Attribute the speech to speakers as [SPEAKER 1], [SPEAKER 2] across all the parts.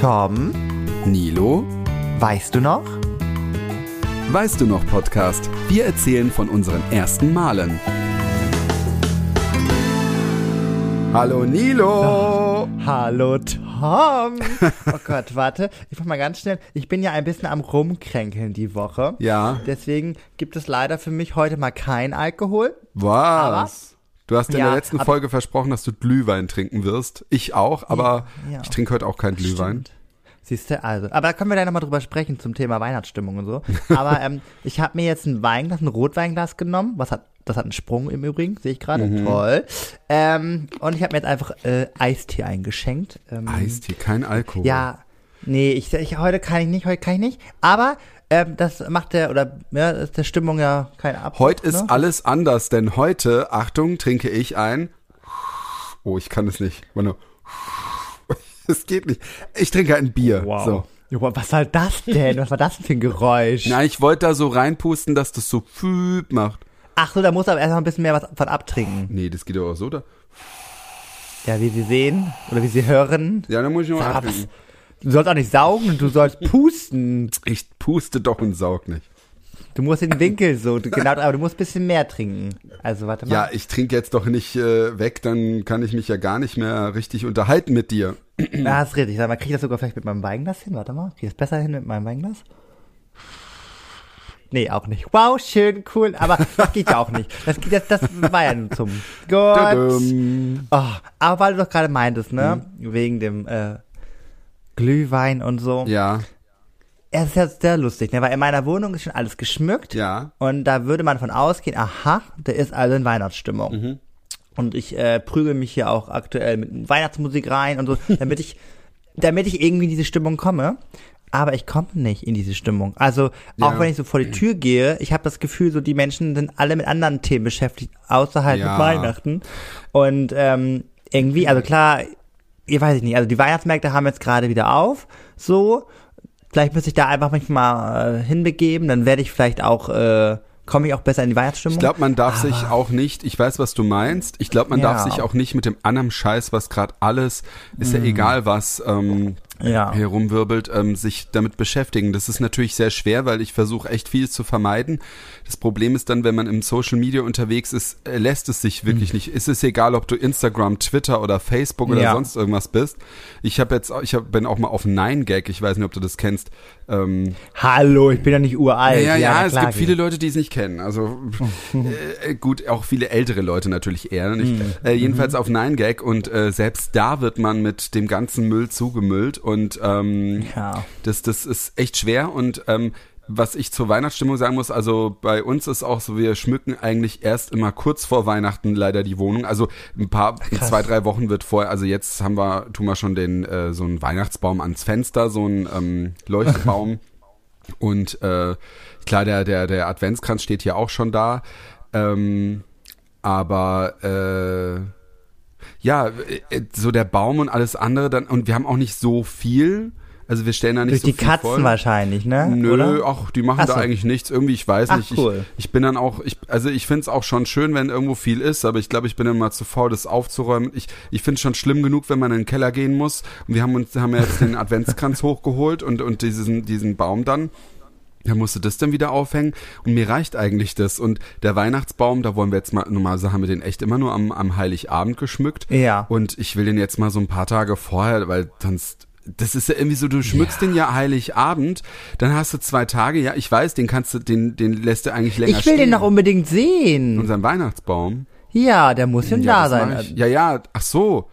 [SPEAKER 1] Tom,
[SPEAKER 2] Nilo,
[SPEAKER 1] weißt du noch?
[SPEAKER 2] weißt du noch Podcast? Wir erzählen von unseren ersten Malen. Hallo Nilo!
[SPEAKER 1] Hallo Tom. Oh Gott, warte. Ich mach mal ganz schnell. Ich bin ja ein bisschen am Rumkränkeln die Woche.
[SPEAKER 2] Ja,
[SPEAKER 1] Deswegen gibt es leider für mich heute mal kein Alkohol.
[SPEAKER 2] was? Du hast in
[SPEAKER 1] Ja,
[SPEAKER 2] der letzten Folge versprochen, dass du Glühwein trinken wirst. Ich auch, aber
[SPEAKER 1] Ja.
[SPEAKER 2] ich trinke heute auch keinen Glühwein.
[SPEAKER 1] Siehst du, also. Aber da können wir gleich nochmal drüber sprechen zum Thema Weihnachtsstimmung und so. Aber ähm, ich habe mir jetzt ein Weinglas, ein Rotweinglas genommen. Was hat, das hat einen Sprung im Übrigen, sehe ich gerade.
[SPEAKER 2] Mhm.
[SPEAKER 1] Toll. Ähm, und ich habe mir jetzt einfach äh, Eistee eingeschenkt. Ähm,
[SPEAKER 2] Eistee, kein Alkohol.
[SPEAKER 1] Ja, nee, ich, ich heute kann ich nicht, heute kann ich nicht. Aber ähm, das macht der oder ja, ist der Stimmung ja keine Ab.
[SPEAKER 2] Heute ist
[SPEAKER 1] ne?
[SPEAKER 2] alles anders, denn heute, Achtung, trinke ich ein. Oh, ich kann es nicht. Warte. Es geht nicht. Ich trinke ein Bier.
[SPEAKER 1] Wow.
[SPEAKER 2] So.
[SPEAKER 1] Was soll das denn? Was war das denn für ein Geräusch?
[SPEAKER 2] Na, ich wollte da so reinpusten, dass das so füb macht.
[SPEAKER 1] Ach so, da muss aber erst noch ein bisschen mehr was von abtrinken.
[SPEAKER 2] Nee, das geht doch auch so da.
[SPEAKER 1] Ja, wie Sie sehen oder wie Sie hören.
[SPEAKER 2] Ja, dann muss ich noch
[SPEAKER 1] Aber
[SPEAKER 2] abtrinken.
[SPEAKER 1] Du sollst auch nicht saugen, du sollst pusten.
[SPEAKER 2] Ich puste doch und saug nicht.
[SPEAKER 1] Du musst den Winkel so, du, genau, aber du musst ein bisschen mehr trinken. Also warte mal.
[SPEAKER 2] Ja, ich trinke jetzt doch nicht äh, weg, dann kann ich mich ja gar nicht mehr richtig unterhalten mit dir.
[SPEAKER 1] Ja, hast richtig. Sag mal, krieg ich das sogar vielleicht mit meinem Weinglas hin? Warte mal, krieg ich das besser hin mit meinem Weinglas? Nee, auch nicht. Wow, schön, cool. Aber das geht ja auch nicht. Das, geht, das, das war ja nun zum Gott. Oh, aber weil du doch gerade meintest, ne? Wegen dem äh, Glühwein und so.
[SPEAKER 2] Ja,
[SPEAKER 1] Es ist ja sehr lustig, ne? Weil in meiner Wohnung ist schon alles geschmückt.
[SPEAKER 2] ja.
[SPEAKER 1] Und da würde man von ausgehen, aha, da ist also in Weihnachtsstimmung.
[SPEAKER 2] Mhm.
[SPEAKER 1] Und ich äh, prügel mich hier auch aktuell mit Weihnachtsmusik rein und so, damit ich, damit ich irgendwie in diese Stimmung komme. Aber ich komme nicht in diese Stimmung. Also auch
[SPEAKER 2] Ja.
[SPEAKER 1] wenn ich so vor die Tür gehe, ich habe das Gefühl, so die Menschen sind alle mit anderen Themen beschäftigt, außer halt
[SPEAKER 2] Ja.
[SPEAKER 1] mit Weihnachten. Und ähm, irgendwie, also klar, ich weiß ich nicht, also die Weihnachtsmärkte haben jetzt gerade wieder auf, so. Vielleicht müsste ich da einfach mich mal äh, hinbegeben, dann werde ich vielleicht auch, äh, komme ich auch besser in die Weihnachtsstimmung.
[SPEAKER 2] Ich glaube, man darf
[SPEAKER 1] Aber-
[SPEAKER 2] sich auch nicht, ich weiß, was du meinst, ich glaube, man darf
[SPEAKER 1] Ja.
[SPEAKER 2] sich auch nicht mit dem anderen Scheiß, was gerade alles, ist
[SPEAKER 1] Mhm.
[SPEAKER 2] ja egal was, ähm,
[SPEAKER 1] Ja.
[SPEAKER 2] herumwirbelt, ähm, sich damit beschäftigen. Das ist natürlich sehr schwer, weil ich versuche echt viel zu vermeiden. Das Problem ist dann, wenn man im Social Media unterwegs ist, äh, lässt es sich wirklich nicht. Es ist egal, ob du Instagram, Twitter oder Facebook oder
[SPEAKER 1] Ja.
[SPEAKER 2] sonst irgendwas bist. Ich habe jetzt, ich hab, bin auch mal auf 9gag, ich weiß nicht, ob du das kennst. Ähm,
[SPEAKER 1] Hallo, ich bin ja nicht uralt.
[SPEAKER 2] ja, ja,
[SPEAKER 1] na
[SPEAKER 2] es gibt viele Leute, die es nicht kennen. Also äh, gut, auch viele ältere Leute natürlich eher. Nicht?
[SPEAKER 1] Mhm.
[SPEAKER 2] Äh, jedenfalls auf 9gag und äh, selbst da wird man mit dem ganzen Müll zugemüllt und ähm,
[SPEAKER 1] Ja.
[SPEAKER 2] das, das ist echt schwer und ähm, was ich zur Weihnachtsstimmung sagen muss, also bei uns ist auch so, wir schmücken eigentlich erst immer kurz vor Weihnachten leider die Wohnung. Also ein paar, zwei, drei Wochen wird vorher, also jetzt haben wir, tun wir schon den, äh, so einen Weihnachtsbaum ans Fenster, so einen ähm, Leuchtbaum. Und äh, klar, der, der, der Adventskranz steht hier auch schon da. Ähm, aber äh, ja, äh, so der Baum und alles andere dann, und wir haben auch nicht so viel. Also wir stellen da nicht
[SPEAKER 1] Durch
[SPEAKER 2] so
[SPEAKER 1] die Katzen
[SPEAKER 2] voll.
[SPEAKER 1] wahrscheinlich, ne?
[SPEAKER 2] Nö,
[SPEAKER 1] Oder?
[SPEAKER 2] ach, die machen
[SPEAKER 1] Ach
[SPEAKER 2] da
[SPEAKER 1] so.
[SPEAKER 2] eigentlich nichts. Irgendwie, ich weiß
[SPEAKER 1] Ach,
[SPEAKER 2] nicht.
[SPEAKER 1] cool.
[SPEAKER 2] Ich, ich bin dann auch, ich, also ich finde es auch schon schön, wenn irgendwo viel ist, aber ich glaube, ich bin dann mal zu faul, das aufzuräumen. Ich, ich finde es schon schlimm genug, wenn man in den Keller gehen muss. Und wir haben uns, haben ja jetzt den Adventskranz hochgeholt und, und diesen, diesen Baum dann. Da musste das dann wieder aufhängen und mir reicht eigentlich das. Und der Weihnachtsbaum, da wollen wir jetzt mal, normalerweise haben wir den echt immer nur am, am Heiligabend geschmückt.
[SPEAKER 1] Ja.
[SPEAKER 2] Und ich will den jetzt mal so ein paar Tage vorher, weil sonst, das ist ja irgendwie so, du schmückst den ja Heiligabend, dann hast du zwei Tage, ja, ich weiß, den kannst du, den, den lässt du eigentlich länger
[SPEAKER 1] Ich will
[SPEAKER 2] stehen.
[SPEAKER 1] den noch unbedingt sehen.
[SPEAKER 2] Unseren Weihnachtsbaum.
[SPEAKER 1] Ja, der muss schon
[SPEAKER 2] ja,
[SPEAKER 1] da sein.
[SPEAKER 2] Ja, ja, ach so.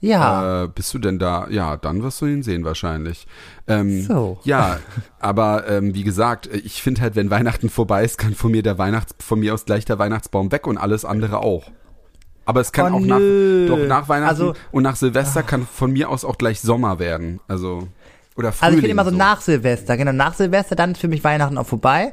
[SPEAKER 1] Ja.
[SPEAKER 2] Äh, bist du denn da? Ja, dann wirst du ihn sehen wahrscheinlich. Ähm,
[SPEAKER 1] So.
[SPEAKER 2] Ja, aber ähm, wie gesagt, ich finde halt, wenn Weihnachten vorbei ist, kann von mir der Weihnachts, von mir aus gleich der Weihnachtsbaum weg und alles andere auch. Aber es kann
[SPEAKER 1] Oh,
[SPEAKER 2] auch nach,
[SPEAKER 1] nö.
[SPEAKER 2] doch nach Weihnachten
[SPEAKER 1] Also-
[SPEAKER 2] und nach Silvester kann von mir aus auch gleich Sommer werden. Also oder Frühling.
[SPEAKER 1] Also ich finde immer so, nach Silvester, genau, nach Silvester, dann ist für mich Weihnachten auch vorbei.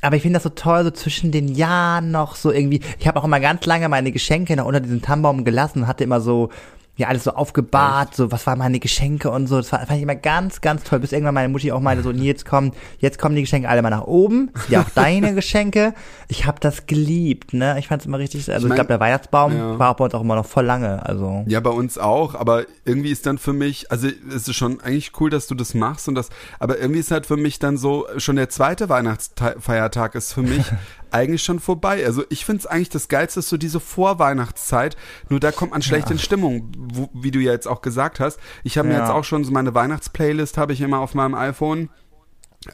[SPEAKER 1] Aber ich finde das so toll, so zwischen den Jahren noch so irgendwie. Ich habe auch immer ganz lange meine Geschenke noch unter diesem Tannenbaum gelassen und hatte immer so ja alles so aufgebahrt, so was waren meine Geschenke und so. Das war, fand ich immer ganz, ganz toll. Bis irgendwann meine Mutti auch meinte so, nee, jetzt kommen, jetzt kommen die Geschenke alle mal nach oben. Das sind ja auch deine Geschenke. Ich habe das geliebt, ne? Ich fand es immer richtig. Also ich,
[SPEAKER 2] mein,
[SPEAKER 1] ich glaube, der Weihnachtsbaum ja. war bei uns auch immer noch voll lange. Also
[SPEAKER 2] ja, bei uns auch. Aber irgendwie ist dann für mich, also es ist schon eigentlich cool, dass du das machst und das. Aber irgendwie ist halt für mich dann so schon der zweite Weihnachtsfeiertag ist für mich eigentlich schon vorbei. Also ich finde es eigentlich das Geilste ist so diese Vorweihnachtszeit. Nur da kommt man schlecht ja. in Stimmung, wo, wie du ja jetzt auch gesagt hast. Ich habe ja. mir jetzt auch schon so meine Weihnachtsplaylist habe ich immer auf meinem iPhone.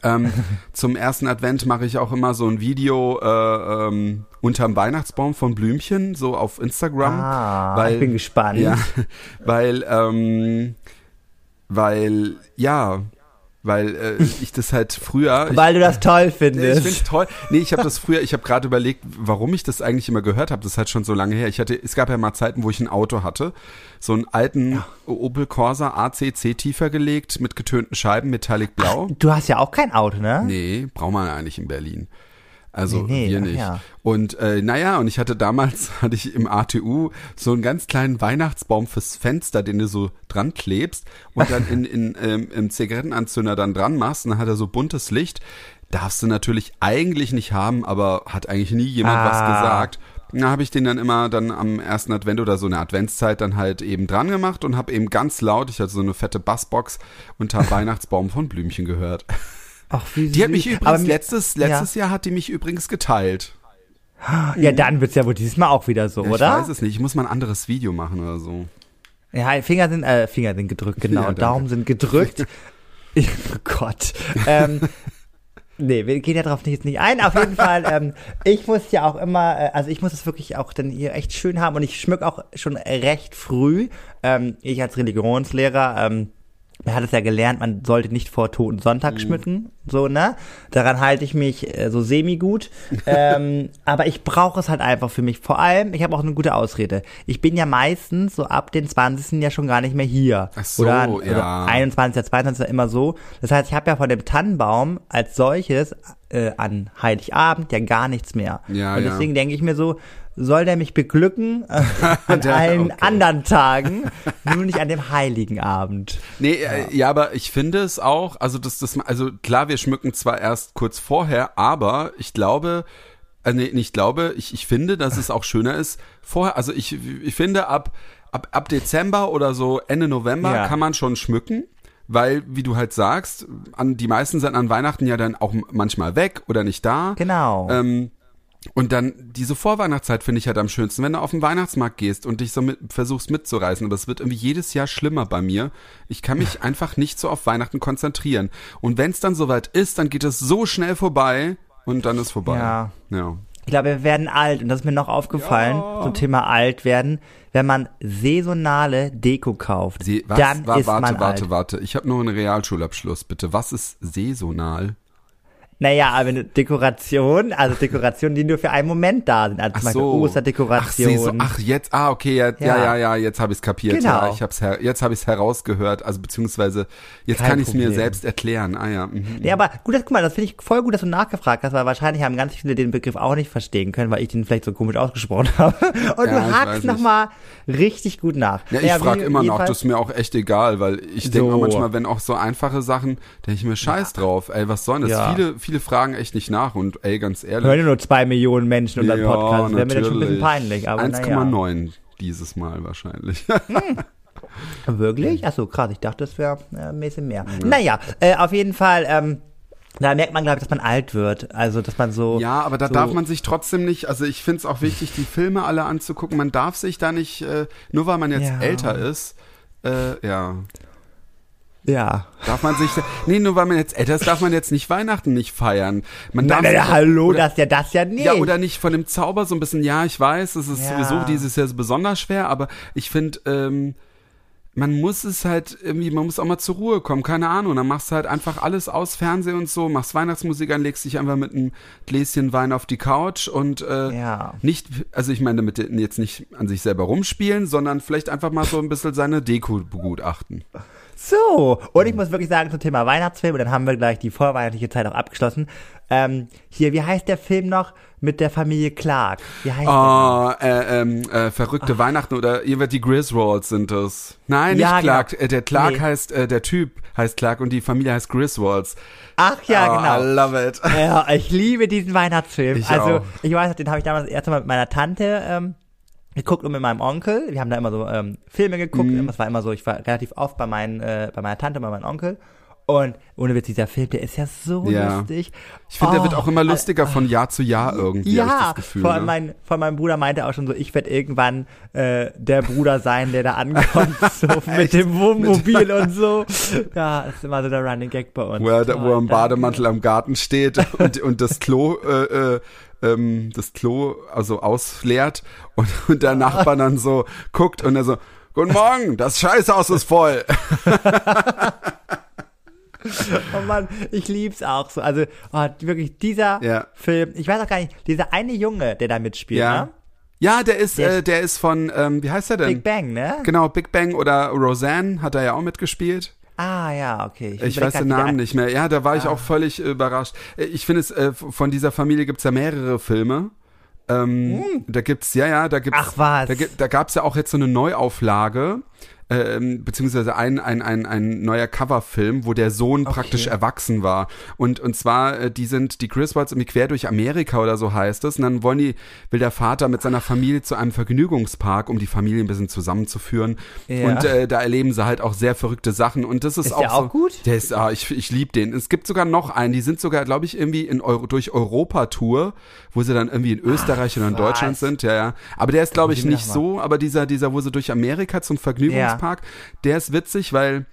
[SPEAKER 2] Ähm, zum ersten Advent mache ich auch immer so ein Video äh, ähm, unterm Weihnachtsbaum von Blümchen, so auf Instagram.
[SPEAKER 1] Ah, weil, ich bin gespannt.
[SPEAKER 2] Ja, weil, ähm, weil, ja, weil äh, ich das halt früher.
[SPEAKER 1] Weil ich, du das toll findest.
[SPEAKER 2] Ich finde toll. Nee, ich habe das früher, ich habe gerade überlegt, warum ich das eigentlich immer gehört habe. Das ist halt schon so lange her. Ich hatte, es gab ja mal Zeiten, wo ich ein Auto hatte, so einen alten ja. Opel Corsa ACC tiefer gelegt mit getönten Scheiben, Metallic Blau.
[SPEAKER 1] Ach, du hast ja auch kein Auto, ne?
[SPEAKER 2] Nee, braucht man eigentlich in Berlin. Also
[SPEAKER 1] nee, nee,
[SPEAKER 2] wir nicht. Ja. Und äh, naja, und ich hatte damals, hatte ich im ATU so einen ganz kleinen Weihnachtsbaum fürs Fenster, den du so dran klebst und dann in, in, ähm, im Zigarettenanzünder dann dran machst und dann hat er so buntes Licht. Darfst du natürlich eigentlich nicht haben, aber hat eigentlich nie jemand ah. was gesagt. Da habe ich den dann immer dann am ersten Advent oder so eine Adventszeit dann halt eben dran gemacht und habe eben ganz laut, ich hatte so eine fette Bassbox unter Weihnachtsbaum von Blümchen gehört.
[SPEAKER 1] Ach, wie süß.
[SPEAKER 2] Die hat mich übrigens, Aber letztes, letztes ja. Jahr hat die mich übrigens geteilt.
[SPEAKER 1] Ja, dann wird's ja wohl dieses Mal auch wieder so,
[SPEAKER 2] ja,
[SPEAKER 1] oder?
[SPEAKER 2] Ich weiß es nicht. Ich muss mal ein anderes Video machen oder so.
[SPEAKER 1] Ja, Finger sind, äh, Finger sind gedrückt, genau. Ja, Daumen sind gedrückt. oh Gott. Ähm, nee, wir gehen ja darauf jetzt nicht ein. Auf jeden Fall, ähm, ich muss ja auch immer, äh, also ich muss es wirklich auch dann hier echt schön haben und ich schmück auch schon recht früh. Ähm, ich als Religionslehrer, ähm, man hat es ja gelernt, man sollte nicht vor Toten Sonntag mhm. schmücken, so, ne? Daran halte ich mich äh, so semi-gut. ähm, aber ich brauche es halt einfach für mich. Vor allem, ich habe auch eine gute Ausrede. Ich bin ja meistens so ab den 20. ja schon gar nicht mehr hier.
[SPEAKER 2] Ach so,
[SPEAKER 1] oder,
[SPEAKER 2] ja.
[SPEAKER 1] oder 21., 22. immer so. Das heißt, ich habe ja von dem Tannenbaum als solches äh, an Heiligabend ja gar nichts mehr.
[SPEAKER 2] Ja,
[SPEAKER 1] Und deswegen ja. denke ich mir so, soll der mich beglücken äh, an allen okay. anderen Tagen, nur nicht an dem heiligen Abend.
[SPEAKER 2] Nee, ja. Äh, ja, aber ich finde es auch, also das, das, also klar, wir schmücken zwar erst kurz vorher, aber ich glaube, äh, nee, nicht glaube, ich, ich finde, dass es auch schöner ist vorher, also ich, ich finde ab, ab, ab Dezember oder so Ende November ja. kann man schon schmücken weil, wie du halt sagst, an, die meisten sind an Weihnachten ja dann auch manchmal weg oder nicht da.
[SPEAKER 1] Genau.
[SPEAKER 2] Ähm, und dann diese Vorweihnachtszeit finde ich halt am schönsten, wenn du auf den Weihnachtsmarkt gehst und dich so mit, versuchst mitzureißen. Aber es wird irgendwie jedes Jahr schlimmer bei mir. Ich kann mich einfach nicht so auf Weihnachten konzentrieren. Und wenn es dann soweit ist, dann geht es so schnell vorbei und dann ist vorbei.
[SPEAKER 1] Ja.
[SPEAKER 2] ja.
[SPEAKER 1] Ich glaube, wir werden alt und das ist mir noch aufgefallen ja. zum Thema alt werden. Wenn man saisonale Deko kauft, Se was? dann War, ist
[SPEAKER 2] warte,
[SPEAKER 1] man
[SPEAKER 2] warte,
[SPEAKER 1] alt.
[SPEAKER 2] Warte, warte, ich habe nur einen Realschulabschluss, bitte. Was ist saisonal?
[SPEAKER 1] Naja, aber eine Dekoration, also Dekorationen, die nur für einen Moment da sind. Also
[SPEAKER 2] ach
[SPEAKER 1] zum
[SPEAKER 2] so.
[SPEAKER 1] Osterdekoration.
[SPEAKER 2] Ach, so. ach, jetzt, ah, okay, ja, ja, ja, ja jetzt habe ich es kapiert.
[SPEAKER 1] Genau.
[SPEAKER 2] Ja, ich hab's her, jetzt habe ich es herausgehört, also beziehungsweise jetzt
[SPEAKER 1] Kein
[SPEAKER 2] kann ich es mir selbst erklären. Ah ja. Mhm.
[SPEAKER 1] Ja, aber gut, das, guck mal, das finde ich voll gut, dass du nachgefragt hast, weil wahrscheinlich haben ganz viele den Begriff auch nicht verstehen können, weil ich den vielleicht so komisch ausgesprochen habe. Und
[SPEAKER 2] Ja,
[SPEAKER 1] du hakst nochmal richtig gut nach.
[SPEAKER 2] Ja, ich
[SPEAKER 1] Naja,
[SPEAKER 2] frage immer noch, das ist mir auch echt egal, weil ich denke
[SPEAKER 1] So.
[SPEAKER 2] mir manchmal, wenn auch so einfache Sachen, denke ich mir scheiß drauf. Ey, was soll denn das?
[SPEAKER 1] Ja.
[SPEAKER 2] Viele, viele fragen echt nicht nach und ey, ganz ehrlich.
[SPEAKER 1] Hören ja nur zwei Millionen Menschen unseren
[SPEAKER 2] Ja,
[SPEAKER 1] Podcast. Wäre mir dann schon ein bisschen peinlich. Aber naja.
[SPEAKER 2] 1,9 dieses Mal wahrscheinlich.
[SPEAKER 1] Wirklich? Achso, krass. Ich dachte, das wäre äh, ein bisschen mehr. Naja, äh, auf jeden Fall, ähm, da merkt man, glaube ich, dass man alt wird. Also, dass man so.
[SPEAKER 2] Ja, aber da
[SPEAKER 1] so,
[SPEAKER 2] darf man sich trotzdem nicht, also ich finde es auch wichtig, die Filme alle anzugucken. Man darf sich da nicht, äh, nur weil man jetzt
[SPEAKER 1] Ja.
[SPEAKER 2] älter ist, äh, ja,
[SPEAKER 1] Ja.
[SPEAKER 2] darf man sich, nee, nur weil man jetzt älter ist, darf man jetzt nicht Weihnachten nicht feiern. Man darf
[SPEAKER 1] Nein, nein, hallo,
[SPEAKER 2] oder,
[SPEAKER 1] das ja das ja nicht.
[SPEAKER 2] Ja, oder nicht von dem Zauber so ein bisschen, ja, ich weiß, es ist
[SPEAKER 1] Ja.
[SPEAKER 2] sowieso dieses Jahr so besonders schwer, aber ich finde, ähm, man muss es halt irgendwie, man muss auch mal zur Ruhe kommen, keine Ahnung. Dann machst du halt einfach alles aus, Fernsehen und so, machst Weihnachtsmusik an, legst dich einfach mit einem Gläschen Wein auf die Couch und äh,
[SPEAKER 1] Ja.
[SPEAKER 2] nicht, also ich meine damit jetzt nicht an sich selber rumspielen, sondern vielleicht einfach mal so ein bisschen seine Deko begutachten.
[SPEAKER 1] So, und ich muss wirklich sagen zum Thema Weihnachtsfilm, und dann haben wir gleich die vorweihnachtliche Zeit auch abgeschlossen. Ähm, hier, wie heißt der Film noch mit der Familie Clark? Wie heißt
[SPEAKER 2] Oh, äh, ähm, äh, verrückte Weihnachten oder ihr wird die Griswolds sind das. Nein, nicht
[SPEAKER 1] Ja,
[SPEAKER 2] Clark.
[SPEAKER 1] genau.
[SPEAKER 2] Der Clark
[SPEAKER 1] Nee.
[SPEAKER 2] heißt, äh, der Typ heißt Clark und die Familie heißt Griswolds.
[SPEAKER 1] der? Ach ja,
[SPEAKER 2] oh,
[SPEAKER 1] genau.
[SPEAKER 2] I love it.
[SPEAKER 1] Ja, ich liebe diesen Weihnachtsfilm.
[SPEAKER 2] Ich
[SPEAKER 1] also,
[SPEAKER 2] auch.
[SPEAKER 1] ich weiß, den habe ich damals erst mal mit meiner Tante ähm, geguckt und mit meinem Onkel. Wir haben da immer so ähm, Filme geguckt.
[SPEAKER 2] Mhm.
[SPEAKER 1] Das war immer so, ich war relativ oft bei, meinen, äh, bei meiner Tante und bei meinem Onkel. Und ohne Witz, dieser Film, der ist ja so
[SPEAKER 2] Ja.
[SPEAKER 1] lustig.
[SPEAKER 2] Ich finde, der
[SPEAKER 1] Oh,
[SPEAKER 2] wird auch immer lustiger von Jahr zu Jahr irgendwie, hab ich
[SPEAKER 1] Ja,
[SPEAKER 2] das Gefühl.
[SPEAKER 1] vor allem
[SPEAKER 2] ne?
[SPEAKER 1] mein, von meinem Bruder meinte auch schon so, ich werde irgendwann äh, der Bruder sein, der da ankommt, so mit dem Wohnmobil und so. Ja, das ist immer so der Running Gag bei uns.
[SPEAKER 2] wo er, wo er im. Bademantel am Garten steht und, und das Klo, äh, äh, ähm, das Klo also ausleert und, und der Nachbar dann so guckt und er so, Guten Morgen, das Scheißhaus ist voll.
[SPEAKER 1] Oh Mann, ich lieb's auch so. Also oh, wirklich dieser
[SPEAKER 2] Ja.
[SPEAKER 1] Film, ich weiß auch gar nicht, dieser eine Junge, der da mitspielt,
[SPEAKER 2] Ja.
[SPEAKER 1] ne?
[SPEAKER 2] Ja, der ist,
[SPEAKER 1] Der-
[SPEAKER 2] äh, der ist von, ähm, wie heißt er denn?
[SPEAKER 1] Big Bang, ne?
[SPEAKER 2] Genau, Big Bang oder Roseanne hat er ja auch mitgespielt.
[SPEAKER 1] Ah ja, okay.
[SPEAKER 2] Ich
[SPEAKER 1] überleg
[SPEAKER 2] weiß den Namen nicht mehr. Ja, da war ich
[SPEAKER 1] Ah.
[SPEAKER 2] auch völlig überrascht. Äh, Ich finde es, äh, von dieser Familie gibt's ja mehrere Filme. Ähm, Da gibt's, ja, ja, da gibt's.
[SPEAKER 1] Ach, was?
[SPEAKER 2] Da, da gab's ja auch jetzt so eine Neuauflage. Ähm, beziehungsweise ein, ein, ein, ein neuer Coverfilm, wo der Sohn
[SPEAKER 1] Okay.
[SPEAKER 2] praktisch erwachsen war. Und, und zwar, äh, die sind, die Griswolds irgendwie quer durch Amerika oder so heißt es. Und dann wollen die, will der Vater mit seiner Familie zu einem Vergnügungspark, um die Familie ein bisschen zusammenzuführen.
[SPEAKER 1] Ja.
[SPEAKER 2] Und äh, da erleben sie halt auch sehr verrückte Sachen. Und das ist,
[SPEAKER 1] Ist
[SPEAKER 2] auch
[SPEAKER 1] der
[SPEAKER 2] so,
[SPEAKER 1] auch gut?
[SPEAKER 2] Der ist, ah, ich, ich liebe den. Es gibt sogar noch einen, die sind sogar, glaube ich, irgendwie in Euro, durch Europa-Tour, wo sie dann irgendwie in Österreich oder in? Deutschland sind, ja, ja. Aber der ist, glaube ich, nicht so, aber dieser, dieser, wo sie durch Amerika zum Vergnügungspark, der ist witzig, weil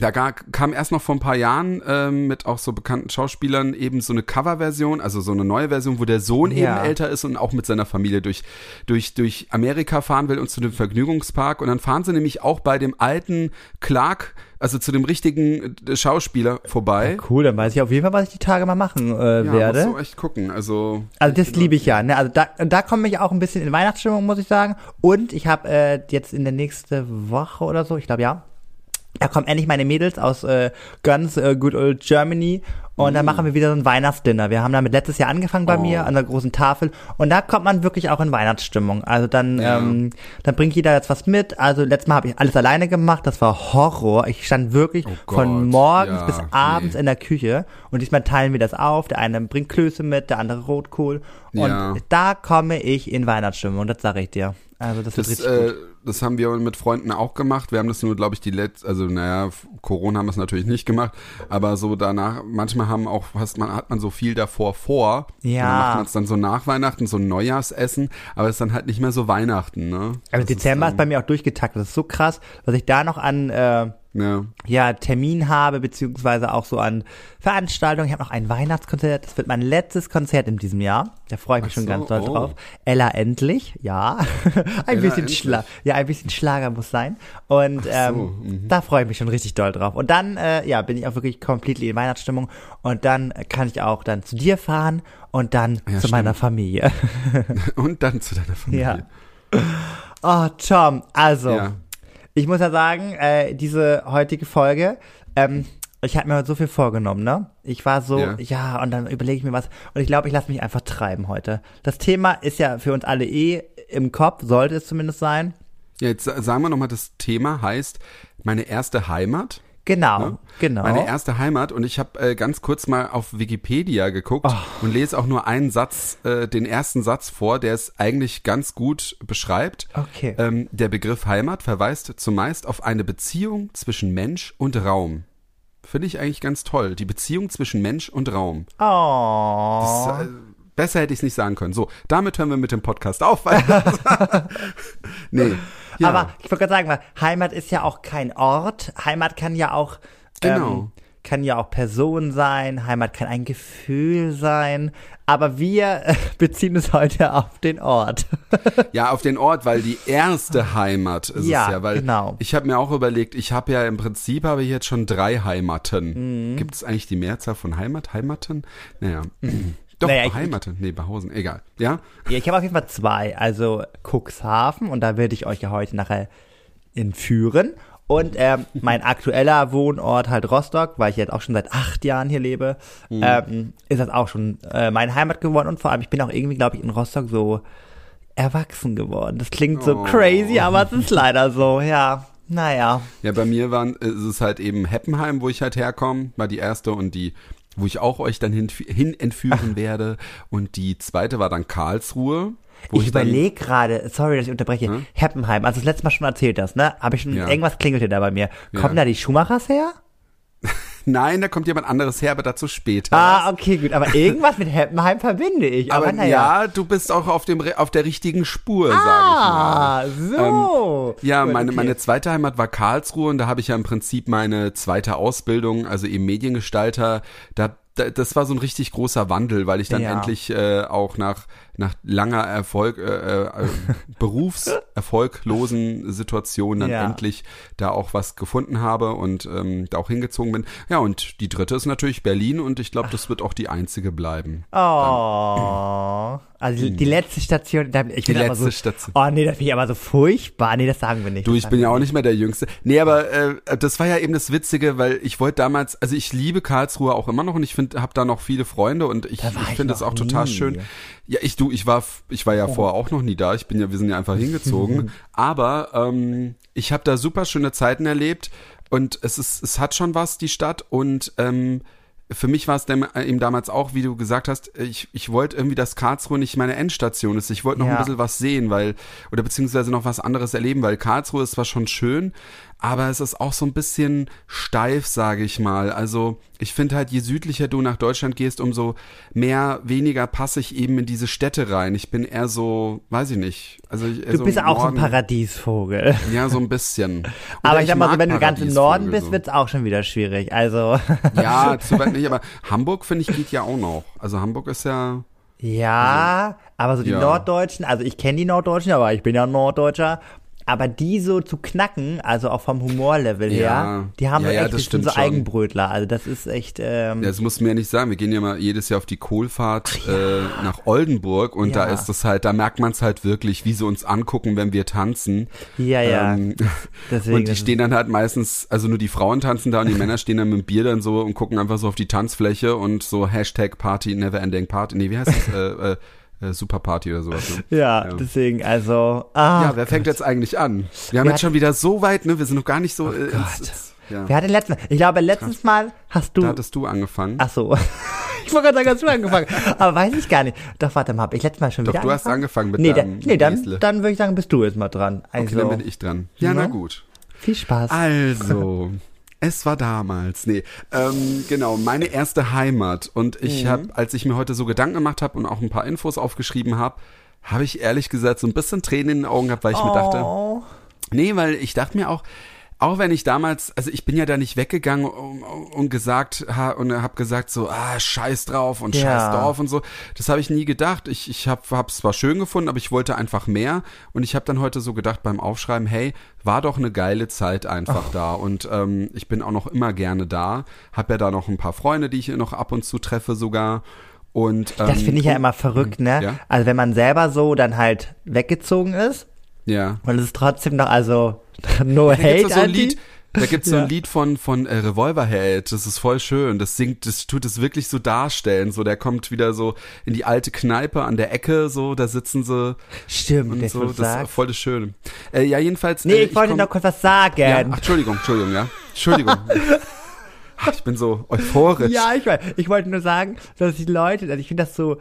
[SPEAKER 2] da kam erst noch vor ein paar Jahren ähm, mit auch so bekannten Schauspielern eben so eine Coverversion, also so eine neue Version, wo der Sohn
[SPEAKER 1] Ja.
[SPEAKER 2] eben älter ist und auch mit seiner Familie durch, durch, durch Amerika fahren will und zu dem Vergnügungspark. Und dann fahren sie nämlich auch bei dem alten Clark, also zu dem richtigen äh, Schauspieler vorbei.
[SPEAKER 1] Cool, dann weiß ich auf jeden Fall, was ich die Tage mal machen äh,
[SPEAKER 2] Ja,
[SPEAKER 1] werde.
[SPEAKER 2] musst du echt gucken. Also,
[SPEAKER 1] Also das liebe ich ja. Ne? Also da, da komme ich auch ein bisschen in Weihnachtsstimmung, muss ich sagen. Und ich habe äh, jetzt in der nächsten Woche oder so, ich glaube ja, da kommen endlich meine Mädels aus äh, ganz äh, good old Germany und dann machen wir wieder so ein Weihnachtsdinner. Wir haben damit letztes Jahr angefangen bei
[SPEAKER 2] Oh.
[SPEAKER 1] mir an der großen Tafel und da kommt man wirklich auch in Weihnachtsstimmung. Also dann,
[SPEAKER 2] Ja.
[SPEAKER 1] ähm, dann bringt jeder jetzt was mit. Also letztes Mal habe ich alles alleine gemacht. Das war Horror. Ich stand wirklich
[SPEAKER 2] Oh
[SPEAKER 1] von morgens
[SPEAKER 2] ja,
[SPEAKER 1] bis abends
[SPEAKER 2] nee.
[SPEAKER 1] in der Küche und diesmal teilen wir das auf. Der eine bringt Klöße mit, der andere Rotkohl und
[SPEAKER 2] Ja.
[SPEAKER 1] da komme ich in Weihnachtsstimmung. Das sage ich dir. Also das,
[SPEAKER 2] das, äh, das haben wir mit Freunden auch gemacht. Wir haben das nur, glaube ich, die letzte, also naja, Corona haben wir es natürlich nicht gemacht, aber so danach, manchmal haben auch, was man, hat man so viel davor vor.
[SPEAKER 1] Ja.
[SPEAKER 2] Und dann macht man es dann so nach Weihnachten, so ein Neujahrsessen, aber es ist dann halt nicht mehr so Weihnachten, ne?
[SPEAKER 1] Also
[SPEAKER 2] Das
[SPEAKER 1] Dezember ist,
[SPEAKER 2] dann-
[SPEAKER 1] bei mir auch durchgetaktet. Das ist so krass, was ich da noch an äh,
[SPEAKER 2] Ja.
[SPEAKER 1] ja, Termin habe, beziehungsweise auch so an Veranstaltungen. Ich habe noch ein Weihnachtskonzert. Das wird mein letztes Konzert in diesem Jahr. Da freue ich mich
[SPEAKER 2] Ach
[SPEAKER 1] schon
[SPEAKER 2] so,
[SPEAKER 1] ganz doll
[SPEAKER 2] oh.
[SPEAKER 1] drauf. Ella endlich, ja. ein
[SPEAKER 2] Ella
[SPEAKER 1] bisschen. Schla ja, ein bisschen Schlager muss sein. Und ähm,
[SPEAKER 2] mhm.
[SPEAKER 1] da freue ich mich schon richtig doll drauf. Und dann, äh, ja, bin ich auch wirklich completely in Weihnachtsstimmung. Und dann kann ich auch dann zu dir fahren und dann
[SPEAKER 2] Ja,
[SPEAKER 1] zu
[SPEAKER 2] stimmt.
[SPEAKER 1] meiner Familie.
[SPEAKER 2] Und dann zu deiner Familie.
[SPEAKER 1] Ja. Oh, Tom, also,
[SPEAKER 2] Ja.
[SPEAKER 1] Ich muss ja sagen, äh, diese heutige Folge, ähm, ich habe mir heute so viel vorgenommen, ne? Ich war so, ja,
[SPEAKER 2] Ja.
[SPEAKER 1] und dann überlege ich mir was. Und ich glaube, ich lasse mich einfach treiben heute. Das Thema ist ja für uns alle eh im Kopf, sollte es zumindest sein.
[SPEAKER 2] Ja, jetzt sa- sagen wir nochmal, das Thema heißt meine erste Heimat.
[SPEAKER 1] Genau,
[SPEAKER 2] Ne?
[SPEAKER 1] genau.
[SPEAKER 2] Meine erste Heimat und ich habe äh, ganz kurz mal auf Wikipedia geguckt
[SPEAKER 1] Oh.
[SPEAKER 2] und lese auch nur einen Satz, äh, den ersten Satz vor, der es eigentlich ganz gut beschreibt.
[SPEAKER 1] Okay.
[SPEAKER 2] Ähm, der Begriff Heimat verweist zumeist auf eine Beziehung zwischen Mensch und Raum. Finde ich eigentlich ganz toll. Die Beziehung zwischen Mensch und Raum.
[SPEAKER 1] oh.
[SPEAKER 2] Das, äh, besser hätte ich es nicht sagen können. So, damit hören wir mit dem Podcast auf. Nee. Ja.
[SPEAKER 1] Aber ich wollte gerade sagen, weil Heimat ist ja auch kein Ort. Heimat kann ja auch
[SPEAKER 2] Genau.
[SPEAKER 1] ähm, kann ja auch Person sein. Heimat kann ein Gefühl sein. Aber wir äh, beziehen es heute auf den Ort.
[SPEAKER 2] Ja, auf den Ort, weil die erste Heimat ist
[SPEAKER 1] Ja,
[SPEAKER 2] es ja. Weil
[SPEAKER 1] genau.
[SPEAKER 2] Ich habe mir auch überlegt, ich habe ja im Prinzip habe ich jetzt schon drei Heimaten.
[SPEAKER 1] Mhm.
[SPEAKER 2] Gibt es eigentlich die Mehrzahl von Heimat? Heimaten? Naja. Doch,
[SPEAKER 1] Naja, ich-
[SPEAKER 2] Heimaten. Nee, Behausen. Egal. Ja?
[SPEAKER 1] ja, ich habe auf jeden Fall zwei. Also Cuxhaven und da werde ich euch ja heute nachher entführen. Und ähm, mein aktueller Wohnort halt Rostock, weil ich jetzt auch schon seit acht Jahren hier lebe,
[SPEAKER 2] Mhm.
[SPEAKER 1] ähm, ist das auch schon äh, meine Heimat geworden. Und vor allem, ich bin auch irgendwie, glaube ich, in Rostock so erwachsen geworden. Das klingt so
[SPEAKER 2] Oh.
[SPEAKER 1] crazy, aber es ist leider so, ja. Naja.
[SPEAKER 2] Ja, bei mir waren, ist es halt eben Heppenheim, wo ich halt herkomme, war die erste und die, wo ich auch euch dann hin, hin entführen werde. Und die zweite war dann Karlsruhe.
[SPEAKER 1] Ich
[SPEAKER 2] dann-
[SPEAKER 1] überlege gerade, sorry, dass ich unterbreche,
[SPEAKER 2] Hm?
[SPEAKER 1] Heppenheim, also das letzte Mal schon erzählt hast, ne? Habe ich schon,
[SPEAKER 2] Ja.
[SPEAKER 1] irgendwas klingelte da bei mir. Kommen
[SPEAKER 2] Ja.
[SPEAKER 1] da die Schumachers her?
[SPEAKER 2] Nein, da kommt jemand anderes her, aber dazu später.
[SPEAKER 1] Ah, okay, gut. Aber irgendwas mit Heppenheim verbinde ich. Aber,
[SPEAKER 2] aber
[SPEAKER 1] naja.
[SPEAKER 2] ja, du bist auch auf, dem, auf der richtigen Spur, sag ich mal.
[SPEAKER 1] Ah, so.
[SPEAKER 2] Ja,
[SPEAKER 1] Gut,
[SPEAKER 2] meine,
[SPEAKER 1] okay.
[SPEAKER 2] meine zweite Heimat war Karlsruhe und da habe ich ja im Prinzip meine zweite Ausbildung, also eben Mediengestalter. Da, da, das war so ein richtig großer Wandel, weil ich dann
[SPEAKER 1] Ja.
[SPEAKER 2] endlich äh, auch nach, nach langer Erfolg, äh, äh, berufserfolglosen Situationen dann
[SPEAKER 1] Ja.
[SPEAKER 2] endlich da auch was gefunden habe und ähm, da auch hingezogen bin. Ja, und die dritte ist natürlich Berlin und ich glaube, das wird auch die einzige bleiben.
[SPEAKER 1] Oh. Also die- die letzte Station. da- Ich.
[SPEAKER 2] Die
[SPEAKER 1] bin
[SPEAKER 2] letzte
[SPEAKER 1] so,
[SPEAKER 2] Station.
[SPEAKER 1] Oh nee, das finde ich aber so furchtbar. Nee, das sagen wir nicht.
[SPEAKER 2] Du, ich bin ja auch
[SPEAKER 1] nicht.
[SPEAKER 2] mehr der Jüngste. Nee, aber äh, das war ja eben das Witzige, weil ich wollte damals, also ich liebe Karlsruhe auch immer noch und ich finde, habe da noch viele Freunde und ich, ich finde es auch total
[SPEAKER 1] nie.
[SPEAKER 2] schön. Ja, ich du, ich war, ich war ja vorher auch noch nie da. Ich bin ja, wir sind ja einfach hingezogen. aber ähm, ich habe da super schöne Zeiten erlebt und es ist, es hat schon was die Stadt und ähm, für mich war es dem- äh, eben damals auch, wie du gesagt hast, ich, ich wollte irgendwie, dass Karlsruhe nicht meine Endstation ist. Ich wollte noch
[SPEAKER 1] Ja.
[SPEAKER 2] ein bisschen was sehen, weil, oder beziehungsweise noch was anderes erleben, weil Karlsruhe ist zwar schon schön, aber es ist auch so ein bisschen steif, sage ich mal. Also ich finde halt, je südlicher du nach Deutschland gehst, umso mehr, weniger passe ich eben in diese Städte rein. Ich bin eher so, weiß ich nicht. Also ich,
[SPEAKER 1] Du
[SPEAKER 2] so
[SPEAKER 1] bist auch so ein
[SPEAKER 2] Norden.
[SPEAKER 1] Paradiesvogel.
[SPEAKER 2] Ja, so ein bisschen. Oder
[SPEAKER 1] Aber ich sag mal so, wenn du ganz im Norden bist,
[SPEAKER 2] so.
[SPEAKER 1] wird's auch schon wieder schwierig. Also.
[SPEAKER 2] Ja, zu weit nicht, aber Hamburg, finde ich, geht ja auch noch. Also Hamburg ist ja,
[SPEAKER 1] Ja, aber so die
[SPEAKER 2] ja.
[SPEAKER 1] Norddeutschen, also ich kenne die Norddeutschen, aber ich bin ja Norddeutscher. Aber die so zu knacken, also auch vom Humorlevel
[SPEAKER 2] Ja.
[SPEAKER 1] her, die haben
[SPEAKER 2] Ja, ja,
[SPEAKER 1] echt,
[SPEAKER 2] das stimmt
[SPEAKER 1] so
[SPEAKER 2] schon.
[SPEAKER 1] Eigenbrötler. Also das ist echt, ähm,
[SPEAKER 2] Ja, das musst du mir ja nicht sagen. Wir gehen ja mal jedes Jahr auf die Kohlfahrt äh, nach Oldenburg und da ist das halt, da merkt man es halt wirklich, wie sie uns angucken, wenn wir tanzen.
[SPEAKER 1] ja, ja.
[SPEAKER 2] Ähm,
[SPEAKER 1] Deswegen,
[SPEAKER 2] und die stehen dann halt meistens, also nur die Frauen tanzen da und die Männer stehen dann mit dem Bier dann so und gucken einfach so auf die Tanzfläche und so Hashtag Party, Never Ending Party. Nee, wie heißt das? äh, äh, äh, Super Party oder sowas. Ne?
[SPEAKER 1] ja,
[SPEAKER 2] ja.
[SPEAKER 1] deswegen, also, ah,
[SPEAKER 2] Ja, wer fängt jetzt eigentlich an? Wir haben
[SPEAKER 1] Wer
[SPEAKER 2] jetzt schon wieder so weit, ne? Wir sind noch gar nicht so.
[SPEAKER 1] Oh
[SPEAKER 2] äh,
[SPEAKER 1] Gott.
[SPEAKER 2] ins, ja.
[SPEAKER 1] wer hat denn letztes Mal, ich glaube, letztes Mal hast
[SPEAKER 2] Da
[SPEAKER 1] du,
[SPEAKER 2] hattest du angefangen.
[SPEAKER 1] ach so, ich wollte gerade sagen, hast du angefangen, aber weiß ich gar nicht. Doch, warte mal, hab ich letztes Mal schon
[SPEAKER 2] Doch,
[SPEAKER 1] wieder
[SPEAKER 2] du hast angefangen mit
[SPEAKER 1] Nee,
[SPEAKER 2] deinem
[SPEAKER 1] dann, nee, dann,
[SPEAKER 2] Esle.
[SPEAKER 1] dann würde ich sagen, bist du jetzt mal dran. Also,
[SPEAKER 2] Okay, dann bin ich dran. Ja, na
[SPEAKER 1] Ja.
[SPEAKER 2] gut.
[SPEAKER 1] viel Spaß.
[SPEAKER 2] Also, es war damals. Nee, ähm, genau, meine erste Heimat. Und ich
[SPEAKER 1] Mhm.
[SPEAKER 2] habe, als ich mir heute so Gedanken gemacht habe und auch ein paar Infos aufgeschrieben habe, habe ich ehrlich gesagt so ein bisschen Tränen in den Augen gehabt, weil ich mir dachte,
[SPEAKER 1] oh.
[SPEAKER 2] Nee, weil ich dachte mir auch, auch wenn ich damals, also ich bin ja da nicht weggegangen und, und gesagt ha, und habe gesagt so, ah, scheiß drauf und
[SPEAKER 1] Ja.
[SPEAKER 2] scheiß Dorf und so. Das habe ich nie gedacht. Ich, ich habe es zwar schön gefunden, aber ich wollte einfach mehr. Und ich habe dann heute so gedacht beim Aufschreiben, hey, war doch eine geile Zeit einfach
[SPEAKER 1] Oh.
[SPEAKER 2] da. Und ähm, ich bin auch noch immer gerne da. Hab ja da noch ein paar Freunde, die ich noch ab und zu treffe sogar. Und ähm,
[SPEAKER 1] Das finde ich ja immer verrückt, ne?
[SPEAKER 2] Ja.
[SPEAKER 1] Also wenn man selber so dann halt weggezogen ist
[SPEAKER 2] ja.
[SPEAKER 1] und es ist trotzdem noch, also no
[SPEAKER 2] Da
[SPEAKER 1] hate
[SPEAKER 2] so da gibt's so
[SPEAKER 1] Ja.
[SPEAKER 2] ein Lied von von äh, Revolverheld, das ist voll schön. Das singt, das tut es wirklich so darstellen. So, der kommt wieder so in die alte Kneipe an der Ecke, so, da sitzen sie
[SPEAKER 1] Stimmt,
[SPEAKER 2] und so. Das ist voll das Schöne. Äh, ja, jedenfalls.
[SPEAKER 1] Nee,
[SPEAKER 2] äh,
[SPEAKER 1] ich wollte
[SPEAKER 2] komm-
[SPEAKER 1] noch kurz was sagen.
[SPEAKER 2] Ja, ach, Entschuldigung, Entschuldigung, ja. Entschuldigung. Ich bin so euphorisch.
[SPEAKER 1] Ja, ich weiß. Ich wollte nur sagen, dass die Leute, also ich finde das so,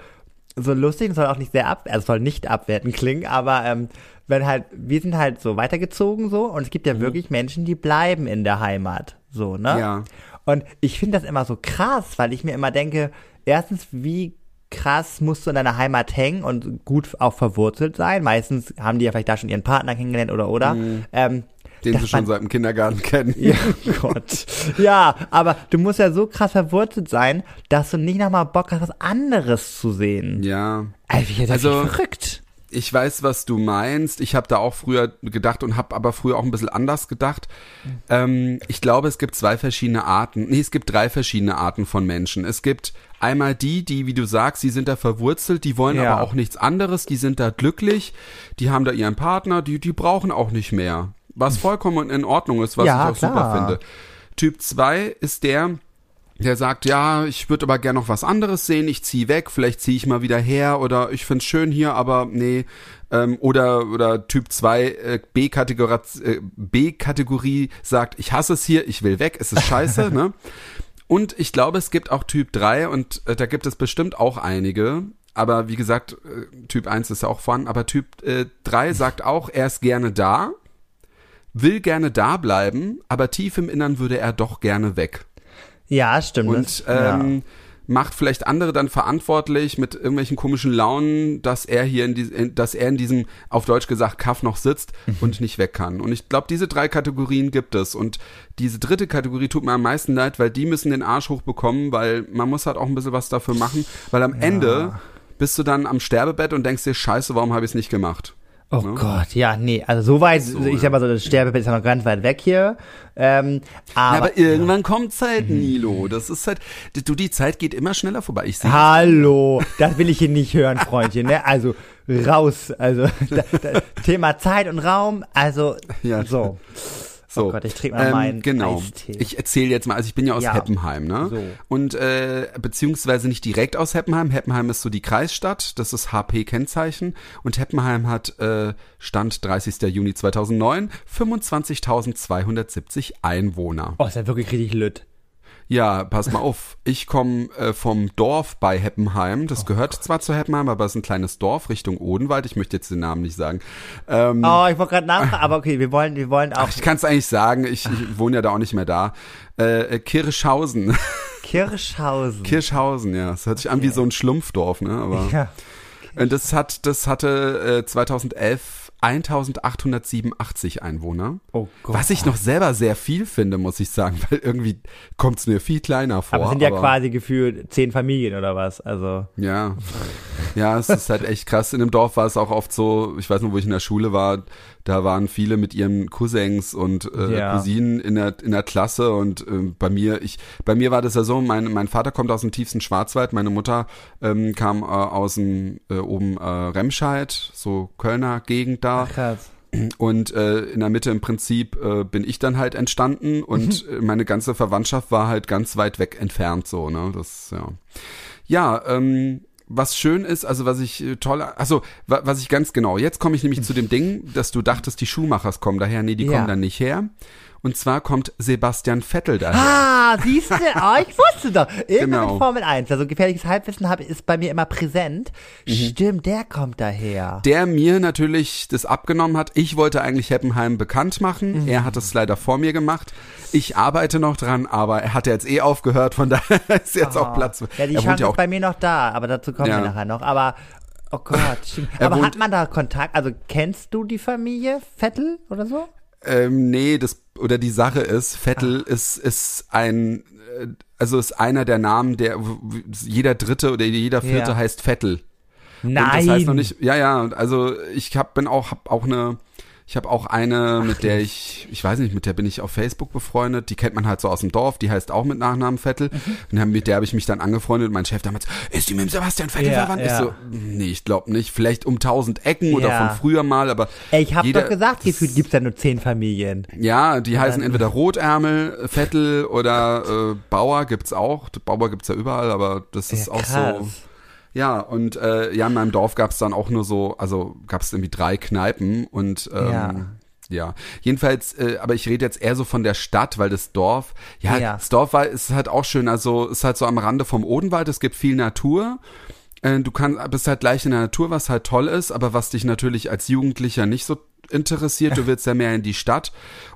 [SPEAKER 1] so lustig, es soll auch nicht sehr ab, also soll nicht abwertend klingen, aber ähm, wenn halt, wir sind halt so weitergezogen so und es gibt ja wirklich Menschen, die bleiben in der Heimat, so, ne?
[SPEAKER 2] Mhm. Ja.
[SPEAKER 1] Und ich finde das immer so krass, weil ich mir immer denke, erstens, wie krass musst du in deiner Heimat hängen und gut auch verwurzelt sein. Meistens haben die ja vielleicht da schon ihren Partner kennengelernt oder oder. Ähm,
[SPEAKER 2] Den sie schon seit dem Kindergarten kennen.
[SPEAKER 1] ja, Gott. Ja, aber du musst ja so krass verwurzelt sein, dass du nicht nochmal Bock hast, was anderes zu sehen.
[SPEAKER 2] Ja.
[SPEAKER 1] Das
[SPEAKER 2] Also-
[SPEAKER 1] verrückt.
[SPEAKER 2] Ich weiß, was du meinst. Ich habe da auch früher gedacht und habe aber früher auch ein bisschen anders gedacht. Ähm, ich glaube, es gibt zwei verschiedene Arten. Nee, es gibt drei verschiedene Arten von Menschen. Es gibt einmal die, die, wie du sagst, die sind da verwurzelt, die wollen
[SPEAKER 1] Ja.
[SPEAKER 2] aber auch nichts anderes, die sind da glücklich, die haben da ihren Partner, die, die brauchen auch nicht mehr. Was vollkommen in Ordnung ist, was
[SPEAKER 1] Ja,
[SPEAKER 2] ich auch super
[SPEAKER 1] klar.
[SPEAKER 2] finde. Typ 2 ist der, der sagt, ja, ich würde aber gerne noch was anderes sehen, ich ziehe weg, vielleicht ziehe ich mal wieder her oder ich find's schön hier, aber nee. Ähm, oder, oder Typ 2 äh, B-Kategorie äh, B-Kategorie sagt, ich hasse es hier, ich will weg, es ist scheiße, ne? Und ich glaube, es gibt auch Typ 3 und äh, da gibt es bestimmt auch einige. Aber wie gesagt, äh, Typ 1 ist ja auch vorhanden, aber Typ äh, 3 sagt auch, er ist gerne da, will gerne da bleiben, aber tief im Innern würde er doch gerne weg.
[SPEAKER 1] Ja, stimmt.
[SPEAKER 2] Und
[SPEAKER 1] das- ja.
[SPEAKER 2] ähm, macht vielleicht andere dann verantwortlich mit irgendwelchen komischen Launen, dass er hier in, die, in dass er in diesem, auf Deutsch gesagt, Kaff noch sitzt
[SPEAKER 1] Mhm.
[SPEAKER 2] und nicht weg kann. Und ich glaube, diese drei Kategorien gibt es. Und diese dritte Kategorie tut mir am meisten leid, weil die müssen den Arsch hochbekommen, weil man muss halt auch ein bisschen was dafür machen, weil am Ende bist du dann am Sterbebett und denkst dir, scheiße, warum habe ich es nicht gemacht?
[SPEAKER 1] Oh Gott, ja, nee, also so weit, ich sag mal so, das Sterbebett ist ja noch ganz weit weg hier. Ähm, aber,
[SPEAKER 2] Aber, irgendwann kommt's halt, Nilo. Das ist halt, du, die Zeit geht immer schneller vorbei. Ich sehe
[SPEAKER 1] Hallo, das will ich hier nicht hören, Freundchen, ne? Also raus, also da, da, Thema Zeit und Raum, also
[SPEAKER 2] Ja.
[SPEAKER 1] so.
[SPEAKER 2] So,
[SPEAKER 1] Oh Gott, ich trinke mal meinen
[SPEAKER 2] Genau.
[SPEAKER 1] Eistee.
[SPEAKER 2] Ich erzähle jetzt mal, also ich bin ja aus
[SPEAKER 1] Ja.
[SPEAKER 2] Heppenheim, ne?
[SPEAKER 1] So.
[SPEAKER 2] Und äh, beziehungsweise nicht direkt aus Heppenheim. Heppenheim ist so die Kreisstadt, das ist HP-Kennzeichen. Und Heppenheim hat äh, Stand 30. Juni 2009 25.270 Einwohner.
[SPEAKER 1] Oh, ist ja wirklich richtig lütt.
[SPEAKER 2] Ja, pass mal auf. Ich komme äh, vom Dorf bei Heppenheim.
[SPEAKER 1] Oh
[SPEAKER 2] Das gehört zwar zu Heppenheim, aber es ist ein kleines Dorf Richtung Odenwald. Ich möchte jetzt den Namen nicht sagen. Ähm,
[SPEAKER 1] Oh, ich wollte gerade nachfragen, aber okay, wir wollen, wir wollen auch
[SPEAKER 2] Ach, ich kann es eigentlich sagen, ich, ich wohne ja da auch nicht mehr da. Äh, äh, Kirschhausen.
[SPEAKER 1] Kirschhausen.
[SPEAKER 2] Kirschhausen, ja. Das hört sich an wie so ein Schlumpfdorf, ne? Aber
[SPEAKER 1] ja.
[SPEAKER 2] und das hat, das hatte äh, 2011 1887 Einwohner.
[SPEAKER 1] Oh Gott.
[SPEAKER 2] Was ich noch selber sehr viel finde, muss ich sagen, weil irgendwie kommt es mir viel kleiner vor.
[SPEAKER 1] aber es sind ja quasi gefühlt zehn Familien oder was, also.
[SPEAKER 2] Ja. Ja, es ist halt echt krass. In dem Dorf war es auch oft so, ich weiß noch, wo ich in der Schule war, da waren viele mit ihren Cousins und äh,
[SPEAKER 1] Ja.
[SPEAKER 2] Cousinen in der, in der Klasse und äh, bei mir, ich, bei mir war das ja so, mein, mein Vater kommt aus dem tiefsten Schwarzwald, meine Mutter ähm, kam äh, aus dem äh, oben äh, Remscheid, so Kölner Gegend da.
[SPEAKER 1] Krass.
[SPEAKER 2] Und äh, in der Mitte im Prinzip äh, bin ich dann halt entstanden und äh, meine ganze Verwandtschaft war halt ganz weit weg entfernt so, ne? Das, ja. Ja, ähm, was schön ist, also was ich äh, toll, also wa, was ich ganz genau, jetzt komme ich nämlich zu dem Ding, dass du dachtest, die Schuhmachers kommen daher, nee, die
[SPEAKER 1] Ja.
[SPEAKER 2] kommen dann nicht her. Und zwar kommt Sebastian Vettel daher.
[SPEAKER 1] Ah, siehst du, oh, ich wusste doch. Irgendwann
[SPEAKER 2] Genau.
[SPEAKER 1] mit Formel 1, also gefährliches Halbwissen hab, ist bei mir immer präsent.
[SPEAKER 2] Mhm.
[SPEAKER 1] Stimmt, der kommt daher.
[SPEAKER 2] der mir natürlich das abgenommen hat. Ich wollte eigentlich Heppenheim bekannt machen.
[SPEAKER 1] Mhm.
[SPEAKER 2] Er hat es leider vor mir gemacht. Ich arbeite noch dran, aber er hat jetzt eh aufgehört, von daher ist jetzt auch Platz.
[SPEAKER 1] Ah. Ja, die
[SPEAKER 2] er
[SPEAKER 1] Chance
[SPEAKER 2] ja
[SPEAKER 1] ist
[SPEAKER 2] auch
[SPEAKER 1] bei mir noch da, aber dazu kommen
[SPEAKER 2] Ja.
[SPEAKER 1] wir nachher noch. Aber, oh Gott, stimmt.
[SPEAKER 2] Er
[SPEAKER 1] Aber hat man da Kontakt? Also kennst du die Familie Vettel oder so?
[SPEAKER 2] Ähm, nee, das oder die Sache ist, Vettel ist ist ein äh, also ist einer der Namen, der jeder dritte oder jeder vierte
[SPEAKER 1] Ja.
[SPEAKER 2] heißt Vettel.
[SPEAKER 1] Nein.
[SPEAKER 2] Und das heißt noch nicht, ja, ja, also ich hab, bin auch, hab auch eine, ich habe auch eine, mit der ich, ich weiß nicht, mit der bin ich auf Facebook befreundet, die kennt man halt so aus dem Dorf, die heißt auch mit Nachnamen Vettel.
[SPEAKER 1] Mhm.
[SPEAKER 2] Und mit der habe ich mich dann angefreundet und mein Chef damals, ist die mit dem Sebastian Vettel
[SPEAKER 1] Ja,
[SPEAKER 2] verwandt? Ich
[SPEAKER 1] ja.
[SPEAKER 2] so, nee, ich glaube nicht, vielleicht um tausend Ecken oder
[SPEAKER 1] Ja.
[SPEAKER 2] von früher mal, aber
[SPEAKER 1] Ey, ich hab
[SPEAKER 2] jeder-
[SPEAKER 1] doch gesagt, gefühlt gibt's da nur zehn Familien.
[SPEAKER 2] ja, die heißen entweder Rotärmel, Vettel oder äh, Bauer gibt's auch. Bauer gibt's ja überall, aber das ist
[SPEAKER 1] Ja,
[SPEAKER 2] auch
[SPEAKER 1] krass.
[SPEAKER 2] so. Ja, und äh, ja, in meinem Dorf gab's dann auch nur so, also gab's irgendwie drei Kneipen und ähm,
[SPEAKER 1] Ja.
[SPEAKER 2] ja. Jedenfalls, äh, aber ich rede jetzt eher so von der Stadt, weil das Dorf, ja,
[SPEAKER 1] Ja.
[SPEAKER 2] das Dorf war, ist halt auch schön, also ist halt so am Rande vom Odenwald, es gibt viel Natur. Äh, Du kannst, bist halt gleich in der Natur, was halt toll ist, aber was dich natürlich als Jugendlicher nicht so interessiert, du willst ja mehr in die Stadt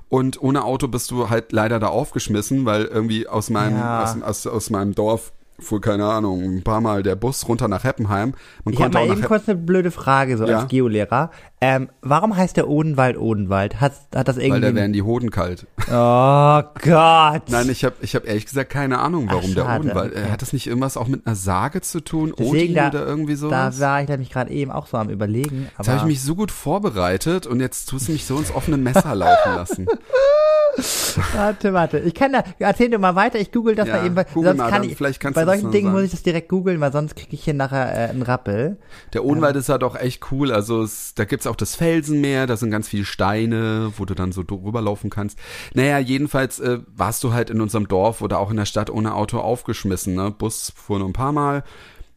[SPEAKER 2] und ohne Auto bist du halt leider da aufgeschmissen, weil irgendwie aus meinem,
[SPEAKER 1] Ja.
[SPEAKER 2] aus, aus, aus meinem Dorf fuhr, keine Ahnung, ein paar Mal der Bus runter nach Heppenheim. Man
[SPEAKER 1] Ich habe mal eben kurz eine blöde Frage, so
[SPEAKER 2] Ja.
[SPEAKER 1] als Geolehrer. Ähm, warum heißt der Odenwald Odenwald? Hat, hat das
[SPEAKER 2] weil
[SPEAKER 1] irgendwie...
[SPEAKER 2] da werden die Hoden kalt.
[SPEAKER 1] oh Gott.
[SPEAKER 2] Nein, ich habe ich hab ehrlich gesagt keine Ahnung, warum
[SPEAKER 1] Ach,
[SPEAKER 2] der Odenwald.
[SPEAKER 1] okay.
[SPEAKER 2] Äh, Hat das nicht irgendwas auch mit einer Sage zu tun?
[SPEAKER 1] Deswegen
[SPEAKER 2] Odin
[SPEAKER 1] da-
[SPEAKER 2] oder irgendwie
[SPEAKER 1] Da
[SPEAKER 2] sowas?
[SPEAKER 1] war ich nämlich gerade eben auch so am überlegen.
[SPEAKER 2] Jetzt habe ich mich so gut vorbereitet und jetzt tust du mich so ins offene Messer laufen lassen.
[SPEAKER 1] warte, warte. Ich kann da, erzähl dir mal weiter, ich google das
[SPEAKER 2] Ja,
[SPEAKER 1] mal eben, weil
[SPEAKER 2] google
[SPEAKER 1] sonst
[SPEAKER 2] mal,
[SPEAKER 1] kann ich,
[SPEAKER 2] vielleicht kannst du das
[SPEAKER 1] solchen Dingen
[SPEAKER 2] sagen.
[SPEAKER 1] muss ich das direkt googeln, weil sonst kriege ich hier nachher äh, einen Rappel.
[SPEAKER 2] Der Odenwald ist halt auch echt cool. Also es, da gibt's auch das Felsenmeer, da sind ganz viele Steine, wo du dann so drüber laufen kannst. Naja, jedenfalls äh, warst du halt in unserem Dorf oder auch in der Stadt ohne Auto aufgeschmissen. Ne? Bus fuhr nur ein paar Mal.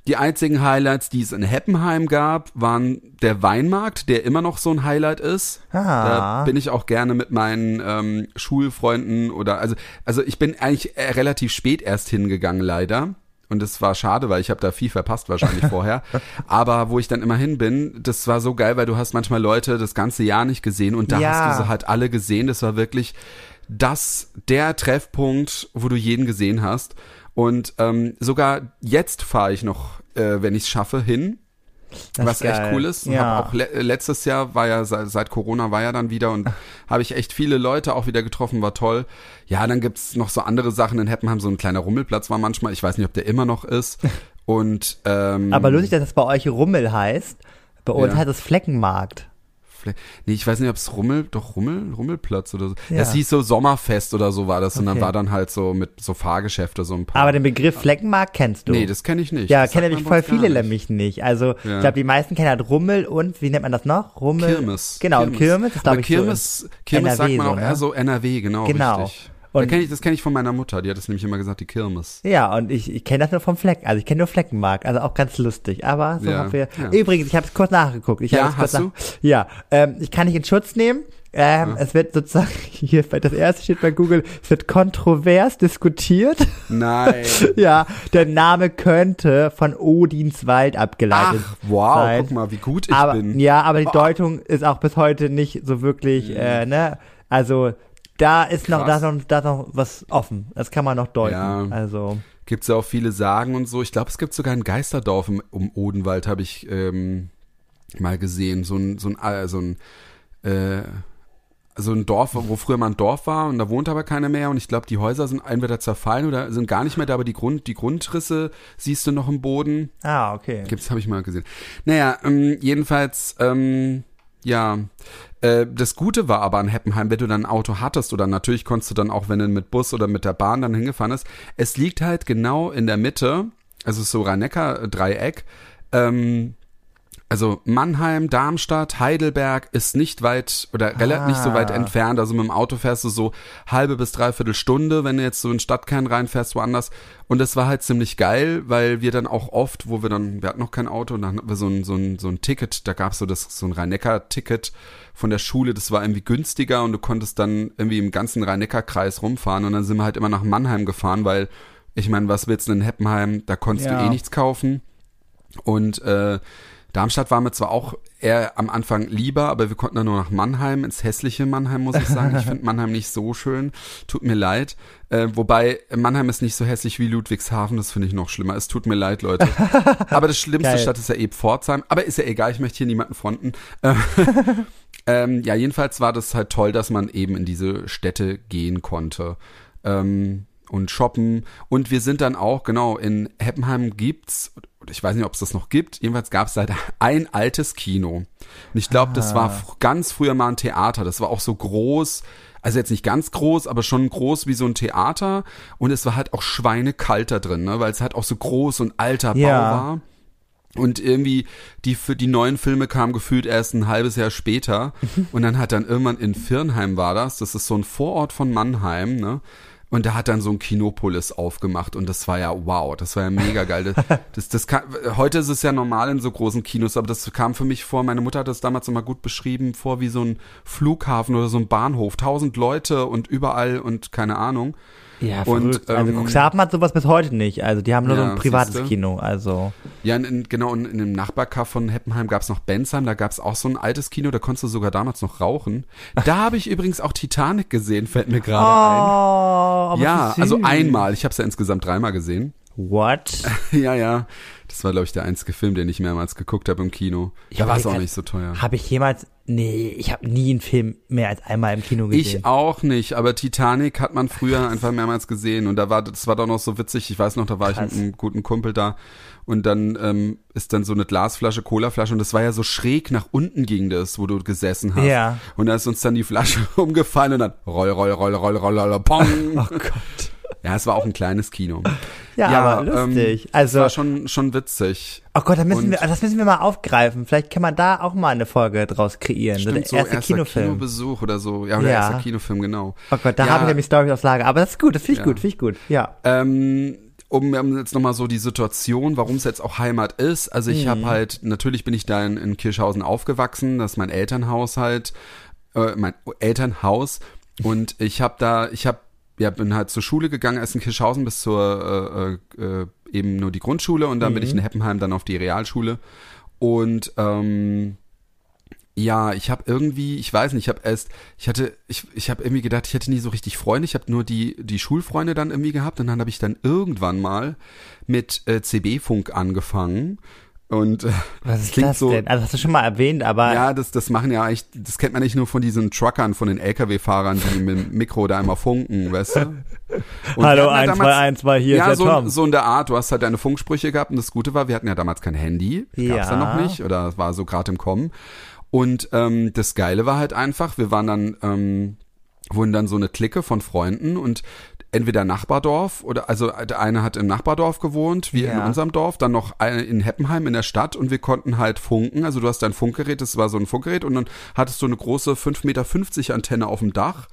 [SPEAKER 2] Die einzigen Highlights, die es in Heppenheim gab, waren der Weinmarkt, der immer noch so ein Highlight ist.
[SPEAKER 1] Ah.
[SPEAKER 2] Da bin ich auch gerne mit meinen ähm, Schulfreunden oder also also ich bin eigentlich relativ spät erst hingegangen leider und das war schade, weil ich habe da viel verpasst wahrscheinlich vorher. Aber wo ich dann immer hin bin, das war so geil, weil du hast manchmal Leute das ganze Jahr nicht gesehen und da
[SPEAKER 1] Ja.
[SPEAKER 2] hast du sie halt alle gesehen. Das war wirklich das der Treffpunkt, wo du jeden gesehen hast. Und ähm, sogar jetzt fahre ich noch, äh, wenn ich es schaffe, hin.
[SPEAKER 1] Das
[SPEAKER 2] was echt
[SPEAKER 1] geil.
[SPEAKER 2] cool ist.
[SPEAKER 1] Ja.
[SPEAKER 2] Auch le letztes Jahr war ja seit, seit Corona war ja dann wieder und habe ich echt viele Leute auch wieder getroffen, war toll. Ja, dann gibt's noch so andere Sachen in Heppenheim, so ein kleiner Rummelplatz war manchmal, ich weiß nicht, ob der immer noch ist. Und ähm,
[SPEAKER 1] Aber lustig, dass das bei euch Rummel heißt. Bei uns
[SPEAKER 2] Ja.
[SPEAKER 1] heißt es Fleckenmarkt.
[SPEAKER 2] Nee, ich weiß nicht, ob es Rummel, doch Rummel, Rummelplatz oder so.
[SPEAKER 1] Ja.
[SPEAKER 2] Es hieß so Sommerfest oder so war das und dann
[SPEAKER 1] Okay.
[SPEAKER 2] war dann halt so mit so Fahrgeschäfte so ein paar.
[SPEAKER 1] Aber den Begriff Fleckenmarkt kennst du.
[SPEAKER 2] nee, das kenne ich nicht.
[SPEAKER 1] ja, kennen
[SPEAKER 2] sagt
[SPEAKER 1] nämlich
[SPEAKER 2] man
[SPEAKER 1] voll viele
[SPEAKER 2] nicht.
[SPEAKER 1] nämlich nicht. Also,
[SPEAKER 2] Ja.
[SPEAKER 1] ich glaube, die meisten kennen halt Rummel und, wie nennt man das noch? Rummel.
[SPEAKER 2] Kirmes.
[SPEAKER 1] Genau,
[SPEAKER 2] Kirmes.
[SPEAKER 1] Kirmes ist, glaube
[SPEAKER 2] Aber
[SPEAKER 1] ich,
[SPEAKER 2] Kirmes, Kirmes sagt
[SPEAKER 1] NRW
[SPEAKER 2] man
[SPEAKER 1] so,
[SPEAKER 2] auch
[SPEAKER 1] ne?
[SPEAKER 2] eher so NRW, genau,
[SPEAKER 1] Genau.
[SPEAKER 2] richtig. Da
[SPEAKER 1] Und-
[SPEAKER 2] kenn ich, das kenne ich von meiner Mutter, die hat es nämlich immer gesagt, die Kirmes.
[SPEAKER 1] Ja, und ich, ich kenne das nur vom Fleck. Also, ich kenne nur Fleckenmarkt. Also, auch ganz lustig. Aber so
[SPEAKER 2] Ja,
[SPEAKER 1] haben wir.
[SPEAKER 2] ja.
[SPEAKER 1] Übrigens, ich habe es kurz nachgeguckt. Ich
[SPEAKER 2] Ja, hast
[SPEAKER 1] nach, Ja, ähm, ich kann nicht in Schutz nehmen. Ähm, Es wird sozusagen, hier, das erste steht bei Google, es wird kontrovers diskutiert.
[SPEAKER 2] Nein.
[SPEAKER 1] ja, der Name könnte von Odinswald abgeleitet
[SPEAKER 2] Ach, wow,
[SPEAKER 1] sein.
[SPEAKER 2] guck mal, wie gut ich
[SPEAKER 1] aber,
[SPEAKER 2] bin.
[SPEAKER 1] Ja, aber die
[SPEAKER 2] Oh.
[SPEAKER 1] Deutung ist auch bis heute nicht so wirklich, äh, ne? Also, da ist noch, da ist noch, da ist noch was offen. Das kann man noch deuten.
[SPEAKER 2] Ja.
[SPEAKER 1] Also,
[SPEAKER 2] Gibt's ja auch viele Sagen und so. Ich glaube, es gibt sogar ein Geisterdorf im, um Odenwald, habe ich ähm, mal gesehen. So ein, so ein, äh, so ein, äh, so ein Dorf, wo früher mal ein Dorf war und da wohnt aber keiner mehr und ich glaube, die Häuser sind entweder zerfallen oder sind gar nicht mehr da, aber die Grund, die Grundrisse siehst du noch im Boden.
[SPEAKER 1] ah, okay.
[SPEAKER 2] Gibt's, habe ich mal gesehen. Naja, ähm, jedenfalls, ähm, ja, äh, das Gute war aber an Heppenheim, wenn du dann ein Auto hattest oder natürlich konntest du dann auch, wenn du mit Bus oder mit der Bahn dann hingefahren ist, es liegt halt genau in der Mitte, also so Rhein-Neckar-Dreieck, ähm, also Mannheim, Darmstadt, Heidelberg ist nicht weit oder relativ nicht so weit
[SPEAKER 1] Ah.
[SPEAKER 2] entfernt. Also mit dem Auto fährst du so halbe bis dreiviertel Stunde, wenn du jetzt so in den Stadtkern reinfährst, woanders. Und das war halt ziemlich geil, weil wir dann auch oft, wo wir dann, wir hatten noch kein Auto, und dann hatten wir so ein, so ein, so ein Ticket, da gab's so das, so ein Rhein-Neckar-Ticket von der Schule, das war irgendwie günstiger und du konntest dann irgendwie im ganzen Rhein-Neckar-Kreis rumfahren und dann sind wir halt immer nach Mannheim gefahren, weil ich meine, was willst du in Heppenheim? Da konntest
[SPEAKER 1] Ja.
[SPEAKER 2] du eh nichts kaufen. Und äh, Darmstadt war mir zwar auch eher am Anfang lieber, aber wir konnten dann nur nach Mannheim, ins hässliche Mannheim, muss ich sagen. Ich finde Mannheim nicht so schön. Tut mir leid. Äh, wobei Mannheim ist nicht so hässlich wie Ludwigshafen, das finde ich noch schlimmer. Es tut mir leid, Leute. Aber das schlimmste
[SPEAKER 1] Geil.
[SPEAKER 2] Stadt ist ja eben Pforzheim. Aber ist ja egal, ich möchte hier niemanden fronten. Äh, ähm, ja, jedenfalls war das halt toll, dass man eben in diese Städte gehen konnte. Ähm, und shoppen. Und wir sind dann auch, genau, in Heppenheim gibt's, ich weiß nicht, ob es das noch gibt, jedenfalls gab es da ein altes Kino. Und ich glaube, das war fr- ganz früher mal ein Theater. Das war auch so groß, also jetzt nicht ganz groß, aber schon groß wie so ein Theater. Und es war halt auch schweinekalt da drin, ne? weil es halt auch so groß und alter
[SPEAKER 1] Ja.
[SPEAKER 2] Bau war. Und irgendwie die für die neuen Filme kamen gefühlt erst ein halbes Jahr später. Und dann hat dann irgendwann in Firnheim war das. Das ist so ein Vorort von Mannheim, ne? Und da hat dann so ein Kinopolis aufgemacht und das war ja wow, das war ja mega geil. Das, das, das kann, heute ist es ja normal in so großen Kinos, aber das kam für mich vor, meine Mutter hat das damals immer gut beschrieben, vor wie so ein Flughafen oder so ein Bahnhof. Tausend Leute und überall und keine Ahnung.
[SPEAKER 1] Ja,
[SPEAKER 2] Und,
[SPEAKER 1] also
[SPEAKER 2] ähm,
[SPEAKER 1] Cuxhaven hat sowas bis heute nicht. Also die haben nur so
[SPEAKER 2] Ja,
[SPEAKER 1] ein privates
[SPEAKER 2] siehste.
[SPEAKER 1] Kino. Also
[SPEAKER 2] Ja, in, in, genau, in, in dem Nachbarkaff von Heppenheim gab's noch Bensheim, da gab's auch so ein altes Kino, da konntest du sogar damals noch rauchen. Da habe ich übrigens auch Titanic gesehen, fällt mir gerade ein.
[SPEAKER 1] oh, aber
[SPEAKER 2] Ja, also einmal, ich habe es ja insgesamt dreimal gesehen.
[SPEAKER 1] What?
[SPEAKER 2] ja, ja. Das war, glaube ich, der einzige Film, den ich mehrmals geguckt habe im Kino.
[SPEAKER 1] Ich
[SPEAKER 2] Da war es auch nicht so teuer.
[SPEAKER 1] Habe ich jemals, nee, ich habe nie einen Film mehr als einmal im Kino gesehen.
[SPEAKER 2] Ich auch nicht, aber Titanic hat man früher einfach mehrmals gesehen und da war das war doch noch so witzig. Ich weiß noch, da war
[SPEAKER 1] Krass.
[SPEAKER 2] ich mit einem guten Kumpel da und dann ähm, ist dann so eine Glasflasche, Colaflasche und das war ja so schräg nach unten ging das, wo du gesessen hast.
[SPEAKER 1] Ja.
[SPEAKER 2] Und da ist uns dann die Flasche umgefallen und dann roll, roll, roll, roll, roll, roll, pong.
[SPEAKER 1] Oh Gott.
[SPEAKER 2] Ja, es war auch ein kleines Kino.
[SPEAKER 1] Ja, aber lustig.
[SPEAKER 2] Ähm,
[SPEAKER 1] Also-
[SPEAKER 2] war schon schon witzig.
[SPEAKER 1] Oh Gott, da müssen
[SPEAKER 2] Und-
[SPEAKER 1] wir, das müssen wir mal aufgreifen. Vielleicht kann man da auch mal eine Folge draus kreieren. so
[SPEAKER 2] Stimmt,
[SPEAKER 1] der
[SPEAKER 2] so
[SPEAKER 1] erste
[SPEAKER 2] erster
[SPEAKER 1] Kinofilm.
[SPEAKER 2] Kinobesuch oder so. Ja, oder
[SPEAKER 1] Ja.
[SPEAKER 2] erster Kinofilm, genau.
[SPEAKER 1] Oh Gott, da
[SPEAKER 2] Ja.
[SPEAKER 1] habe ich nämlich Story aufs Lager. Aber das ist gut, das finde ich
[SPEAKER 2] Ja.
[SPEAKER 1] gut, finde ich gut. Ja.
[SPEAKER 2] Ähm, um jetzt nochmal so die Situation, warum es jetzt auch Heimat ist. Also ich
[SPEAKER 1] Mhm.
[SPEAKER 2] habe halt, natürlich bin ich da in, in Kirschhausen aufgewachsen, das ist mein Elternhaus halt, äh, mein Elternhaus. Und ich habe da, ich habe, ja, bin halt zur Schule gegangen, erst in Kirschhausen bis zur äh, äh, äh, eben nur die Grundschule und dann bin ich
[SPEAKER 1] Mhm.
[SPEAKER 2] in Heppenheim dann auf die Realschule. Und ähm, ja, ich habe irgendwie, ich weiß nicht, ich habe erst, ich hatte, ich, ich habe irgendwie gedacht, ich hätte nie so richtig Freunde. Ich habe nur die die Schulfreunde dann irgendwie gehabt und dann habe ich dann irgendwann mal mit äh, CB-Funk angefangen und äh,
[SPEAKER 1] Was ist
[SPEAKER 2] klingt
[SPEAKER 1] das
[SPEAKER 2] so,
[SPEAKER 1] denn? Also hast du schon mal erwähnt, aber
[SPEAKER 2] ja, das, das machen ja eigentlich, das kennt man nicht nur von diesen Truckern, von den LKW-Fahrern, die mit dem Mikro da immer funken, weißt du? Und
[SPEAKER 1] Hallo,
[SPEAKER 2] hatten ja
[SPEAKER 1] 1212, hier
[SPEAKER 2] ja,
[SPEAKER 1] ist der
[SPEAKER 2] so,
[SPEAKER 1] Tom.
[SPEAKER 2] so in der Art, du hast halt deine Funksprüche gehabt und das Gute war, wir hatten ja damals kein Handy, gab's
[SPEAKER 1] Ja.
[SPEAKER 2] ja noch nicht oder war so gerade im Kommen. Und ähm, das Geile war halt einfach, wir waren dann, ähm, wurden dann so eine Clique von Freunden und entweder Nachbardorf oder also der eine hat im Nachbardorf gewohnt, wir in
[SPEAKER 1] Ja.
[SPEAKER 2] unserem Dorf, dann noch eine in Heppenheim in der Stadt und wir konnten halt funken. Also du hast dein Funkgerät, das war so ein Funkgerät und dann hattest du eine große 5,50 Meter Antenne auf dem Dach.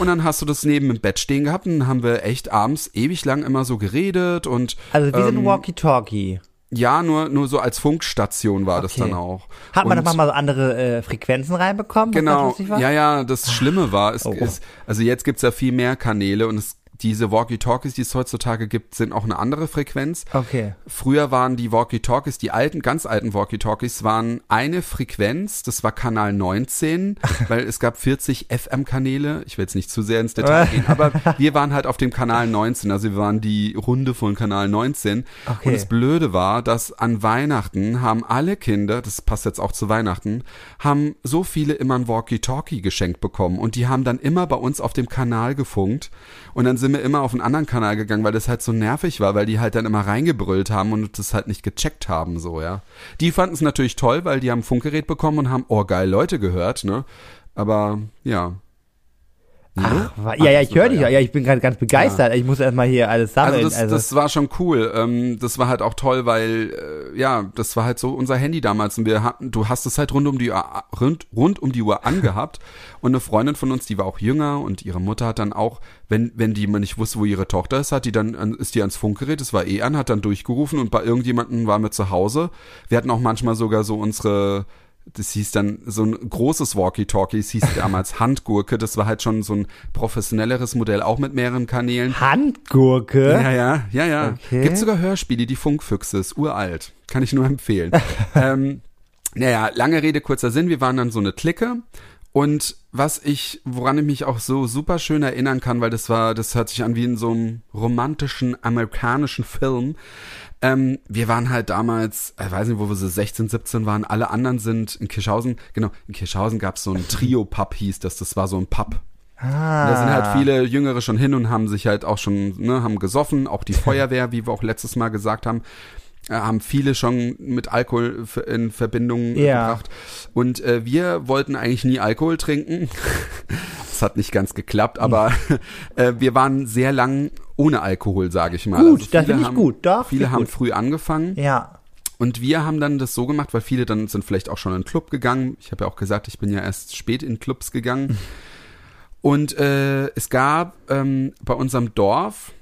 [SPEAKER 2] Und dann hast du das neben im Bett stehen gehabt und dann haben wir echt abends ewig lang immer so geredet und
[SPEAKER 1] also wir sind
[SPEAKER 2] ähm,
[SPEAKER 1] Walkie-Talkie.
[SPEAKER 2] Ja, nur, nur so als Funkstation war das
[SPEAKER 1] Okay.
[SPEAKER 2] dann auch.
[SPEAKER 1] Hat man doch mal so andere äh, Frequenzen reinbekommen?
[SPEAKER 2] Genau, ja, ja, das Schlimme war, es
[SPEAKER 1] Oh.
[SPEAKER 2] ist, also jetzt gibt's ja viel mehr Kanäle und es, diese Walkie-Talkies, die es heutzutage gibt, sind auch eine andere Frequenz.
[SPEAKER 1] Okay.
[SPEAKER 2] Früher waren die Walkie-Talkies, die alten, ganz alten Walkie-Talkies, waren eine Frequenz, das war Kanal 19, weil es gab 40 FM-Kanäle. Ich will jetzt nicht zu sehr ins Detail gehen, aber wir waren halt auf dem Kanal 19, also wir waren die Runde von Kanal 19.
[SPEAKER 1] Okay.
[SPEAKER 2] Und das Blöde war, dass an Weihnachten haben alle Kinder, das passt jetzt auch zu Weihnachten, haben so viele immer ein Walkie-Talkie geschenkt bekommen und die haben dann immer bei uns auf dem Kanal gefunkt und dann sind wir immer auf einen anderen Kanal gegangen, weil das halt so nervig war, weil die halt dann immer reingebrüllt haben und das halt nicht gecheckt haben, so, ja. Die fanden es natürlich toll, weil die haben ein Funkgerät bekommen und haben, oh geil, Leute gehört, ne? Aber, ja.
[SPEAKER 1] Ach, ja, ja, ich höre dich.
[SPEAKER 2] ja.
[SPEAKER 1] Ja. ja, ich bin gerade ganz begeistert. Ich muss erstmal hier alles sammeln.
[SPEAKER 2] Also das, das war schon cool. Ähm, das war halt auch toll, weil äh, ja, das war halt so unser Handy damals und wir hatten, du hast es halt rund um die Uhr, rund, rund um die Uhr angehabt und eine Freundin von uns, die war auch jünger und ihre Mutter hat dann auch, wenn wenn die mal nicht wusste, wo ihre Tochter ist, hat die dann an- ist die ans Funkgerät, das war eh an, hat dann durchgerufen und bei irgendjemanden waren wir zu Hause. Wir hatten auch manchmal sogar so unsere das hieß dann so ein großes Walkie-Talkie, es hieß damals Handgurke, das war halt schon so ein professionelleres Modell, auch mit mehreren Kanälen.
[SPEAKER 1] Handgurke.
[SPEAKER 2] Ja, ja, ja, ja.
[SPEAKER 1] Okay.
[SPEAKER 2] Gibt sogar Hörspiele, die Funkfüchse, ist uralt. Kann ich nur empfehlen. ähm, naja, lange Rede, kurzer Sinn. Wir waren dann so eine Clique. Und was ich, woran ich mich auch so super schön erinnern kann, weil das war, das hört sich an wie in so einem romantischen amerikanischen Film. Ähm, wir waren halt damals, ich weiß nicht, wo wir so 16, 17 waren, alle anderen sind in Kirschhausen, genau, in Kirschhausen gab es so ein Trio-Pub, hieß das, das war so ein Pub.
[SPEAKER 1] Ah.
[SPEAKER 2] Da sind halt viele Jüngere schon hin und haben sich halt auch schon, ne, haben gesoffen. Auch die Feuerwehr, wie wir auch letztes Mal gesagt haben, äh, haben viele schon mit Alkohol in Verbindung äh,
[SPEAKER 1] Ja.
[SPEAKER 2] gebracht. Und äh, wir wollten eigentlich nie Alkohol trinken. Das hat nicht ganz geklappt, aber äh, wir waren sehr lang ohne Alkohol, sage ich mal.
[SPEAKER 1] Gut, das
[SPEAKER 2] viele
[SPEAKER 1] finde ich
[SPEAKER 2] haben-
[SPEAKER 1] gut, doch,
[SPEAKER 2] Viele haben
[SPEAKER 1] gut.
[SPEAKER 2] früh angefangen.
[SPEAKER 1] Ja.
[SPEAKER 2] Und wir haben dann das so gemacht, weil viele dann sind vielleicht auch schon in den Club gegangen. Ich habe ja auch gesagt, ich bin ja erst spät in Clubs gegangen. Und äh, es gab ähm, bei unserem Dorf,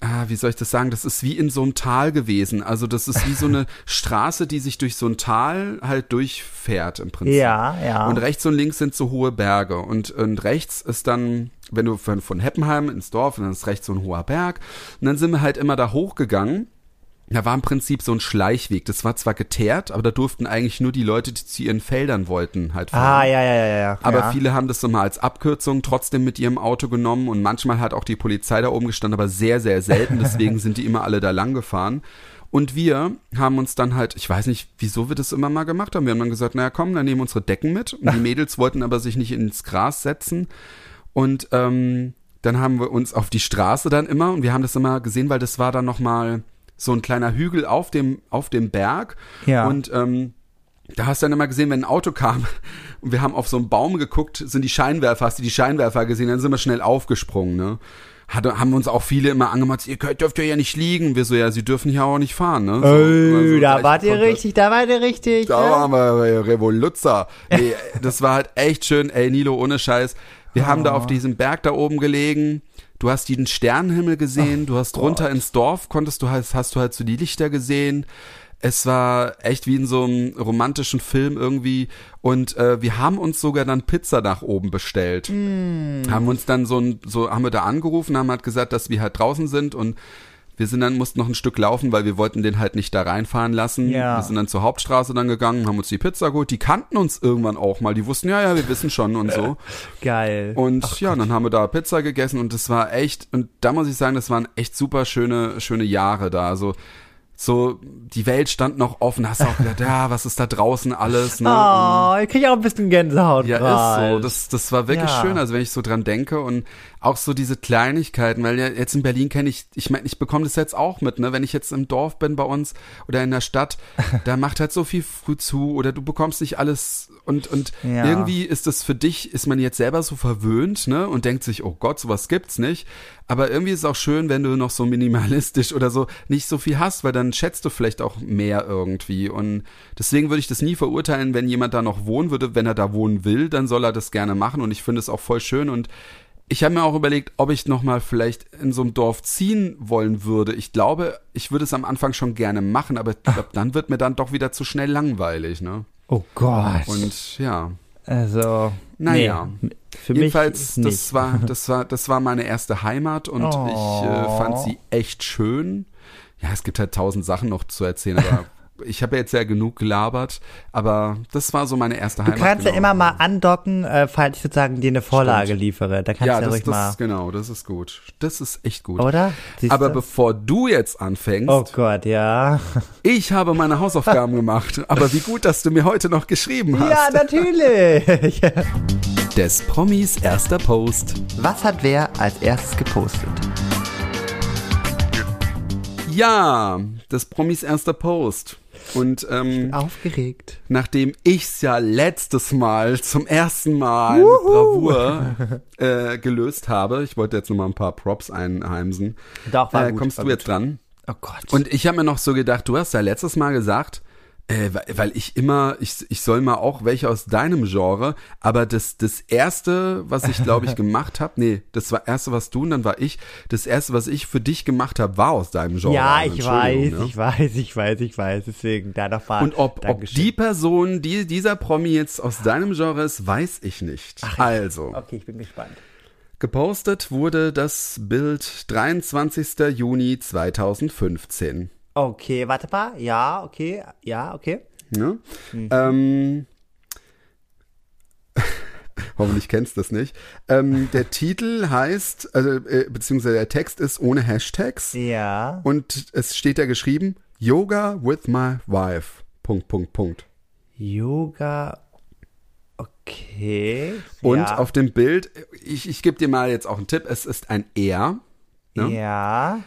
[SPEAKER 2] ah, wie soll ich das sagen, das ist wie in so einem Tal gewesen. Also das ist wie so eine Straße, die sich durch so ein Tal halt durchfährt im Prinzip.
[SPEAKER 1] Ja, ja.
[SPEAKER 2] Und rechts und links sind so hohe Berge. Und, und rechts ist dann, wenn du von, von Heppenheim ins Dorf, und dann ist rechts so ein hoher Berg. Und dann sind wir halt immer da hochgegangen. Da war im Prinzip so ein Schleichweg. Das war zwar geteert, aber da durften eigentlich nur die Leute, die zu ihren Feldern wollten, halt fahren.
[SPEAKER 1] Ah, ja, ja, ja, ja.
[SPEAKER 2] Aber
[SPEAKER 1] ja.
[SPEAKER 2] viele haben das so mal als Abkürzung trotzdem mit ihrem Auto genommen und manchmal hat auch die Polizei da oben gestanden, aber sehr, sehr selten. Deswegen sind die immer alle da lang gefahren. Und wir haben uns dann halt, ich weiß nicht, wieso wir das immer mal gemacht haben. Wir haben dann gesagt, naja, komm, dann nehmen wir unsere Decken mit. Und die Mädels wollten aber sich nicht ins Gras setzen. Und ähm, dann haben wir uns auf die Straße dann immer, und wir haben das immer gesehen, weil das war dann nochmal so ein kleiner Hügel auf dem, auf dem Berg.
[SPEAKER 1] Ja.
[SPEAKER 2] Und ähm, da hast du dann immer gesehen, wenn ein Auto kam und wir haben auf so einen Baum geguckt, sind die Scheinwerfer, hast du die Scheinwerfer gesehen, dann sind wir schnell aufgesprungen, ne? Hat, haben uns auch viele immer angemacht, ihr könnt, dürft ja ja nicht liegen. Wir so, ja, sie dürfen hier auch nicht fahren, ne? So,
[SPEAKER 1] Ey,
[SPEAKER 2] also
[SPEAKER 1] da wart ihr richtig, da wart ihr richtig.
[SPEAKER 2] Da
[SPEAKER 1] ja.
[SPEAKER 2] waren wir Revoluzzer. Nee, das war halt echt schön. Ey, Nilo, ohne Scheiß. Wir haben da
[SPEAKER 1] Oh.
[SPEAKER 2] auf diesem Berg da oben gelegen. Du hast den Sternenhimmel gesehen. du hast runter
[SPEAKER 1] Gott.
[SPEAKER 2] ins Dorf, konntest du halt, hast du halt so die Lichter gesehen. Es war echt wie in so einem romantischen Film irgendwie. Und äh, wir haben uns sogar dann Pizza nach oben bestellt.
[SPEAKER 1] Hm.
[SPEAKER 2] Haben uns dann so ein, so haben wir da angerufen, haben halt gesagt, dass wir halt draußen sind und wir sind dann, mussten noch ein Stück laufen, weil wir wollten den halt nicht da reinfahren lassen.
[SPEAKER 1] Ja.
[SPEAKER 2] Wir sind dann zur Hauptstraße dann gegangen, haben uns die Pizza geholt. Die kannten uns irgendwann auch mal. Die wussten, ja, ja, wir wissen schon und so.
[SPEAKER 1] Geil.
[SPEAKER 2] Und ja, dann haben wir da Pizza gegessen und das war echt, und da muss ich sagen, das waren echt super schöne, schöne Jahre da. Also, so, die Welt stand noch offen, hast auch gedacht, ja, was ist da draußen alles, ne?
[SPEAKER 1] oh, ich kriege auch ein bisschen Gänsehaut.
[SPEAKER 2] Ja,
[SPEAKER 1] grad.
[SPEAKER 2] ist so. Das, das war wirklich
[SPEAKER 1] Ja.
[SPEAKER 2] schön, also wenn ich so dran denke und auch so diese Kleinigkeiten, weil ja jetzt in Berlin kenne ich, ich meine, ich bekomme das jetzt auch mit, ne? Wenn ich jetzt im Dorf bin bei uns oder in der Stadt, da macht halt so viel früh zu oder du bekommst nicht alles und, und
[SPEAKER 1] Ja.
[SPEAKER 2] irgendwie ist das für dich, ist man jetzt selber so verwöhnt, ne? Und denkt sich, oh Gott, sowas gibt's nicht. Aber irgendwie ist es auch schön, wenn du noch so minimalistisch oder so nicht so viel hast, weil dann schätzt du vielleicht auch mehr irgendwie. Und deswegen würde ich das nie verurteilen, wenn jemand da noch wohnen würde. Wenn er da wohnen will, dann soll er das gerne machen. Und ich finde es auch voll schön. Und ich habe mir auch überlegt, ob ich noch mal vielleicht in so einem Dorf ziehen wollen würde. Ich glaube, ich würde es am Anfang schon gerne machen, aber ich glaube, dann wird mir dann doch wieder zu schnell langweilig, ne?
[SPEAKER 1] Oh Gott.
[SPEAKER 2] Und ja,
[SPEAKER 1] also,
[SPEAKER 2] Naja.
[SPEAKER 1] nee, für
[SPEAKER 2] Jedenfalls,
[SPEAKER 1] mich
[SPEAKER 2] das
[SPEAKER 1] nicht.
[SPEAKER 2] war, das war, das war meine erste Heimat und
[SPEAKER 1] Oh.
[SPEAKER 2] ich äh, fand sie echt schön. Ja, es gibt halt tausend Sachen noch zu erzählen, aber ich habe ja jetzt ja genug gelabert, aber das war so meine erste
[SPEAKER 1] Du
[SPEAKER 2] Heimat.
[SPEAKER 1] kannst ja
[SPEAKER 2] genau.
[SPEAKER 1] immer mal andocken, äh, falls ich sozusagen dir eine Vorlage liefere. Da kannst
[SPEAKER 2] Ja,
[SPEAKER 1] du ja
[SPEAKER 2] das,
[SPEAKER 1] ruhig mal.
[SPEAKER 2] genau, das ist gut. Das ist echt gut.
[SPEAKER 1] Oder? Siehst
[SPEAKER 2] Aber
[SPEAKER 1] du?
[SPEAKER 2] bevor du jetzt anfängst,
[SPEAKER 1] Oh Gott, ja.
[SPEAKER 2] ich habe meine Hausaufgaben gemacht. Aber wie gut, dass du mir heute noch geschrieben hast.
[SPEAKER 1] Ja, natürlich.
[SPEAKER 2] Des Promis erster Post.
[SPEAKER 1] Was hat wer als erstes gepostet?
[SPEAKER 2] Ja, des Promis erster Post. Und ähm,
[SPEAKER 1] Aufgeregt.
[SPEAKER 2] nachdem ich's ja letztes Mal zum ersten Mal mit Bravour äh, gelöst habe, ich wollte jetzt noch mal ein paar Props einheimsen,
[SPEAKER 1] Doch, war
[SPEAKER 2] äh,
[SPEAKER 1] gut,
[SPEAKER 2] kommst
[SPEAKER 1] war
[SPEAKER 2] du
[SPEAKER 1] gut.
[SPEAKER 2] jetzt dran.
[SPEAKER 1] Oh Gott.
[SPEAKER 2] Und ich habe mir noch so gedacht, du hast ja letztes Mal gesagt, äh, weil, ich immer, ich, ich soll mal auch welche aus deinem Genre, aber das, das erste, was ich glaube ich gemacht habe, nee, das war erste, was du und dann war ich, das erste, was ich für dich gemacht habe, war aus deinem Genre.
[SPEAKER 1] ja, ich weiß,
[SPEAKER 2] ne?
[SPEAKER 1] ich weiß, ich weiß, ich weiß. Deswegen da nochmal.
[SPEAKER 2] Und ob, ob die Person, die, dieser Promi jetzt aus deinem Genre ist, weiß ich nicht. also,
[SPEAKER 1] Okay, ich bin gespannt.
[SPEAKER 2] gepostet wurde das Bild 23. Juni 2015.
[SPEAKER 1] Okay, warte mal. Ja, okay. Ja, okay.
[SPEAKER 2] Ne?
[SPEAKER 1] Mhm.
[SPEAKER 2] Ähm, hoffentlich kennst du das nicht. Ähm, der Titel heißt, also, äh, beziehungsweise der Text ist ohne Hashtags
[SPEAKER 1] Ja.
[SPEAKER 2] und es steht da geschrieben, Yoga with my wife. Punkt, Punkt, Punkt.
[SPEAKER 1] Yoga. Okay.
[SPEAKER 2] Und
[SPEAKER 1] ja.
[SPEAKER 2] auf dem Bild, ich, ich gebe dir mal jetzt auch einen Tipp, es ist ein Er. ne?
[SPEAKER 1] Ja.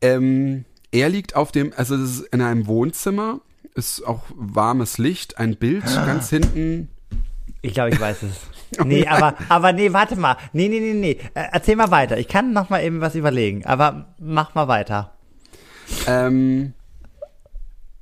[SPEAKER 2] Ähm, er liegt auf dem, also das ist in einem Wohnzimmer, ist auch warmes Licht, ein Bild ganz hinten.
[SPEAKER 1] Ich glaube, ich weiß es. Nee, aber, aber nee, warte mal. Nee, nee, nee, nee. Äh, Erzähl mal weiter. Ich kann noch mal eben was überlegen, aber mach mal weiter.
[SPEAKER 2] Ähm,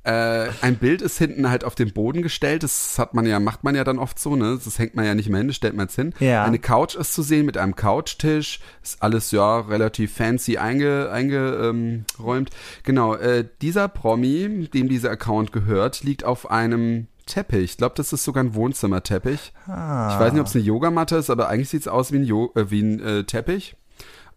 [SPEAKER 2] äh, ein Bild ist hinten halt auf den Boden gestellt. Das hat man ja, macht man ja dann oft so, ne? Das hängt man ja nicht mehr hin, das stellt man jetzt hin.
[SPEAKER 1] Ja.
[SPEAKER 2] Eine Couch ist zu sehen mit einem Couchtisch. Ist alles ja relativ fancy eingeräumt. Einge, ähm, räumt. genau, äh, dieser Promi, dem dieser Account gehört, liegt auf einem Teppich. Ich glaube, das ist sogar ein Wohnzimmerteppich.
[SPEAKER 1] Ah.
[SPEAKER 2] Ich weiß nicht, ob es eine Yogamatte ist, aber eigentlich sieht es aus wie ein, jo äh, wie ein äh, Teppich.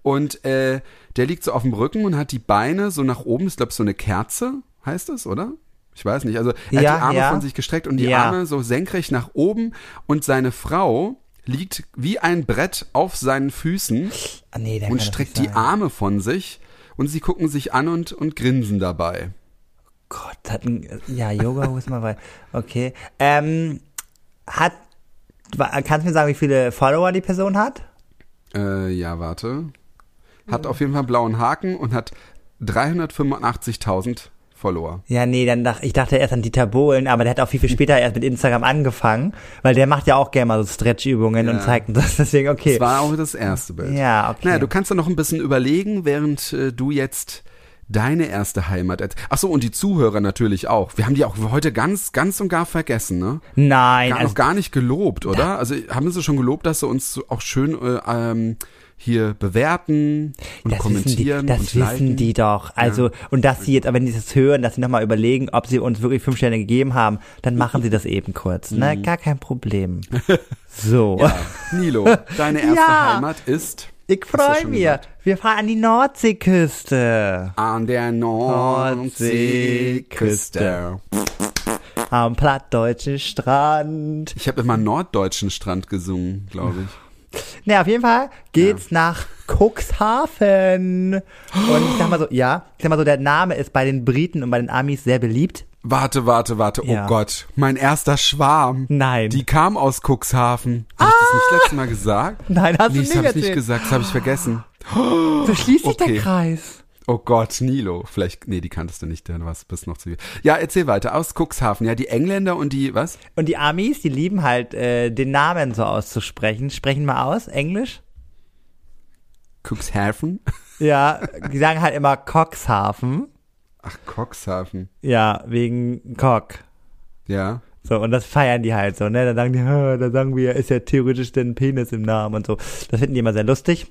[SPEAKER 2] Und äh, der liegt so auf dem Rücken und hat die Beine so nach oben, ich glaube so eine Kerze, heißt es, oder? Ich weiß nicht. Also er
[SPEAKER 1] Ja,
[SPEAKER 2] hat die Arme
[SPEAKER 1] ja.
[SPEAKER 2] von sich gestreckt und die
[SPEAKER 1] Ja.
[SPEAKER 2] Arme so senkrecht nach oben und seine Frau liegt wie ein Brett auf seinen Füßen
[SPEAKER 1] Ah, nee,
[SPEAKER 2] und streckt die. Arme von sich und sie gucken sich an und, und grinsen dabei.
[SPEAKER 1] Gott, hat ein, ja, Yoga muss mal weiter. Okay. Ähm, hat, kannst du mir sagen, wie viele Follower die Person hat?
[SPEAKER 2] Äh, ja, warte. Hat auf jeden Fall einen blauen Haken und hat 385.000 Follower.
[SPEAKER 1] Ja, nee, dann dachte ich dachte erst an Dieter Bohlen, aber der hat auch viel, viel später erst mit Instagram angefangen, weil der macht ja auch gerne mal so Stretch-Übungen und
[SPEAKER 2] Ja.
[SPEAKER 1] zeigt uns das, deswegen okay.
[SPEAKER 2] Das war auch das erste Bild.
[SPEAKER 1] Ja, okay.
[SPEAKER 2] Naja, du kannst da noch ein bisschen überlegen, während äh, du jetzt deine erste Heimat erzählst. Ach so, und die Zuhörer natürlich auch. Wir haben die auch heute ganz, ganz und gar vergessen, ne?
[SPEAKER 1] Nein,
[SPEAKER 2] Gar,
[SPEAKER 1] also,
[SPEAKER 2] noch gar nicht gelobt, oder? Also haben sie schon gelobt, dass sie uns auch schön äh, ähm, hier bewerten und
[SPEAKER 1] das wissen die,
[SPEAKER 2] kommentieren
[SPEAKER 1] das
[SPEAKER 2] und
[SPEAKER 1] wissen
[SPEAKER 2] liken.
[SPEAKER 1] die doch. Also, und dass sie jetzt, aber wenn die das hören, dass sie nochmal überlegen, ob sie uns wirklich fünf Sterne gegeben haben, dann machen sie das eben kurz, ne? Gar kein Problem. So.
[SPEAKER 2] Mhm. Ja, Nilo, deine erste
[SPEAKER 1] Ja.
[SPEAKER 2] Heimat ist
[SPEAKER 1] Ich
[SPEAKER 2] ja
[SPEAKER 1] freue mich. Wir fahren an die Nordseeküste.
[SPEAKER 2] an der Nordseeküste.
[SPEAKER 1] Am plattdeutschen Strand.
[SPEAKER 2] Ich habe immer norddeutschen Strand gesungen, glaube ich.
[SPEAKER 1] Na, auf jeden Fall geht's nach Cuxhaven. Und ich sag mal so, ja, ich sag mal so, der Name ist bei den Briten und bei den Amis sehr beliebt.
[SPEAKER 2] Warte, warte, warte.
[SPEAKER 1] Ja.
[SPEAKER 2] Oh Gott, mein erster Schwarm.
[SPEAKER 1] Nein.
[SPEAKER 2] Die kam aus Cuxhaven. Habe ich das nicht letztes Mal gesagt?
[SPEAKER 1] Nein, hast
[SPEAKER 2] nee,
[SPEAKER 1] du
[SPEAKER 2] das
[SPEAKER 1] nicht
[SPEAKER 2] habe ich nicht gesagt, das habe ich vergessen.
[SPEAKER 1] So schließt sich
[SPEAKER 2] Okay.
[SPEAKER 1] der Kreis.
[SPEAKER 2] Oh Gott, Nilo. Vielleicht, nee, die kanntest du nicht, du warst bist noch zu viel. Ja, erzähl weiter. Aus Cuxhaven. Ja, die Engländer und die, was?
[SPEAKER 1] Und die Amis, die lieben halt, äh, den Namen so auszusprechen. Sprechen mal aus, Englisch?
[SPEAKER 2] Cuxhaven?
[SPEAKER 1] Ja, die sagen halt immer Coxhaven.
[SPEAKER 2] Ach, Cuxhaven.
[SPEAKER 1] Ja, wegen Cock.
[SPEAKER 2] Ja.
[SPEAKER 1] So, und das feiern die halt so, ne? Da sagen die, "Hä, da sagen wir, ist ja theoretisch denn Penis im Namen und so. Das finden die immer sehr lustig.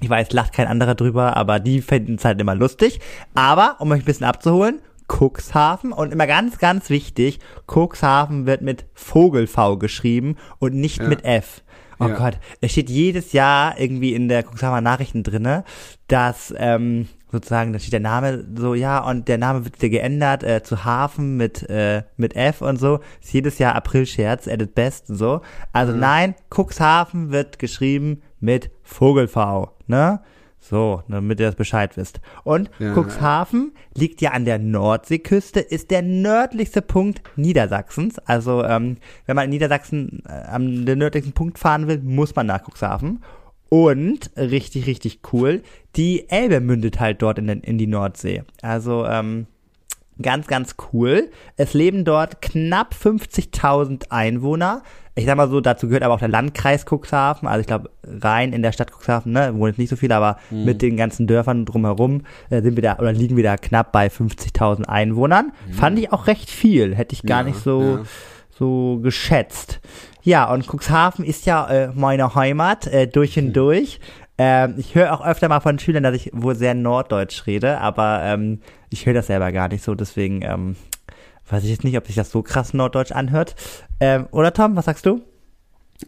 [SPEAKER 1] Ich weiß, lacht kein anderer drüber, aber die finden es halt immer lustig. Aber, um euch ein bisschen abzuholen, Cuxhaven und immer ganz, ganz wichtig, Cuxhaven wird mit Vogel-V geschrieben und nicht
[SPEAKER 2] Ja.
[SPEAKER 1] mit F. Oh
[SPEAKER 2] Ja.
[SPEAKER 1] Gott, es steht jedes Jahr irgendwie in der Cuxhavener Nachrichten drinne, dass ähm, sozusagen, da steht der Name so, ja, und der Name wird wieder geändert äh, zu Hafen mit äh, mit F und so. Ist jedes Jahr April-Scherz, at its best und so. Also nein, Cuxhaven wird geschrieben mit Vogel-V, ne? So, damit ihr das Bescheid wisst. Und
[SPEAKER 2] Ja,
[SPEAKER 1] Cuxhaven liegt ja an der Nordseeküste, ist der nördlichste Punkt Niedersachsens. Also ähm, wenn man in Niedersachsen äh, am den nördlichsten Punkt fahren will, muss man nach Cuxhaven. Und richtig, richtig cool, die Elbe mündet halt dort in, den, in die Nordsee. Also ähm, ganz, ganz cool. Es leben dort knapp 50.000 Einwohner. Ich sag mal so, dazu gehört aber auch der Landkreis Cuxhaven. Also ich glaube, rein in der Stadt Cuxhaven, ne, wohnen jetzt nicht so viele, aber mit den ganzen Dörfern drumherum äh, sind wir da, oder liegen wir da knapp bei 50.000 Einwohnern. Fand ich auch recht viel. Hätte ich gar
[SPEAKER 2] Ja,
[SPEAKER 1] nicht so,
[SPEAKER 2] ja.
[SPEAKER 1] so geschätzt. Ja, und Cuxhaven ist ja äh, meine Heimat, äh, durch und durch. Ähm, ich höre auch öfter mal von Schülern, dass ich wohl sehr norddeutsch rede, aber ähm, ich höre das selber gar nicht so, deswegen ähm, weiß ich jetzt nicht, ob sich das so krass norddeutsch anhört. Ähm, oder Tom, was sagst du?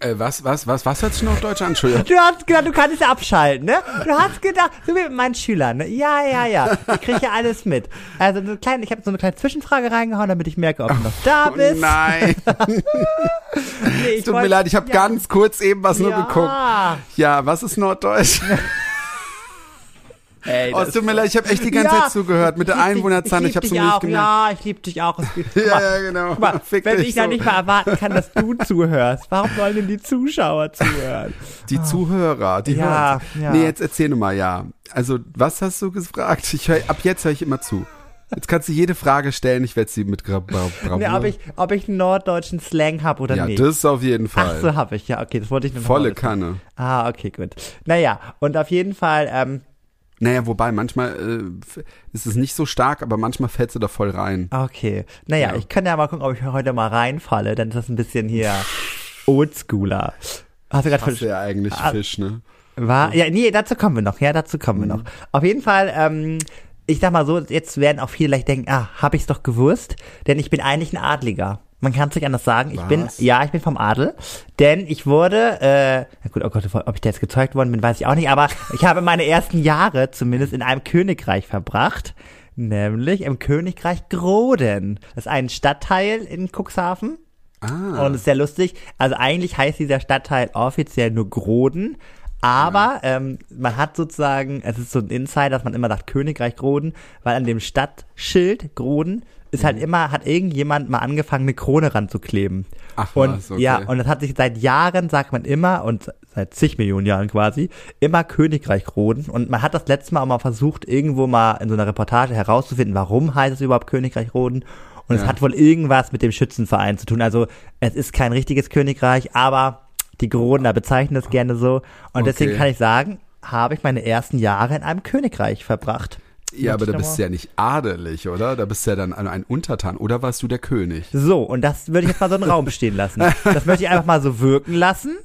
[SPEAKER 2] Äh, was, was, was, was hört sich noch Deutsch an? Entschuldigung.
[SPEAKER 1] Du hast gedacht, du kannst es abschalten, ne? Du hast gedacht, so wie mit meinen Schülern, ne? Ja, ja, ja. Ich kriege ja alles mit. Also eine kleine, ich habe so eine kleine Zwischenfrage reingehauen, damit ich merke, ob du noch da
[SPEAKER 2] Oh
[SPEAKER 1] bist.
[SPEAKER 2] nein,
[SPEAKER 1] Nee, ich
[SPEAKER 2] tut mir
[SPEAKER 1] wollt-
[SPEAKER 2] leid, ich habe
[SPEAKER 1] ja.
[SPEAKER 2] ganz kurz eben was nur
[SPEAKER 1] ja.
[SPEAKER 2] geguckt. Ja, was ist Norddeutsch?
[SPEAKER 1] Ey,
[SPEAKER 2] Oh, es tut mir leid, ich habe echt die ganze Zeit zugehört mit der Einwohnerzahl. Ich,
[SPEAKER 1] lieb
[SPEAKER 2] habe so
[SPEAKER 1] dich
[SPEAKER 2] nicht
[SPEAKER 1] auch,
[SPEAKER 2] gemerkt.
[SPEAKER 1] Ja, ich liebe dich auch. Es Guck
[SPEAKER 2] Ja,
[SPEAKER 1] mal,
[SPEAKER 2] ja, genau.
[SPEAKER 1] Mal, wenn ich
[SPEAKER 2] so.
[SPEAKER 1] nicht mal erwarten kann, dass du zuhörst, warum sollen denn die Zuschauer zuhören?
[SPEAKER 2] Die Zuhörer, die
[SPEAKER 1] Ja,
[SPEAKER 2] hören.
[SPEAKER 1] ja.
[SPEAKER 2] Nee, jetzt erzähl mal, ja. Also, was hast du gefragt? Ich hör, ab jetzt höre ich immer zu. Jetzt kannst du jede Frage stellen, ich werde sie mit Gra Bra Bravour.
[SPEAKER 1] Nee, ob ich, ob ich einen norddeutschen Slang habe oder
[SPEAKER 2] ja,
[SPEAKER 1] nicht.
[SPEAKER 2] das auf jeden Fall.
[SPEAKER 1] Ach so, habe ich, ja, okay, das wollte ich nur
[SPEAKER 2] Volle
[SPEAKER 1] mal.
[SPEAKER 2] Kanne.
[SPEAKER 1] Ah, okay, gut. Naja, und auf jeden Fall, ähm,
[SPEAKER 2] Naja, wobei, manchmal äh, ist es nicht so stark, aber manchmal fällst du da voll rein.
[SPEAKER 1] okay. Naja,
[SPEAKER 2] Ja.
[SPEAKER 1] ich kann ja mal gucken, ob ich heute mal reinfalle, dann ist das ein bisschen hier oldschooler. Hast du gerade
[SPEAKER 2] du ja eigentlich
[SPEAKER 1] Ah.
[SPEAKER 2] Fisch, ne?
[SPEAKER 1] War, ja, nee, dazu kommen wir noch, ja, dazu kommen
[SPEAKER 2] Mhm.
[SPEAKER 1] wir noch. Auf jeden Fall, ähm, ich sag mal so, jetzt werden auch viele vielleicht denken, ah, hab ich's doch gewusst, denn ich bin eigentlich ein Adliger. Man kann es nicht anders sagen. Ich bin,
[SPEAKER 2] Was?
[SPEAKER 1] ja, ich bin vom Adel, denn ich wurde, äh, na gut, oh Gott, ob ich da jetzt gezeugt worden bin, weiß ich auch nicht, aber ich habe meine ersten Jahre zumindest in einem Königreich verbracht, nämlich im Königreich Groden. Das ist ein Stadtteil in Cuxhaven.
[SPEAKER 2] Ah.
[SPEAKER 1] Und es ist sehr lustig. Also eigentlich heißt dieser Stadtteil offiziell nur Groden. Aber ähm, man hat sozusagen, es ist so ein Insider, dass man immer sagt Königreich Groden, weil an dem Stadtschild Groden ist halt immer, hat irgendjemand mal angefangen, eine Krone ranzukleben.
[SPEAKER 2] Ach
[SPEAKER 1] und
[SPEAKER 2] was, okay.
[SPEAKER 1] ja, und das hat sich seit Jahren, sagt man immer, und seit zig Millionen Jahren quasi, immer Königreich Groden. Und man hat das letzte Mal auch mal versucht, irgendwo mal in so einer Reportage herauszufinden, warum heißt es überhaupt Königreich Groden. Und es
[SPEAKER 2] Ja.
[SPEAKER 1] hat wohl irgendwas mit dem Schützenverein zu tun. Also es ist kein richtiges Königreich, aber die Grodener bezeichnen es gerne so. Und deswegen
[SPEAKER 2] Okay.
[SPEAKER 1] kann ich sagen, habe ich meine ersten Jahre in einem Königreich verbracht.
[SPEAKER 2] Ja, aber da bist du ja nicht adelig, oder? Da bist du ja dann ein Untertan. Oder warst du der König?
[SPEAKER 1] So, und das würde ich jetzt mal so in den Raum stehen lassen. Das möchte ich einfach mal so wirken lassen.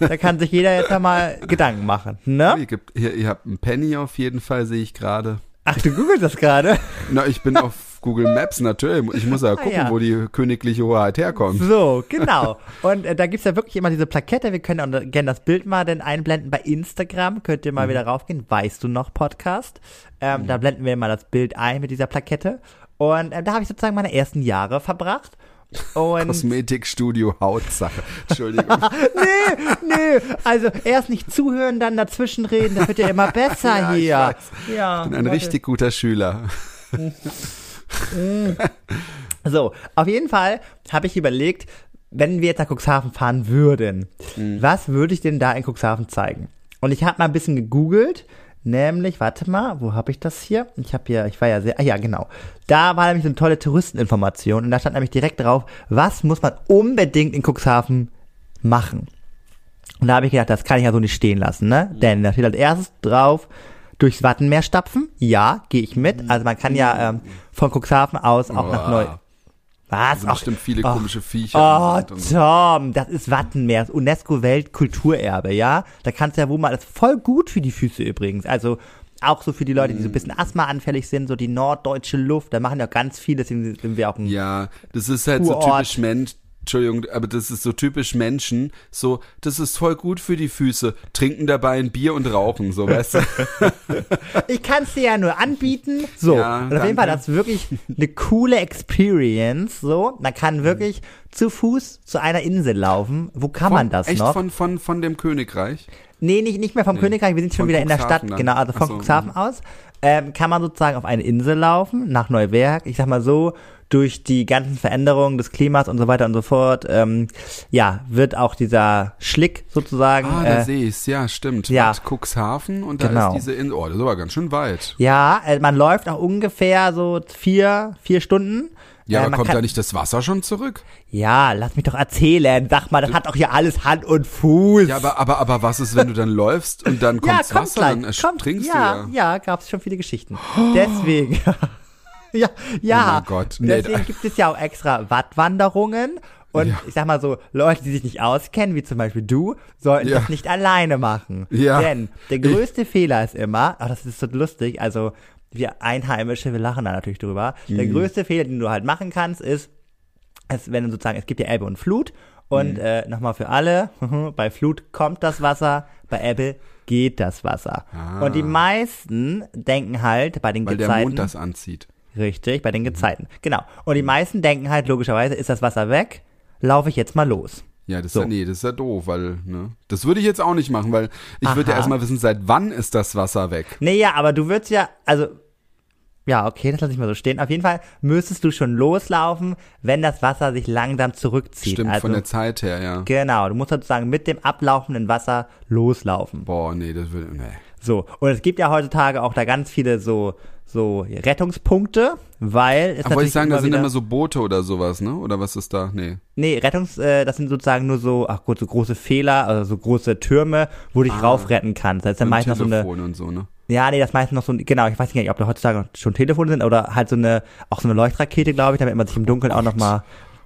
[SPEAKER 1] Da kann sich jeder jetzt mal Gedanken machen. Ne?
[SPEAKER 2] ihr, gibt, hier, ihr habt einen Penny auf jeden Fall, sehe ich gerade.
[SPEAKER 1] Ach, du googelst das gerade?
[SPEAKER 2] Na, ich bin auf Google Maps natürlich. Ich muss ja gucken,
[SPEAKER 1] ja.
[SPEAKER 2] wo die königliche Hoheit herkommt.
[SPEAKER 1] So, genau. Und äh, da gibt's ja wirklich immer diese Plakette. Wir können auch gerne das Bild mal dann einblenden bei Instagram. Könnt ihr mal
[SPEAKER 2] Mhm.
[SPEAKER 1] wieder raufgehen. Weißt du noch, Podcast? Ähm, Da blenden wir mal das Bild ein mit dieser Plakette. Und äh, da habe ich sozusagen meine ersten Jahre verbracht. Und
[SPEAKER 2] Kosmetikstudio Hautsache. Entschuldigung.
[SPEAKER 1] nee, nee. Also erst nicht zuhören, dann dazwischen reden. Das wird ja immer besser
[SPEAKER 2] Ja,
[SPEAKER 1] hier. Ja.
[SPEAKER 2] Ich bin ein
[SPEAKER 1] warte.
[SPEAKER 2] richtig guter Schüler.
[SPEAKER 1] So, auf jeden Fall habe ich überlegt, wenn wir jetzt nach Cuxhaven fahren würden,
[SPEAKER 2] Mhm.
[SPEAKER 1] was würde ich denn da in Cuxhaven zeigen? Und ich habe mal ein bisschen gegoogelt, nämlich, warte mal, wo habe ich das hier? Ich habe hier, ich war ja sehr, ah ja, genau. Da war nämlich so eine tolle Touristeninformation und da stand nämlich direkt drauf, was muss man unbedingt in Cuxhaven machen? Und da habe ich gedacht, das kann ich ja so nicht stehen lassen, ne? Denn da steht als erstes drauf, durchs Wattenmeer stapfen. Ja, gehe ich mit. Also man kann ja ähm, von Cuxhaven aus auch nach
[SPEAKER 2] Boah.
[SPEAKER 1] Neu... Was?
[SPEAKER 2] Also
[SPEAKER 1] Ach,
[SPEAKER 2] bestimmt viele
[SPEAKER 1] oh.
[SPEAKER 2] komische Viecher.
[SPEAKER 1] Oh,
[SPEAKER 2] so.
[SPEAKER 1] Tom, das ist Wattenmeer, das UNESCO-Weltkulturerbe, ja? Da kannst du ja wohl mal, das ist voll gut für die Füße übrigens. Also auch so für die Leute, die so ein bisschen asthmaanfällig sind, so die norddeutsche Luft, da machen ja ganz viele, deswegen sind wir auch ein
[SPEAKER 2] Ja, das ist halt so
[SPEAKER 1] Kurort.
[SPEAKER 2] typisch Mensch. Entschuldigung, aber das ist so typisch Menschen. So, das ist voll gut für die Füße. Trinken dabei ein Bier und rauchen, so, weißt du?
[SPEAKER 1] Ich kann es dir ja nur anbieten. So,
[SPEAKER 2] Ja,
[SPEAKER 1] und auf jeden Fall, das ist wirklich eine coole Experience. So, man kann wirklich zu Fuß zu einer Insel laufen. Wo kann man das
[SPEAKER 2] Echt
[SPEAKER 1] noch?
[SPEAKER 2] von, von, von dem Königreich?
[SPEAKER 1] Nee, nicht, nicht mehr vom Königreich, wir sind schon
[SPEAKER 2] von
[SPEAKER 1] wieder in der Stadt,
[SPEAKER 2] dann.
[SPEAKER 1] genau, also von
[SPEAKER 2] so,
[SPEAKER 1] Cuxhaven aus. Ähm, kann man sozusagen auf eine Insel laufen, nach Neuwerk, ich sag mal so, durch die ganzen Veränderungen des Klimas und so weiter und so fort, ähm, ja, wird auch dieser Schlick sozusagen,
[SPEAKER 2] Ah, da
[SPEAKER 1] äh,
[SPEAKER 2] sehe ich's, ja, stimmt.
[SPEAKER 1] ja.
[SPEAKER 2] Hat Cuxhaven und da
[SPEAKER 1] Genau.
[SPEAKER 2] ist diese Insel. Oh, das aber ganz schön weit.
[SPEAKER 1] ja, äh, man läuft auch ungefähr so vier, vier Stunden.
[SPEAKER 2] Ja,
[SPEAKER 1] Äh,
[SPEAKER 2] aber kommt da nicht das Wasser schon zurück?
[SPEAKER 1] Ja, lass mich doch erzählen. Sag mal, das hat doch hier alles Hand und Fuß.
[SPEAKER 2] Ja, aber, aber, aber was ist, wenn du dann läufst und dann kommt
[SPEAKER 1] ja, kommt
[SPEAKER 2] Wasser,
[SPEAKER 1] gleich.
[SPEAKER 2] dann
[SPEAKER 1] kommt,
[SPEAKER 2] ertrinkst
[SPEAKER 1] ja,
[SPEAKER 2] du
[SPEAKER 1] ja, gab's schon viele Geschichten. Deswegen. ja, ja.
[SPEAKER 2] Oh Gott. Nee,
[SPEAKER 1] Deswegen gibt es ja auch extra Wattwanderungen. Und ich sag mal so, Leute, die sich nicht auskennen, wie zum Beispiel du, sollten
[SPEAKER 2] Ja.
[SPEAKER 1] das nicht alleine machen.
[SPEAKER 2] Ja.
[SPEAKER 1] Denn der größte Fehler ist immer, ach, das ist so lustig, also wir Einheimische, wir lachen da natürlich drüber. Der
[SPEAKER 2] Mhm.
[SPEAKER 1] größte Fehler, den du halt machen kannst, ist, es, wenn du sozusagen, es gibt ja Ebbe und Flut und
[SPEAKER 2] Mhm.
[SPEAKER 1] äh, nochmal für alle, bei Flut kommt das Wasser, bei Ebbe geht das Wasser.
[SPEAKER 2] Ah.
[SPEAKER 1] Und die meisten denken halt bei den
[SPEAKER 2] weil der
[SPEAKER 1] Gezeiten,
[SPEAKER 2] Mond das anzieht.
[SPEAKER 1] Richtig, bei den Gezeiten, genau. Und die meisten denken halt logischerweise, ist das Wasser weg, laufe ich jetzt mal los.
[SPEAKER 2] Ja, das
[SPEAKER 1] So.
[SPEAKER 2] ist ja, nee, das ist ja doof, weil, ne, das würde ich jetzt auch nicht machen, weil ich würde ja erstmal wissen, seit wann ist das Wasser weg?
[SPEAKER 1] Nee, ja, aber du würdest ja, also, ja, okay, das lasse ich mal so stehen. Auf jeden Fall müsstest du schon loslaufen, wenn das Wasser sich langsam zurückzieht.
[SPEAKER 2] Stimmt,
[SPEAKER 1] also,
[SPEAKER 2] von der Zeit her, ja.
[SPEAKER 1] Genau, du musst sozusagen mit dem ablaufenden Wasser loslaufen.
[SPEAKER 2] Boah, nee, das würde, nee.
[SPEAKER 1] So, und es gibt ja heutzutage auch da ganz viele so, so Rettungspunkte, weil es
[SPEAKER 2] Aber wollte ich sagen, da sind immer so Boote oder sowas, ne? Oder was ist da? Nee.
[SPEAKER 1] Nee, Rettungs, äh, das sind sozusagen nur so, ach gut, so große Fehler, also so große Türme, wo du dich raufretten kannst. Das ist dann
[SPEAKER 2] Und
[SPEAKER 1] meist noch so eine,
[SPEAKER 2] Telefon und so, ne?
[SPEAKER 1] ja, nee, das meist noch so ein, genau, ich weiß nicht, ob da heutzutage schon Telefone sind oder halt so eine, auch so eine Leuchtrakete, glaube ich, damit man sich im Dunkeln auch nochmal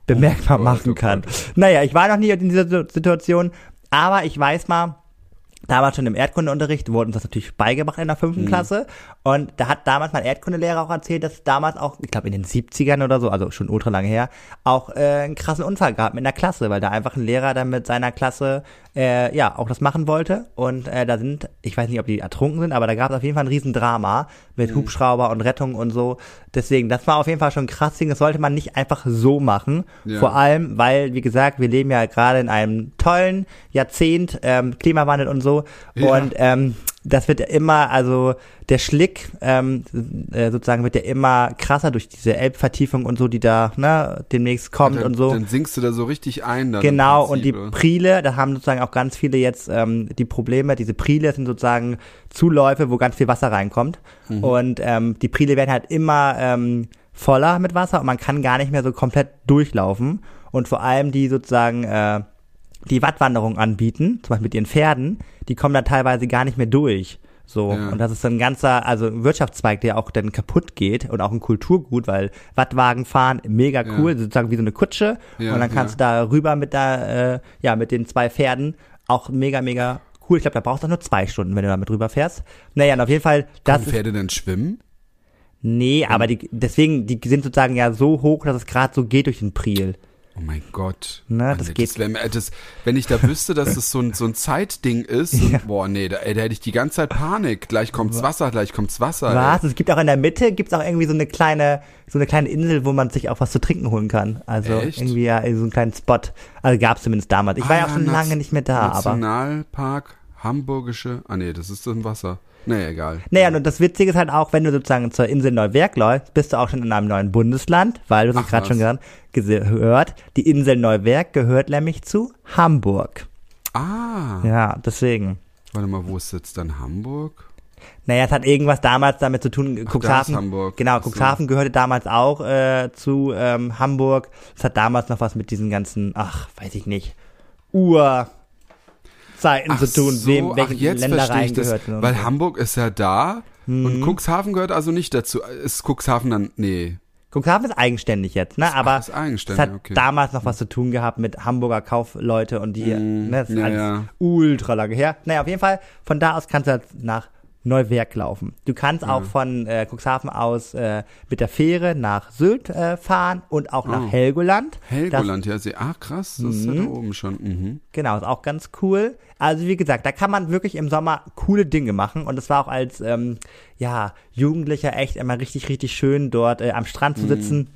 [SPEAKER 1] bemerkbar
[SPEAKER 2] Gott,
[SPEAKER 1] machen
[SPEAKER 2] oh
[SPEAKER 1] kann. Naja, ich war noch nie in dieser Situ- Situation, aber ich weiß mal, damals schon im Erdkundeunterricht wurde uns das natürlich beigebracht in der
[SPEAKER 2] Mhm.
[SPEAKER 1] fünften Klasse. Und da hat damals mein Erdkundelehrer auch erzählt, dass damals auch, ich glaube in den 70ern oder so, also schon ultra lange her, auch äh, einen krassen Unfall gab mit einer Klasse, weil da einfach ein Lehrer dann mit seiner Klasse äh, ja auch das machen wollte. Und äh, da sind, ich weiß nicht, ob die ertrunken sind, aber da gab es auf jeden Fall ein Riesendrama mit mhm. Hubschrauber und Rettung und so. Deswegen, das war auf jeden Fall schon krass. Das sollte man nicht einfach so machen. Ja. Vor allem, weil, wie gesagt, wir leben ja gerade in einem tollen Jahrzehnt, ähm, Klimawandel und so. Ja. Und ähm, das wird ja immer, also der Schlick ähm, äh, sozusagen wird ja immer krasser durch diese Elbvertiefung und so, die da ne, demnächst kommt
[SPEAKER 2] dann,
[SPEAKER 1] und so.
[SPEAKER 2] Dann sinkst du da so richtig ein.
[SPEAKER 1] genau, und die Priele, da haben sozusagen auch ganz viele jetzt ähm, die Probleme, diese Priele sind sozusagen Zuläufe, wo ganz viel Wasser reinkommt. Mhm. Und ähm, die Priele werden halt immer ähm, voller mit Wasser und man kann gar nicht mehr so komplett durchlaufen. Und vor allem die sozusagen äh, die Wattwanderung anbieten, zum Beispiel mit ihren Pferden, die kommen da teilweise gar nicht mehr durch. So, ja. und das ist ein ganzer, also ein Wirtschaftszweig, der auch dann kaputt geht und auch ein Kulturgut, weil Wattwagen fahren, mega cool, ja. sozusagen wie so eine Kutsche. Ja, und dann kannst du da rüber mit da, äh, ja, mit den zwei Pferden, auch mega, mega cool. Ich glaube, da brauchst du nur zwei Stunden, wenn du damit rüber fährst. Naja, und auf jeden Fall,
[SPEAKER 2] das. Können Pferde denn schwimmen?
[SPEAKER 1] Nee, aber die, deswegen, die sind sozusagen ja so hoch, dass es gerade so geht durch den Priel.
[SPEAKER 2] Oh mein Gott.
[SPEAKER 1] Na, Mann, das geht. Das
[SPEAKER 2] wär, das, wenn ich da wüsste, dass das so ein, so ein Zeitding ist, ja. und, boah, nee, da, ey, da hätte ich die ganze Zeit Panik. Gleich kommt's Wasser, gleich kommt's Wasser.
[SPEAKER 1] Was? Ey. Es gibt auch in der Mitte, gibt's auch irgendwie so eine kleine, so eine kleine Insel, wo man sich auch was zu trinken holen kann. Also Echt? irgendwie ja, so einen kleinen Spot. Also gab's zumindest damals. Ich ah, war ja auch schon lange nicht mehr da,
[SPEAKER 2] Nationalpark, aber. Nationalpark, Hamburgische, ah nee, das ist das im Wasser. Nee, egal.
[SPEAKER 1] Naja, und das Witzige ist halt auch, wenn du sozusagen zur Insel Neuwerk läufst, bist du auch schon in einem neuen Bundesland, weil du hast gerade schon gehört, gehört, die Insel Neuwerk gehört nämlich zu Hamburg.
[SPEAKER 2] Ah.
[SPEAKER 1] Ja, deswegen.
[SPEAKER 2] Warte mal, wo ist jetzt dann Hamburg?
[SPEAKER 1] Naja, es hat irgendwas damals damit zu tun. Ach, Cuxhaven, Hamburg. Genau, Cuxhaven gehörte damals auch äh, zu ähm, Hamburg. Es hat damals noch was mit diesen ganzen, ach, weiß ich nicht, Ur Zeiten zu tun, so, wem, welchen ach, Ländereien gehört.
[SPEAKER 2] Weil so. Hamburg ist ja da hm. und Cuxhaven gehört also nicht dazu. Ist Cuxhaven dann, nee.
[SPEAKER 1] Cuxhaven ist eigenständig jetzt, ne? Aber
[SPEAKER 2] ach, es
[SPEAKER 1] hat
[SPEAKER 2] okay.
[SPEAKER 1] damals noch was zu tun gehabt mit Hamburger Kaufleute und die, mm, ne? Das ist ja, alles ja. ultra lange her. Naja, auf jeden Fall, von da aus kannst du halt nach Neuwerk laufen. Du kannst auch von äh, Cuxhaven aus äh, mit der Fähre nach Sylt äh, fahren und auch nach oh. Helgoland.
[SPEAKER 2] Helgoland, ja, ach krass, das ist ja da mhm. oben schon. Mhm.
[SPEAKER 1] Genau, ist auch ganz cool. Also wie gesagt, da kann man wirklich im Sommer coole Dinge machen und es war auch als ähm, ja Jugendlicher echt immer richtig, richtig schön dort äh, am Strand zu mhm. sitzen.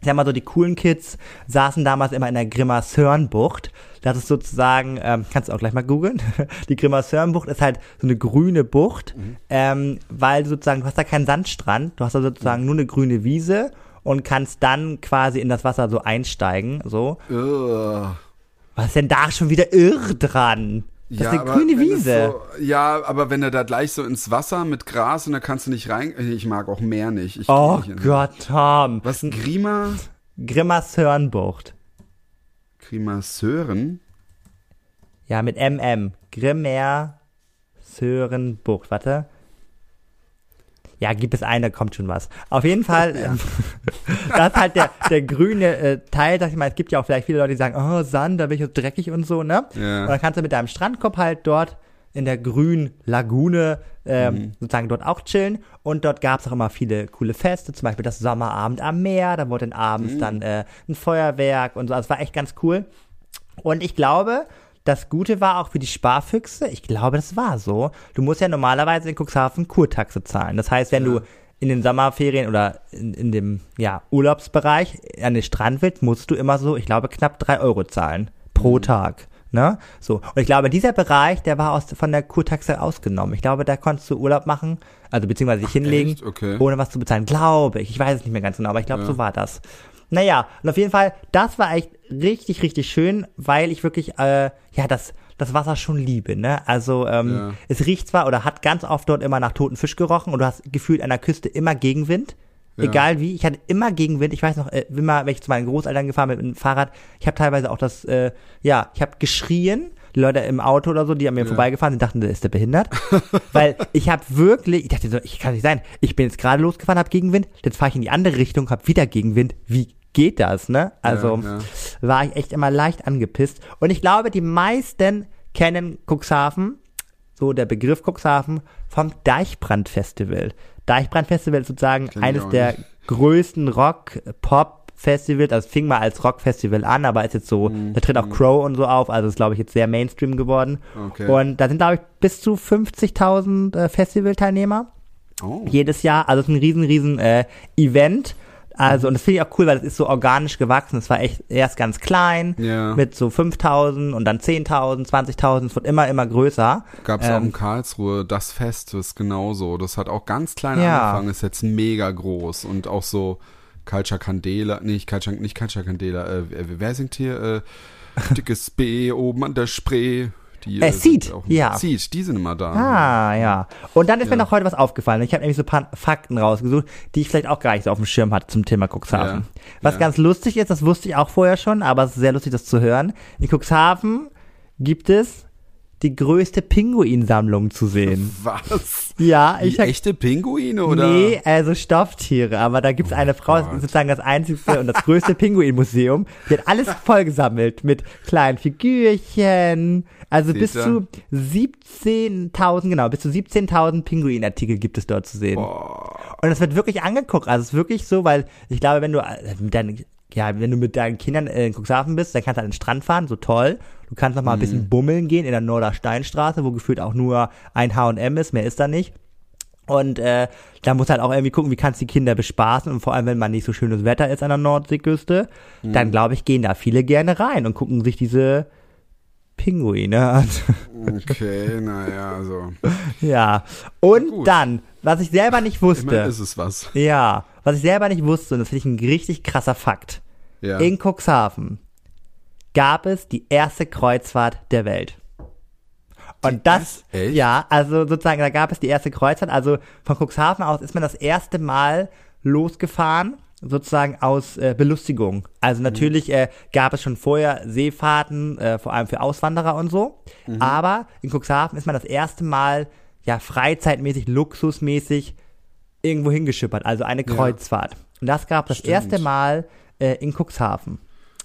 [SPEAKER 1] Ich sag mal so, die coolen Kids saßen damals immer in der Grimmersörnbucht. Das ist sozusagen, ähm, kannst du auch gleich mal googeln. die Grimmersörnbucht ist halt so eine grüne Bucht, mhm. ähm, weil sozusagen, du hast da keinen Sandstrand, du hast da sozusagen mhm. nur eine grüne Wiese und kannst dann quasi in das Wasser so einsteigen, so.
[SPEAKER 2] Ugh.
[SPEAKER 1] Was ist denn da schon wieder irr dran? Das ja, ist eine grüne Wiese.
[SPEAKER 2] So, ja, aber wenn er da gleich so ins Wasser mit Gras und da kannst du nicht rein. Ich mag auch mehr nicht. Ich
[SPEAKER 1] oh nicht Gott, Tom.
[SPEAKER 2] Was? Grima?
[SPEAKER 1] Grimmersörnbucht.
[SPEAKER 2] Grimmersören?
[SPEAKER 1] Ja, mit MM. Grimmersörenbucht. Warte. Ja, gibt es einen, da kommt schon was. Auf jeden Fall, ja. Ähm, das ist halt der, der grüne äh, Teil, sag ich mal, es gibt ja auch vielleicht viele Leute, die sagen, oh, Sand, da bin ich so dreckig und so, ne? Ja. Und dann kannst du mit deinem Strandkorb halt dort in der grünen Lagune ähm, mhm. sozusagen dort auch chillen. Und dort gab es auch immer viele coole Feste, zum Beispiel das Sommerabend am Meer, da wurde dann abends mhm. dann äh, ein Feuerwerk und so. Also es war echt ganz cool. Und ich glaube, das Gute war auch für die Sparfüchse, ich glaube, das war so. Du musst ja normalerweise in Cuxhaven Kurtaxe zahlen. Das heißt, wenn ja. du in den Sommerferien oder in, in dem ja, Urlaubsbereich an den Strand willst, musst du immer so, ich glaube, knapp drei Euro zahlen pro mhm. Tag. Ne? So. Und ich glaube, dieser Bereich, der war aus, von der Kurtaxe ausgenommen. Ich glaube, da konntest du Urlaub machen, also beziehungsweise dich Ach, hinlegen,
[SPEAKER 2] okay.
[SPEAKER 1] ohne was zu bezahlen. Glaube ich. Ich weiß es nicht mehr ganz genau, aber ich glaube, ja. so war das. Naja, und auf jeden Fall, das war echt richtig, richtig schön, weil ich wirklich, äh, ja, das, das Wasser schon liebe, ne? Also, ähm, ja. es riecht zwar oder hat ganz oft dort immer nach toten Fisch gerochen und du hast gefühlt an der Küste immer Gegenwind. Ja. Egal wie, ich hatte immer Gegenwind. Ich weiß noch, äh, immer, wenn ich zu meinen Großeltern gefahren bin mit dem Fahrrad, ich habe teilweise auch das, äh, ja, ich habe geschrien. Die Leute im Auto oder so, die an mir ja. vorbeigefahren sind, dachten, ist der behindert? Weil ich habe wirklich, ich dachte so, ich kann nicht sein. Ich bin jetzt gerade losgefahren, habe Gegenwind, jetzt fahre ich in die andere Richtung, habe wieder Gegenwind. Wie geht das, ne? Also ja, ja. war ich echt immer leicht angepisst. Und ich glaube, die meisten kennen Cuxhaven, so der Begriff Cuxhaven, vom Deichbrand-Festival. Deichbrand-Festival ist sozusagen eines der größten Also es fing mal als Rock-Festival an, aber ist jetzt so, da tritt auch Crow und so auf, also ist glaube ich jetzt sehr Mainstream geworden.
[SPEAKER 2] Okay.
[SPEAKER 1] Und da sind glaube ich bis zu 50.000 äh, Festivalteilnehmer
[SPEAKER 2] Oh.
[SPEAKER 1] jedes Jahr. Also es ist ein riesen, riesen äh, Event. Also, und das finde ich auch cool, weil das ist so organisch gewachsen. Es war echt erst ganz klein,
[SPEAKER 2] Ja.
[SPEAKER 1] mit so 5000 und dann 10.000, 20.000. Es wird immer, immer größer.
[SPEAKER 2] Gab es auch
[SPEAKER 1] Ähm,
[SPEAKER 2] in Karlsruhe, das Fest ist genauso. Das hat auch ganz klein
[SPEAKER 1] Ja.
[SPEAKER 2] angefangen, ist jetzt mega groß und auch so Culture Candela, nee, nicht Culture, nicht Culture Candela, äh, wer singt hier? Äh, dickes B oben an der Spree. Die,
[SPEAKER 1] Äh,
[SPEAKER 2] sind
[SPEAKER 1] Seed, ja.
[SPEAKER 2] Seed, die sind immer da.
[SPEAKER 1] Ah, ja. Und dann ist mir
[SPEAKER 2] Ja.
[SPEAKER 1] noch heute was aufgefallen. Ich habe nämlich so ein paar Fakten rausgesucht, die ich vielleicht auch gar nicht so auf dem Schirm hatte zum Thema Cuxhaven.
[SPEAKER 2] Ja.
[SPEAKER 1] Was
[SPEAKER 2] Ja.
[SPEAKER 1] ganz lustig ist, das wusste ich auch vorher schon, aber es ist sehr lustig, das zu hören. In Cuxhaven gibt es die größte Pinguinsammlung zu sehen.
[SPEAKER 2] Was?
[SPEAKER 1] Ja, ich hab,
[SPEAKER 2] echte Pinguine oder?
[SPEAKER 1] Nee, also Stofftiere. Aber da gibt's eine Frau, das ist
[SPEAKER 2] Gott.
[SPEAKER 1] sozusagen das einzige und das größte Pinguinmuseum. Die hat alles vollgesammelt mit kleinen Figürchen. Also bis
[SPEAKER 2] Seht ihr?
[SPEAKER 1] zu 17.000, genau, bis zu 17.000 Pinguinartikel gibt es dort zu sehen.
[SPEAKER 2] Boah.
[SPEAKER 1] Und es wird wirklich angeguckt. Also es ist wirklich so, weil ich glaube, wenn du äh, deinen, ja, wenn du mit deinen Kindern in Cuxhaven bist, dann kannst du an den Strand fahren, so toll. Du kannst noch mal ein
[SPEAKER 2] Mhm.
[SPEAKER 1] bisschen bummeln gehen in der Nordersteinstraße, wo gefühlt auch nur ein H&M ist, mehr ist da nicht. Und äh, da muss halt auch irgendwie gucken, wie kannst du die Kinder bespaßen und vor allem, wenn man nicht so schönes Wetter ist an der Nordseeküste,
[SPEAKER 2] Mhm.
[SPEAKER 1] dann glaube ich, gehen da viele gerne rein und gucken sich diese Pinguine an.
[SPEAKER 2] Okay, naja, also.
[SPEAKER 1] ja. Und
[SPEAKER 2] Gut.
[SPEAKER 1] dann, was ich selber nicht wusste.
[SPEAKER 2] Immerhin ist es was.
[SPEAKER 1] Ja, was ich selber nicht wusste, und das finde ich ein richtig krasser Fakt.
[SPEAKER 2] Ja.
[SPEAKER 1] In Cuxhaven gab es die erste Kreuzfahrt der Welt. Und das,
[SPEAKER 2] erste? Echt?
[SPEAKER 1] ja, also sozusagen, da gab es die erste Kreuzfahrt. Also von Cuxhaven aus ist man das erste Mal losgefahren, sozusagen aus äh, Belustigung. Also natürlich äh, gab es schon vorher Seefahrten, äh, vor allem für Auswanderer und so. Aber in Cuxhaven ist man das erste Mal, ja, freizeitmäßig, luxusmäßig irgendwo hingeschippert, also eine Kreuzfahrt. Und das gab das
[SPEAKER 2] Stimmt.
[SPEAKER 1] erste Mal äh, in Cuxhaven.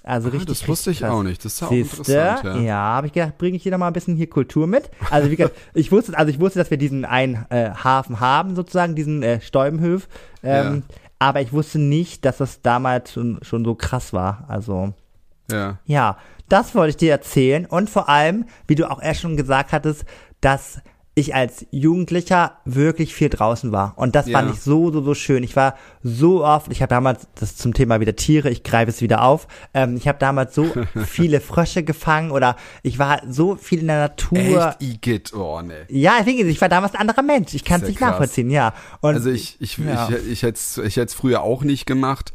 [SPEAKER 1] Also
[SPEAKER 2] Ah,
[SPEAKER 1] richtig.
[SPEAKER 2] das wusste
[SPEAKER 1] richtig
[SPEAKER 2] ich
[SPEAKER 1] krass.
[SPEAKER 2] auch nicht. Das ist ja auch interessant.
[SPEAKER 1] Ja,
[SPEAKER 2] Ja.
[SPEAKER 1] habe ich gedacht, bringe ich hier noch mal ein bisschen hier Kultur mit. Also wie gesagt, ich wusste, also ich wusste, dass wir diesen einen äh, Hafen haben, sozusagen, diesen äh, Stäubenhöf. Ähm, Aber ich wusste nicht, dass das damals schon, schon so krass war. Also
[SPEAKER 2] ja.
[SPEAKER 1] ja, das wollte ich dir erzählen. Und vor allem, wie du auch erst schon gesagt hattest, dass ich als Jugendlicher wirklich viel draußen war. Und das
[SPEAKER 2] Ja.
[SPEAKER 1] fand ich so, so, so schön. Ich war so oft, ich habe damals, das zum Thema wieder Tiere, ich greife es wieder auf, ähm, ich habe damals so viele Frösche gefangen oder ich war so viel in der Natur.
[SPEAKER 2] Echt Igitt, oh ne.
[SPEAKER 1] Ja, deswegen, ich war damals ein anderer Mensch. Ich kann es nicht
[SPEAKER 2] krass.
[SPEAKER 1] nachvollziehen, ja. Und
[SPEAKER 2] Also ich, ich,
[SPEAKER 1] Ja.
[SPEAKER 2] ich, ich hätte es ich hätt's früher auch nicht gemacht.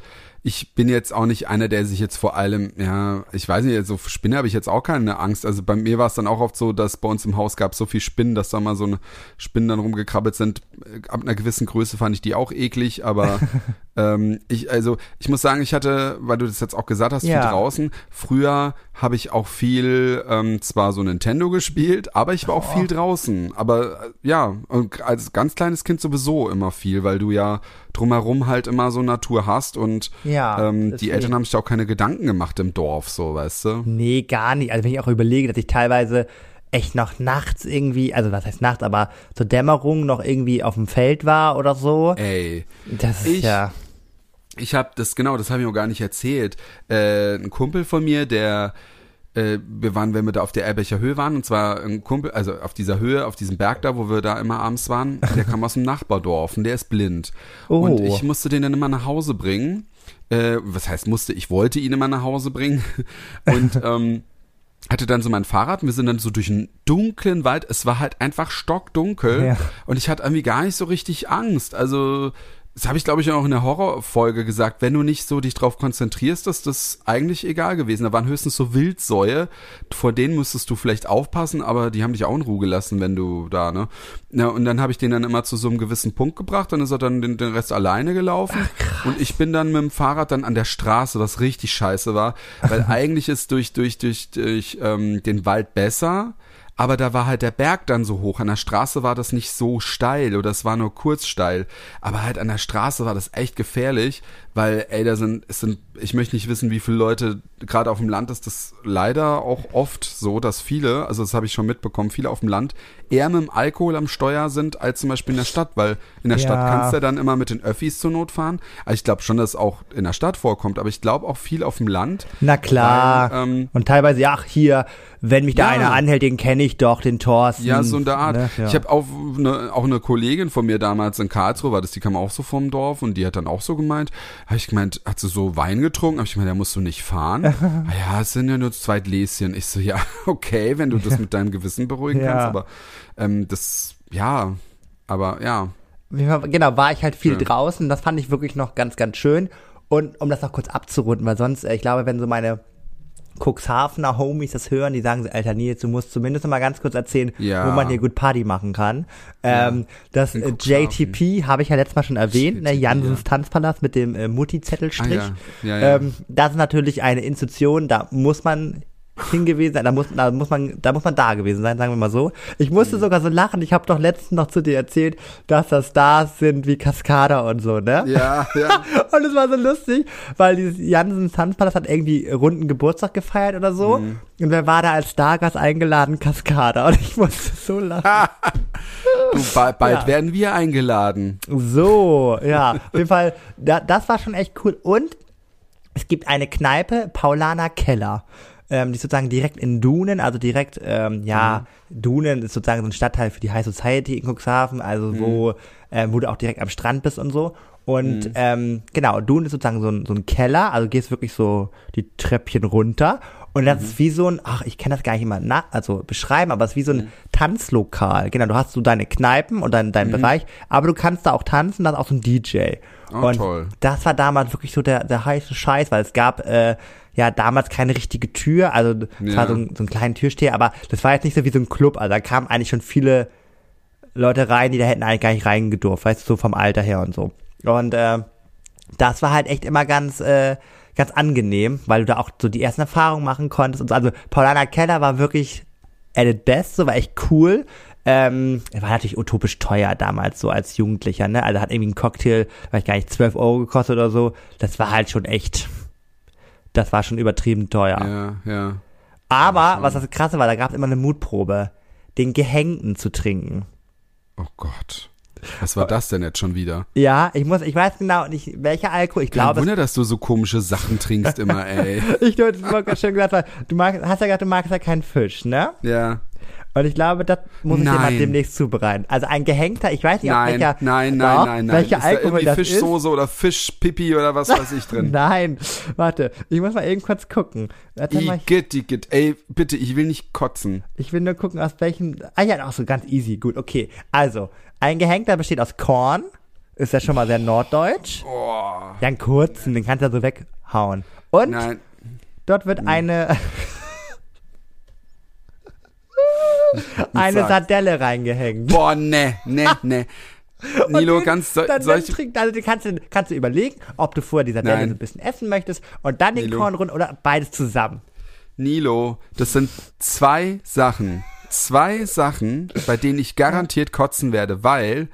[SPEAKER 2] Ich bin jetzt auch nicht einer, der sich jetzt vor allem, ja, ich weiß nicht, so also Spinne habe ich jetzt auch keine Angst. Also bei mir war es dann auch oft so, dass bei uns im Haus gab es so viel Spinnen, dass da mal so eine Spinnen dann rumgekrabbelt sind. Ab einer gewissen Größe fand ich die auch eklig, aber ähm, ich, also ich muss sagen, ich hatte, weil du das jetzt auch gesagt hast,
[SPEAKER 1] Ja.
[SPEAKER 2] viel draußen. Früher habe ich auch viel, ähm, zwar so Nintendo gespielt, aber ich war auch
[SPEAKER 1] Oh.
[SPEAKER 2] viel draußen. Aber äh, ja, als ganz kleines Kind sowieso immer viel, weil du ja drumherum halt immer so Natur hast und
[SPEAKER 1] Ja,
[SPEAKER 2] ähm, die. Eltern haben sich auch keine Gedanken gemacht im Dorf, so, weißt du?
[SPEAKER 1] Nee, gar nicht. Also wenn ich auch überlege, dass ich teilweise echt noch nachts irgendwie, also was heißt nachts, aber zur Dämmerung noch irgendwie auf dem Feld war oder so.
[SPEAKER 2] Ey,
[SPEAKER 1] Das ist
[SPEAKER 2] ich-
[SPEAKER 1] ja.
[SPEAKER 2] Ich habe das genau, das habe ich auch gar nicht erzählt. Äh, ein Kumpel von mir, der äh, wir waren, wenn wir da auf der Erbecher Höhe waren, und zwar ein Kumpel, also auf dieser Höhe, auf diesem Berg da, wo wir da immer abends waren, der kam aus dem Nachbardorf und der ist blind.
[SPEAKER 1] Oh.
[SPEAKER 2] Und ich musste den dann immer nach Hause bringen. Äh, was heißt musste? Ich wollte ihn immer nach Hause bringen. Und ähm, hatte dann so mein Fahrrad und wir sind dann so durch einen dunklen Wald. Es war halt einfach stockdunkel
[SPEAKER 1] Ja.
[SPEAKER 2] und ich hatte irgendwie gar nicht so richtig Angst. Also das habe ich glaube ich auch in der Horrorfolge gesagt. Wenn du nicht so dich drauf konzentrierst, ist das eigentlich egal gewesen. Da waren höchstens so Wildsäue, vor denen musstest du vielleicht aufpassen, aber die haben dich auch in Ruhe gelassen, wenn du da ne. Ja, und dann habe ich den dann immer zu so einem gewissen Punkt gebracht, dann ist er dann den, den Rest alleine gelaufen und ich bin dann mit dem Fahrrad dann an der Straße, was richtig scheiße war, weil eigentlich ist durch durch durch durch ähm, den Wald besser. Aber da war halt der Berg dann so hoch. An der Straße war das nicht so steil oder es war nur kurz steil. Aber halt an der Straße war das echt gefährlich, weil, ey, da sind, es sind, ich möchte nicht wissen, wie viele Leute, gerade auf dem Land ist das leider auch oft so, dass viele, also das habe ich schon mitbekommen, viele auf dem Land eher mit dem Alkohol am Steuer sind, als zum Beispiel in der Stadt, weil in der
[SPEAKER 1] Ja.
[SPEAKER 2] Stadt kannst du ja dann immer mit den Öffis zur Not fahren. Also ich glaube schon, dass es auch in der Stadt vorkommt, aber ich glaube auch viel auf dem Land.
[SPEAKER 1] Na klar.
[SPEAKER 2] Weil, ähm,
[SPEAKER 1] und teilweise, ach, hier, wenn mich da
[SPEAKER 2] Ja.
[SPEAKER 1] einer anhält, den kenne ich doch, den Thorsten.
[SPEAKER 2] Ja, so in der Art.
[SPEAKER 1] Ne? Ja.
[SPEAKER 2] Ich habe auch eine, auch eine Kollegin von mir damals in Karlsruhe, war das, die kam auch so vom Dorf und die hat dann auch so gemeint, habe ich gemeint, hat sie so Wein getrunken? Habe ich gemeint, ja, musst du nicht fahren? ah, ja, es sind ja nur zwei Gläschen. Ich so, ja, okay, wenn du das mit deinem Gewissen beruhigen
[SPEAKER 1] Ja.
[SPEAKER 2] kannst, aber ähm, das, ja, aber ja.
[SPEAKER 1] Genau, war ich halt viel
[SPEAKER 2] Ja.
[SPEAKER 1] draußen. Das fand ich wirklich noch ganz, ganz schön. Und um das noch kurz abzurunden, weil sonst, äh, ich glaube, wenn so meine Cuxhavener Homies das hören, die sagen so, Alter Nils, du musst zumindest noch mal ganz kurz erzählen,
[SPEAKER 2] Ja.
[SPEAKER 1] wo man hier gut Party machen kann. Ähm, das äh,
[SPEAKER 2] Cuxhaven.
[SPEAKER 1] habe ich ja letztes Mal schon erwähnt, ne,
[SPEAKER 2] JTP,
[SPEAKER 1] Jansens
[SPEAKER 2] ja.
[SPEAKER 1] Tanzpalast mit dem äh, Mutti-Zettelstrich.
[SPEAKER 2] Ah, ja. Ja, ja.
[SPEAKER 1] Ähm, das ist natürlich eine Institution, da muss man hingewiesen sein, da muss, da muss man, da muss man da gewesen sein, sagen wir mal so. Ich
[SPEAKER 2] Mhm.
[SPEAKER 1] musste sogar so lachen, ich habe doch letztens noch zu dir erzählt, dass das Stars sind wie Cascada und so, ne?
[SPEAKER 2] Ja, ja.
[SPEAKER 1] Und es war so lustig, weil dieses Jansen Tanzpalast hat irgendwie runden Geburtstag gefeiert oder so.
[SPEAKER 2] Mhm.
[SPEAKER 1] Und wer war da als Stargast eingeladen? Cascada. Und ich musste so lachen.
[SPEAKER 2] Du, ba bald
[SPEAKER 1] Ja.
[SPEAKER 2] werden wir eingeladen.
[SPEAKER 1] So, ja. Auf jeden Fall, da, das war schon echt cool. Und es gibt eine Kneipe, Paulaner Keller. Ähm, die ist sozusagen direkt in Dunen, also direkt, ähm, ja, Dunen ist sozusagen so ein Stadtteil für die High Society in Cuxhaven, also wo, äh, wo du auch direkt am Strand bist und so. Und ähm, genau, Dunen ist sozusagen so ein, so ein Keller, also gehst wirklich so die Treppchen runter. Und das ist wie so ein, ach, ich kann das gar nicht immer na, also beschreiben, aber es ist wie so ein Tanzlokal. Genau, du hast so deine Kneipen und deinen, deinen Bereich, aber du kannst da auch tanzen, da ist auch so ein DJ.
[SPEAKER 2] Oh,
[SPEAKER 1] und
[SPEAKER 2] toll.
[SPEAKER 1] das war damals wirklich so der, der heiße Scheiß, weil es gab äh, ja damals keine richtige Tür, also es
[SPEAKER 2] Ja.
[SPEAKER 1] war so ein, so ein kleiner Türsteher, aber das war jetzt nicht so wie so ein Club, also da kamen eigentlich schon viele Leute rein, die da hätten eigentlich gar nicht reingedurft, weißt du, so vom Alter her und so. Und äh, das war halt echt immer ganz, äh, ganz angenehm, weil du da auch so die ersten Erfahrungen machen konntest. Und so. Also Paulana Keller war wirklich at its best, so war echt cool. Ähm, er war natürlich utopisch teuer damals, so als Jugendlicher, ne? Also hat irgendwie ein Cocktail, weiß gar nicht, 12 Euro gekostet oder so. Das war halt schon echt, das war schon übertrieben teuer.
[SPEAKER 2] Ja, ja.
[SPEAKER 1] Aber, was das krasse war, da gab es immer eine Mutprobe, den Gehängten zu trinken.
[SPEAKER 2] Oh Gott. Was war das denn jetzt schon wieder?
[SPEAKER 1] Ja, ich muss, ich weiß genau nicht, welcher Alkohol, ich
[SPEAKER 2] Kein
[SPEAKER 1] glaube, es
[SPEAKER 2] Wunder, dass du so komische Sachen trinkst immer, ey.
[SPEAKER 1] Ich wollte schön gesagt, du magst, hast ja gesagt, du magst ja keinen Fisch, ne?
[SPEAKER 2] Ja.
[SPEAKER 1] Und ich glaube, das muss ich
[SPEAKER 2] Nein.
[SPEAKER 1] demnächst zubereiten. Also ein Gehängter, ich weiß nicht,
[SPEAKER 2] Nein,
[SPEAKER 1] welcher,
[SPEAKER 2] nein, nein,
[SPEAKER 1] doch,
[SPEAKER 2] nein, nein.
[SPEAKER 1] welcher
[SPEAKER 2] ist da
[SPEAKER 1] Alkohol
[SPEAKER 2] irgendwie
[SPEAKER 1] das
[SPEAKER 2] Fischsoße oder Fischpipi oder was weiß ich drin?
[SPEAKER 1] Nein, warte, ich muss mal eben kurz gucken.
[SPEAKER 2] Igitt, Igitt. Ey, bitte, ich will nicht kotzen.
[SPEAKER 1] ich will nur gucken, aus welchem, ah ja, auch so ganz easy, gut, okay. Also, ein Gehängter besteht aus Korn, ist ja schon mal sehr norddeutsch.
[SPEAKER 2] Oh,
[SPEAKER 1] Ja, einen kurzen, den kannst du ja so weghauen. Und
[SPEAKER 2] nein.
[SPEAKER 1] dort wird eine, eine. Sardelle reingehängt.
[SPEAKER 2] Boah, ne, ne, ne. Nilo, ganz so,
[SPEAKER 1] dann,
[SPEAKER 2] solche.
[SPEAKER 1] trink, also kannst, du- kannst du überlegen, ob du vorher die Sardelle
[SPEAKER 2] Nein.
[SPEAKER 1] so ein bisschen essen möchtest und dann den
[SPEAKER 2] Nilo.
[SPEAKER 1] Korn runter oder beides zusammen.
[SPEAKER 2] Nilo, das sind zwei Sachen. Zwei Sachen, bei denen ich garantiert kotzen werde, weil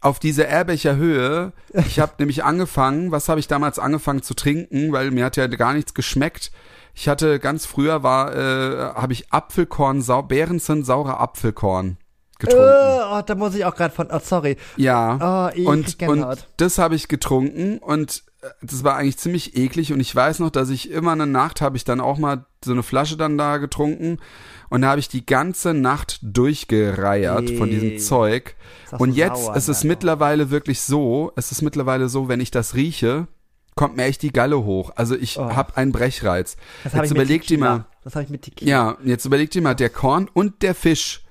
[SPEAKER 2] auf dieser Erbecher Höhe, ich habe nämlich angefangen, was habe ich damals angefangen zu trinken, weil mir hat ja gar nichts geschmeckt. Ich hatte ganz früher war, äh, habe ich Apfelkorn, sau, Behrensen saurer Apfelkorn getrunken.
[SPEAKER 1] oh, da muss ich auch gerade von, oh sorry.
[SPEAKER 2] Ja.
[SPEAKER 1] Oh, ich
[SPEAKER 2] und, und das habe ich getrunken und äh, das war eigentlich ziemlich eklig und ich weiß noch, dass ich immer eine Nacht habe ich dann auch mal so eine Flasche dann da getrunken und da habe ich die ganze Nacht durchgereiert von
[SPEAKER 1] Ey.
[SPEAKER 2] diesem Zeug. Und jetzt
[SPEAKER 1] sauer,
[SPEAKER 2] ist es
[SPEAKER 1] ne?
[SPEAKER 2] mittlerweile wirklich so, es ist mittlerweile so, wenn ich das rieche, kommt mir echt die Galle hoch. Also ich
[SPEAKER 1] Oh.
[SPEAKER 2] hab einen Brechreiz.
[SPEAKER 1] Das habe
[SPEAKER 2] Jetzt
[SPEAKER 1] ich
[SPEAKER 2] überleg dir mal,
[SPEAKER 1] Das habe ich mit Tequila.
[SPEAKER 2] ja, jetzt überleg dir mal, der Korn und der Fisch.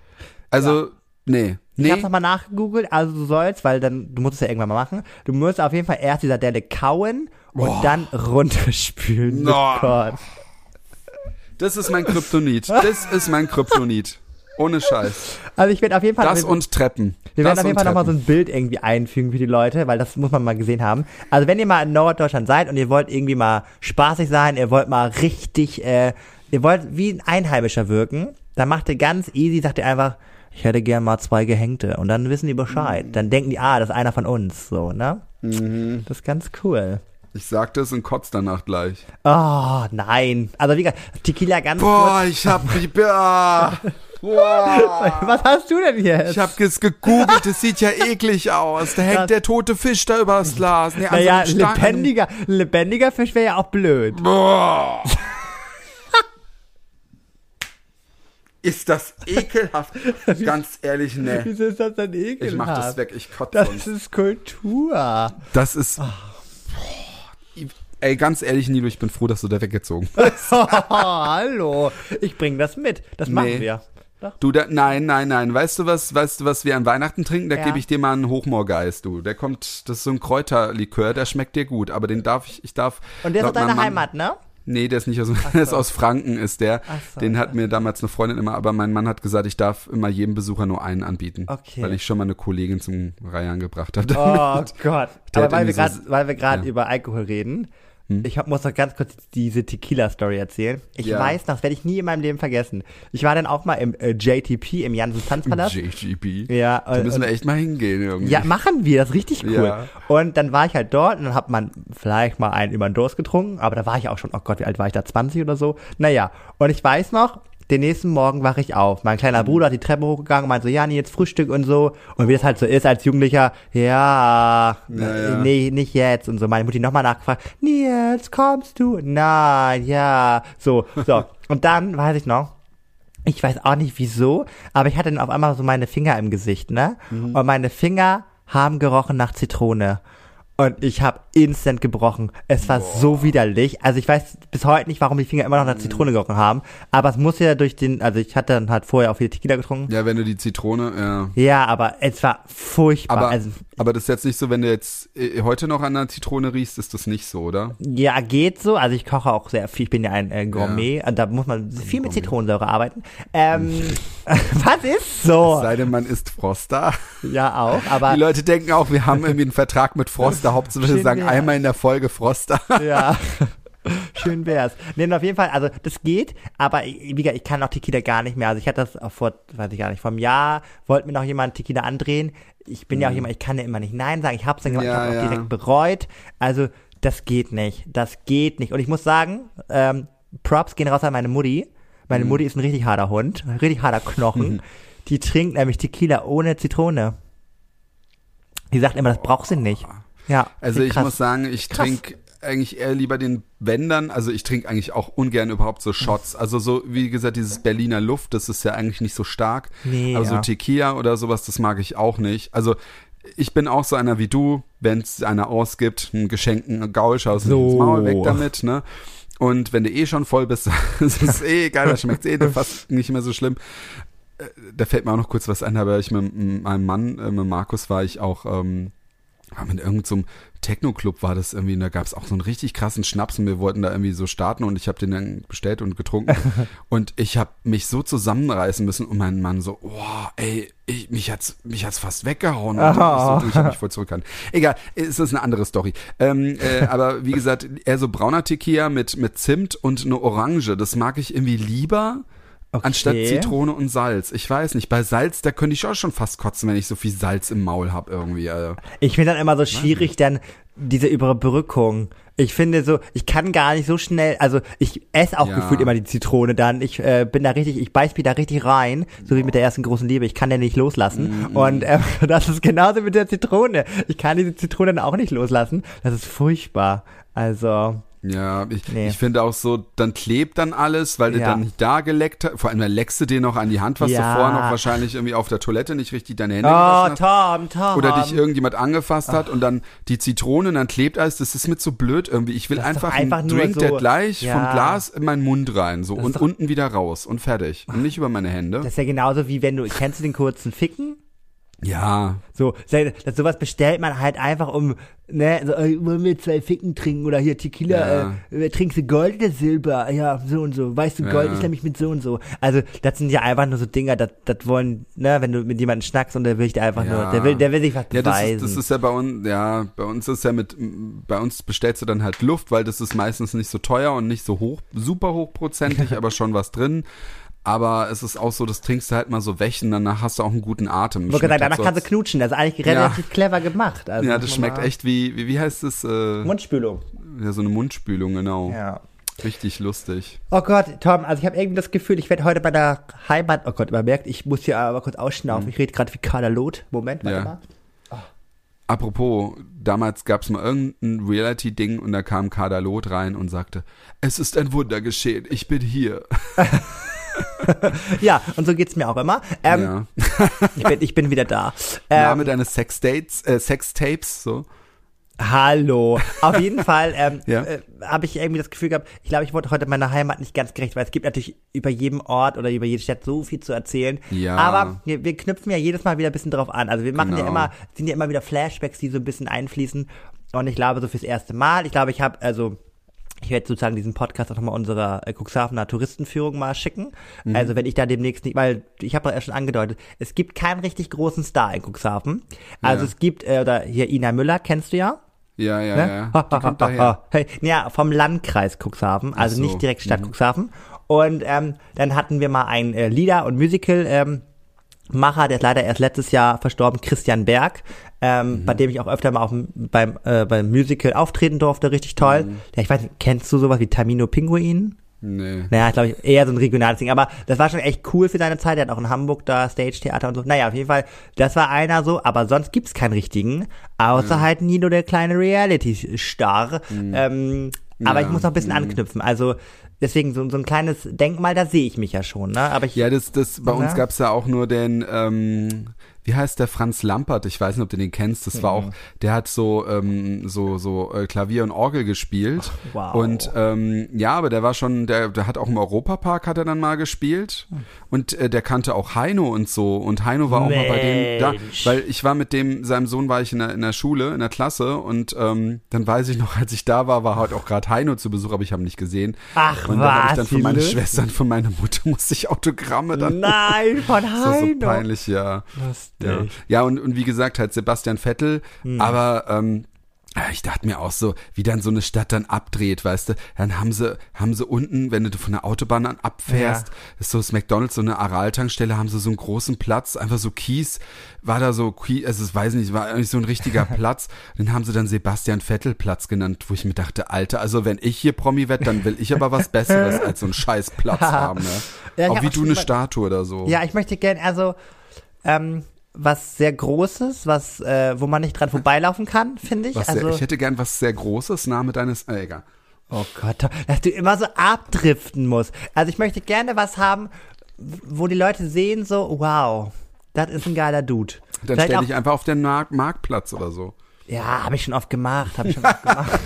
[SPEAKER 2] Also, nee.
[SPEAKER 1] Ich
[SPEAKER 2] Nee.
[SPEAKER 1] hab's nochmal nachgegoogelt, also du sollst, weil dann, du musst es ja irgendwann mal machen, du musst auf jeden Fall erst die Sardelle kauen und
[SPEAKER 2] Boah.
[SPEAKER 1] dann runterspülen mit
[SPEAKER 2] No.
[SPEAKER 1] Korn.
[SPEAKER 2] Das ist mein Kryptonit. Das ist mein Kryptonit. Ohne Scheiß.
[SPEAKER 1] Also ich werde auf jeden Fall,
[SPEAKER 2] Das und Treppen.
[SPEAKER 1] Wir
[SPEAKER 2] das
[SPEAKER 1] werden auf jeden Fall nochmal so ein Bild irgendwie einfügen für die Leute, weil das muss man mal gesehen haben. Also wenn ihr mal in Norddeutschland seid und ihr wollt irgendwie mal spaßig sein, ihr wollt mal richtig, äh, ihr wollt wie ein Einheimischer wirken, Dann macht ihr ganz easy, sagt ihr einfach, ich hätte gern mal zwei Gehängte. Und dann wissen die Bescheid. Dann denken die, ah, das ist einer von uns, so, ne?
[SPEAKER 2] Mhm.
[SPEAKER 1] Das ist ganz cool.
[SPEAKER 2] Ich sag das und kotz danach gleich.
[SPEAKER 1] Oh, nein. Also wie gesagt, Tequila ganz
[SPEAKER 2] Boah,
[SPEAKER 1] kurz.
[SPEAKER 2] ich hab. Ah, boah.
[SPEAKER 1] Was hast du denn jetzt?
[SPEAKER 2] Ich hab es gegoogelt, es sieht ja eklig aus. Da hängt
[SPEAKER 1] Das-
[SPEAKER 2] der tote Fisch da übers Glas. Nee, so
[SPEAKER 1] naja,
[SPEAKER 2] Stangen.
[SPEAKER 1] lebendiger, lebendiger Fisch wäre ja auch blöd.
[SPEAKER 2] Boah. Ist das ekelhaft? Ganz ehrlich, ne.
[SPEAKER 1] Wieso ist das denn ekelhaft?
[SPEAKER 2] Ich mach das weg, ich kotze
[SPEAKER 1] Das
[SPEAKER 2] sonst.
[SPEAKER 1] ist Kultur.
[SPEAKER 2] Das ist. Boah. Ey, ganz ehrlich, Nilo, ich bin froh, dass du da weggezogen bist.
[SPEAKER 1] Oh, hallo. Ich bring das mit. Das machen
[SPEAKER 2] Nee.
[SPEAKER 1] wir. Doch.
[SPEAKER 2] Du, da, nein, nein, nein. Weißt du was, weißt du, was wir an Weihnachten trinken? Da
[SPEAKER 1] Ja.
[SPEAKER 2] gebe ich dir mal einen Hochmoorgeist, du. Der kommt, das ist so ein Kräuterlikör, der schmeckt dir gut, aber den darf ich, ich darf.
[SPEAKER 1] Und der ist aus deiner
[SPEAKER 2] Mann-
[SPEAKER 1] Heimat, ne?
[SPEAKER 2] Nee, der ist nicht aus, der ist aus Franken, ist der.
[SPEAKER 1] So,
[SPEAKER 2] Den hat mir damals eine Freundin immer, aber mein Mann hat gesagt, ich darf immer jedem Besucher nur einen anbieten.
[SPEAKER 1] Okay.
[SPEAKER 2] Weil ich schon mal eine Kollegin zum Reiern gebracht habe.
[SPEAKER 1] Oh Gott.
[SPEAKER 2] Der
[SPEAKER 1] Aber weil wir
[SPEAKER 2] so-
[SPEAKER 1] weil wir gerade
[SPEAKER 2] ja.
[SPEAKER 1] Über Alkohol reden, ich hab, muss noch ganz kurz diese Tequila-Story erzählen. Ich
[SPEAKER 2] Ja.
[SPEAKER 1] weiß noch, das werde ich nie in meinem Leben vergessen. Ich war dann auch mal im äh, JTP, im Janssen Tanzpalast.
[SPEAKER 2] JGB.
[SPEAKER 1] Ja,
[SPEAKER 2] Da
[SPEAKER 1] und-
[SPEAKER 2] müssen wir echt mal hingehen irgendwie.
[SPEAKER 1] Ja, machen wir, das ist richtig cool.
[SPEAKER 2] Ja.
[SPEAKER 1] Und dann war ich halt dort und dann hat man vielleicht mal einen über den Durst getrunken, aber da war ich auch schon, oh Gott, wie alt war ich da, 20 oder so? Naja, und ich weiß noch, den nächsten Morgen wache ich auf. Mein
[SPEAKER 2] Mhm.
[SPEAKER 1] kleiner Bruder hat die Treppe hochgegangen und meinte so, ja, nee, jetzt Frühstück und so. Und wie das halt so ist als Jugendlicher, ja,
[SPEAKER 2] Ja,
[SPEAKER 1] äh,
[SPEAKER 2] ja.
[SPEAKER 1] nee, nicht jetzt. Und so, meine Mutti nochmal nachgefragt, jetzt kommst du? Nein, ja. So, so. Und dann weiß ich noch, ich weiß auch nicht wieso, aber ich hatte dann auf einmal so meine Finger im Gesicht, ne?
[SPEAKER 2] Mhm.
[SPEAKER 1] Und meine Finger haben gerochen nach Zitrone. Und ich habe instant gebrochen. Es war so widerlich. Also ich weiß bis heute nicht, warum die Finger immer noch nach. Zitrone gerochen haben. Aber es muss ja durch den, also ich hatte dann halt vorher auch viel Tequila getrunken.
[SPEAKER 2] Ja, wenn du die Zitrone, ja.
[SPEAKER 1] Ja, aber es war furchtbar.
[SPEAKER 2] Aber,
[SPEAKER 1] also,
[SPEAKER 2] aber das ist jetzt nicht so, wenn du jetzt äh, heute noch an der Zitrone riechst, ist das nicht so, oder?
[SPEAKER 1] ja, geht so. Also ich koche auch sehr viel. Ich bin ja ein äh, Gourmet. Und da muss man viel mit Zitronensäure arbeiten. Ähm, was ist so?
[SPEAKER 2] Sei denn, man isst Froster.
[SPEAKER 1] Ja, auch. Aber
[SPEAKER 2] Die Leute denken auch, wir haben irgendwie einen Vertrag mit Froster. Hauptsache, wir
[SPEAKER 1] Schön
[SPEAKER 2] sagen
[SPEAKER 1] wär's.
[SPEAKER 2] einmal in der Folge Froster.
[SPEAKER 1] Ja. Schön wär's. Nee, auf jeden Fall, also das geht, aber ich- wie gesagt, ich kann auch Tequila gar nicht mehr. Also ich hatte das auch vor, weiß ich gar nicht, vor einem Jahr wollte mir noch jemand Tequila andrehen. Ich bin ja auch jemand, ich kann ja immer nicht Nein sagen. Ich hab's dann gemacht, ich
[SPEAKER 2] Mhm. Ja,
[SPEAKER 1] hab's auch
[SPEAKER 2] ja.
[SPEAKER 1] direkt bereut. Also das geht nicht. Das geht nicht. Und ich muss sagen, ähm, Props gehen raus an meine Mutti.
[SPEAKER 2] Mhm.
[SPEAKER 1] Meine Mutti ist ein richtig harter Hund, ein richtig harter Knochen. Die trinkt nämlich Tequila ohne Zitrone. Die sagt immer, das braucht sie nicht. Ja.
[SPEAKER 2] Also ich
[SPEAKER 1] krass.
[SPEAKER 2] muss sagen, ich trinke eigentlich eher lieber den Wendern. Also ich trinke eigentlich auch ungern überhaupt so Shots. Also so, wie gesagt, dieses Berliner Luft, das ist ja eigentlich nicht so stark.
[SPEAKER 1] Nee,
[SPEAKER 2] Aber so
[SPEAKER 1] ja.
[SPEAKER 2] Tequila oder sowas, das mag ich auch nicht. Also ich bin auch so einer wie du, wenn es einer ausgibt, einen geschenkten Gaul, schaust
[SPEAKER 1] So.
[SPEAKER 2] ins Maul weg damit, ne? Und wenn du eh schon voll bist, ist es eh egal, da schmeckt eh fast nicht mehr so schlimm. Äh, Da fällt mir auch noch kurz was ein, aber ich mit meinem Mann, äh, mit Markus, war ich auch ähm, war mit irgendeinem so einem Techno-Club war das irgendwie, und da gab es auch so einen richtig krassen Schnaps und wir wollten da irgendwie so starten und ich habe den dann bestellt und getrunken und ich habe mich so zusammenreißen müssen und mein Mann so, boah, ey, ich, mich hat's mich hat's fast weggehauen und ich, so, ich habe mich voll zurückgehalten. Egal, es ist eine andere Story. Ähm, äh, aber wie gesagt, eher so brauner Tequila mit mit Zimt und eine Orange, das mag ich irgendwie lieber.
[SPEAKER 1] Okay.
[SPEAKER 2] Anstatt Zitrone und Salz. Ich weiß nicht. Bei Salz, da könnte ich auch schon fast kotzen, wenn ich so viel Salz im Maul habe irgendwie. Also.
[SPEAKER 1] Ich finde dann immer so schwierig, dann diese Überbrückung. Ich finde so, ich kann gar nicht so schnell, also ich esse auch
[SPEAKER 2] Ja.
[SPEAKER 1] gefühlt immer die Zitrone dann. Ich äh, bin da richtig, ich beiß mich da richtig rein, so wie mit der ersten großen Liebe. Ich kann den nicht loslassen.
[SPEAKER 2] Mhm.
[SPEAKER 1] Und äh, das ist genauso mit der Zitrone. Ich kann diese Zitrone dann auch nicht loslassen. Das ist furchtbar. Also,
[SPEAKER 2] Ja, ich,
[SPEAKER 1] Nee.
[SPEAKER 2] ich finde auch so, dann klebt dann alles, weil du
[SPEAKER 1] Ja.
[SPEAKER 2] dann nicht da geleckt hast. Vor allem, dann leckst du dir noch an die Hand, was
[SPEAKER 1] Ja.
[SPEAKER 2] du vorher noch wahrscheinlich irgendwie auf der Toilette nicht richtig deine Hände
[SPEAKER 1] oh. Tom, Tom.
[SPEAKER 2] Oder dich irgendjemand angefasst hat und dann die Zitrone und dann klebt alles. Das ist mir so blöd irgendwie. Ich will
[SPEAKER 1] Das
[SPEAKER 2] einfach,
[SPEAKER 1] einfach
[SPEAKER 2] einen Drink,
[SPEAKER 1] so-
[SPEAKER 2] der gleich
[SPEAKER 1] Ja.
[SPEAKER 2] vom Glas in meinen Mund rein so
[SPEAKER 1] ist
[SPEAKER 2] und unten wieder raus und fertig. Und nicht über meine Hände.
[SPEAKER 1] das ist ja genauso wie wenn du, kennst du den kurzen Ficken?
[SPEAKER 2] Ja,
[SPEAKER 1] So, das, sowas bestellt man halt einfach um, ne, so, äh, wollen wir zwei Ficken trinken oder hier Tequila,
[SPEAKER 2] Ja.
[SPEAKER 1] äh, trinkst du Gold oder Silber? Ja, so und so. Weißt du, Gold
[SPEAKER 2] Ja.
[SPEAKER 1] ist nämlich mit so und so. Also, das sind ja einfach nur so Dinger, das, das wollen, ne, wenn du mit jemandem schnackst und der will dich einfach
[SPEAKER 2] Ja.
[SPEAKER 1] nur, der will, der will sich was
[SPEAKER 2] Ja, das
[SPEAKER 1] beweisen.
[SPEAKER 2] ist, das ist ja bei uns, ja, bei uns ist ja mit, bei uns bestellst du dann halt Luft, weil das ist meistens nicht so teuer und nicht so hoch, super hochprozentig, aber schon was drin. Aber es ist auch so, das trinkst du halt mal so weg und danach hast du auch einen guten Atem.
[SPEAKER 1] Ich
[SPEAKER 2] Schmeckt
[SPEAKER 1] sagen, danach
[SPEAKER 2] halt
[SPEAKER 1] kannst du knutschen. Das ist eigentlich relativ clever gemacht. Also
[SPEAKER 2] Ja, das schmeckt echt wie, wie, wie heißt es? Äh,
[SPEAKER 1] Mundspülung.
[SPEAKER 2] ja, so eine Mundspülung, genau.
[SPEAKER 1] Ja.
[SPEAKER 2] Richtig lustig.
[SPEAKER 1] Oh Gott, Tom, also ich habe irgendwie das Gefühl, ich werde heute bei der Heimat, oh Gott, man merkt, ich muss hier aber kurz ausschnaufen. Ich rede gerade wie Carla Loth. Moment, warte.
[SPEAKER 2] Ja.
[SPEAKER 1] mal.
[SPEAKER 2] Apropos, damals gab es mal irgendein Reality-Ding und da kam Kader Loth rein und sagte, es ist ein Wunder geschehen, ich bin hier.
[SPEAKER 1] Ja, und so geht's mir auch immer. Ähm,
[SPEAKER 2] ja.
[SPEAKER 1] ich, bin, ich bin wieder da. Ähm,
[SPEAKER 2] Name deines Sexdates, äh, Sextapes, so.
[SPEAKER 1] Hallo. Auf jeden Fall ähm,
[SPEAKER 2] Ja.
[SPEAKER 1] äh, habe ich irgendwie das Gefühl gehabt, ich glaube, ich wurde heute meiner Heimat nicht ganz gerecht, weil es gibt natürlich über jedem Ort oder über jede Stadt so viel zu erzählen.
[SPEAKER 2] Ja.
[SPEAKER 1] Aber wir, wir knüpfen ja jedes Mal wieder ein bisschen drauf an. Also wir machen ja
[SPEAKER 2] Genau.
[SPEAKER 1] immer, sind ja immer wieder Flashbacks, die so ein bisschen einfließen. Und ich glaube, so fürs erste Mal, ich glaube, ich habe, also ich werde sozusagen diesen Podcast auch nochmal unserer äh, Cuxhavener Touristenführung mal schicken.
[SPEAKER 2] Mhm.
[SPEAKER 1] Also wenn ich da demnächst nicht, weil ich habe ja schon angedeutet, es gibt keinen richtig großen Star in Cuxhaven. Also
[SPEAKER 2] Ja.
[SPEAKER 1] es gibt, äh, oder hier Ina Müller, kennst du ja?
[SPEAKER 2] Ja, ja,
[SPEAKER 1] Ne?
[SPEAKER 2] ja.
[SPEAKER 1] Ha,
[SPEAKER 2] Die
[SPEAKER 1] ha,
[SPEAKER 2] kommt
[SPEAKER 1] ha. Hey, ja, vom Landkreis Cuxhaven, also
[SPEAKER 2] so.
[SPEAKER 1] nicht direkt Stadt
[SPEAKER 2] Mhm.
[SPEAKER 1] Cuxhaven. Und ähm, dann hatten wir mal einen äh, Lieder- und Musical ähm, Macher, der ist leider erst letztes Jahr verstorben, Christian Berg, ähm,
[SPEAKER 2] Mhm.
[SPEAKER 1] bei dem ich auch öfter mal auf, beim, äh, beim Musical auftreten durfte, richtig toll.
[SPEAKER 2] Mhm.
[SPEAKER 1] Ja, ich weiß nicht, kennst du sowas wie Tamino Pinguin?
[SPEAKER 2] Nee.
[SPEAKER 1] Naja, glaube ich, eher so ein regionales Ding. Aber das war schon echt cool für seine Zeit. Er hat auch in Hamburg da Stage-Theater und so. Naja, auf jeden Fall, das war einer so. Aber sonst gibt's keinen richtigen. Außer halt Nino, der kleine Reality-Star. Ähm, aber
[SPEAKER 2] Ja,
[SPEAKER 1] ich muss noch ein bisschen anknüpfen. Also deswegen so, so ein kleines Denkmal, da sehe ich mich ja schon. Ne? Aber ich,
[SPEAKER 2] Ja, das, das, bei uns
[SPEAKER 1] Ja.
[SPEAKER 2] gab's ja auch nur den, ähm, wie heißt der Franz Lampert? Ich weiß nicht, ob du den kennst. Das war auch, der hat so, ähm, so, so äh, Klavier und Orgel gespielt.
[SPEAKER 1] wow.
[SPEAKER 2] Und ähm, ja, aber der war schon, der, der hat auch im Europapark hat er dann mal gespielt. Und äh, der kannte auch Heino und so. Und Heino war auch mal bei dem da, weil ich war mit dem, seinem Sohn war ich in der, in der Schule, in der Klasse. Und ähm, dann weiß ich noch, als ich da war, war halt auch gerade Heino zu Besuch, aber ich habe ihn nicht gesehen.
[SPEAKER 1] Ach,
[SPEAKER 2] und dann habe ich
[SPEAKER 1] was,
[SPEAKER 2] dann meinen
[SPEAKER 1] lustig.
[SPEAKER 2] Schwestern, von meiner Mutter musste ich Autogramme dann
[SPEAKER 1] Nein, von
[SPEAKER 2] das ist so
[SPEAKER 1] Heino.
[SPEAKER 2] peinlich, ja.
[SPEAKER 1] Lustig.
[SPEAKER 2] Ja, ja und, und wie gesagt, halt Sebastian Vettel,
[SPEAKER 1] Hm.
[SPEAKER 2] aber ähm, ich dachte mir auch so, wie dann so eine Stadt dann abdreht, weißt du, dann haben sie, haben sie unten, wenn du von der Autobahn an abfährst,
[SPEAKER 1] Ja.
[SPEAKER 2] ist so das McDonalds, so eine Aral-Tankstelle, haben sie so einen großen Platz, einfach so Kies, war da so Kies, also ich weiß nicht, war eigentlich so ein richtiger Platz, den haben sie dann Sebastian Vettel Platz genannt, wo ich mir dachte, Alter, also wenn ich hier Promi werd, dann will ich aber was Besseres als so einen scheiß Platz haben, ne?
[SPEAKER 1] Ja,
[SPEAKER 2] auch wie
[SPEAKER 1] auch
[SPEAKER 2] du eine Statue oder so.
[SPEAKER 1] Ja, ich möchte gern, also, ähm, was sehr Großes, was, äh, wo man nicht dran vorbeilaufen kann, finde ich.
[SPEAKER 2] Was
[SPEAKER 1] also,
[SPEAKER 2] sehr, ich hätte gern was sehr Großes, Name deines, äh, egal.
[SPEAKER 1] oh Gott, dass du immer so abdriften musst. Also ich möchte gerne was haben, wo die Leute sehen so, wow, das ist ein geiler Dude.
[SPEAKER 2] Dann stell dich einfach auf den Mark Marktplatz oder so.
[SPEAKER 1] Ja, habe ich schon oft gemacht, habe ich schon oft gemacht.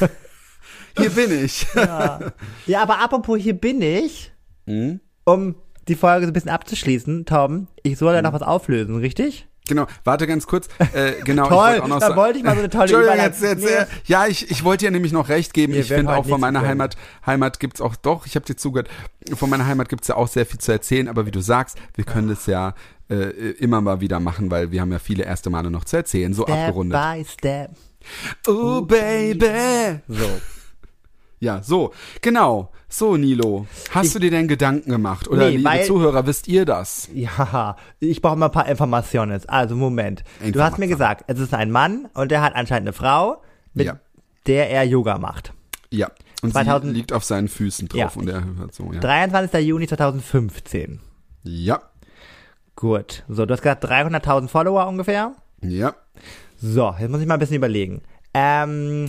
[SPEAKER 2] Hier bin ich.
[SPEAKER 1] Ja. ja, aber apropos, hier bin ich,
[SPEAKER 2] Hm?
[SPEAKER 1] um die Folge so ein bisschen abzuschließen, Tom, ich soll ja noch was auflösen, richtig?
[SPEAKER 2] Genau, warte ganz kurz. Äh, genau, ich
[SPEAKER 1] Toll,
[SPEAKER 2] wollte auch noch
[SPEAKER 1] da
[SPEAKER 2] sagen-
[SPEAKER 1] wollte ich mal so eine tolle Überleitung.
[SPEAKER 2] jetzt, jetzt, äh, Ja, ich, ich wollte dir nämlich noch recht geben.
[SPEAKER 1] Wir
[SPEAKER 2] ich finde auch von meiner. Heimat, Heimat gibt's auch, doch, ich habe dir zugehört, von meiner Heimat gibt's ja auch sehr viel zu erzählen, aber wie du sagst, wir können das ja äh, immer mal wieder machen, weil wir haben ja viele erste Male noch zu erzählen, so
[SPEAKER 1] Step
[SPEAKER 2] abgerundet.
[SPEAKER 1] by step.
[SPEAKER 2] Oh, Baby.
[SPEAKER 1] So.
[SPEAKER 2] Ja, so, genau. So, Nilo, hast du dir denn Gedanken gemacht? Oder
[SPEAKER 1] Nee,
[SPEAKER 2] liebe
[SPEAKER 1] weil-
[SPEAKER 2] Zuhörer, wisst ihr das?
[SPEAKER 1] Ja, ich brauche mal ein paar Informationen. Also Moment. Du hast mir gesagt, es ist ein Mann und der hat anscheinend eine Frau, mit
[SPEAKER 2] Ja.
[SPEAKER 1] der er Yoga macht.
[SPEAKER 2] Ja. Und
[SPEAKER 1] 2000
[SPEAKER 2] sie liegt auf seinen Füßen drauf
[SPEAKER 1] Ja.
[SPEAKER 2] und er hört so, ja.
[SPEAKER 1] 23. Juni 2015.
[SPEAKER 2] Ja.
[SPEAKER 1] Gut. So, du hast gesagt 300.000 Follower ungefähr.
[SPEAKER 2] Ja.
[SPEAKER 1] So, jetzt muss ich mal ein bisschen überlegen. Ähm,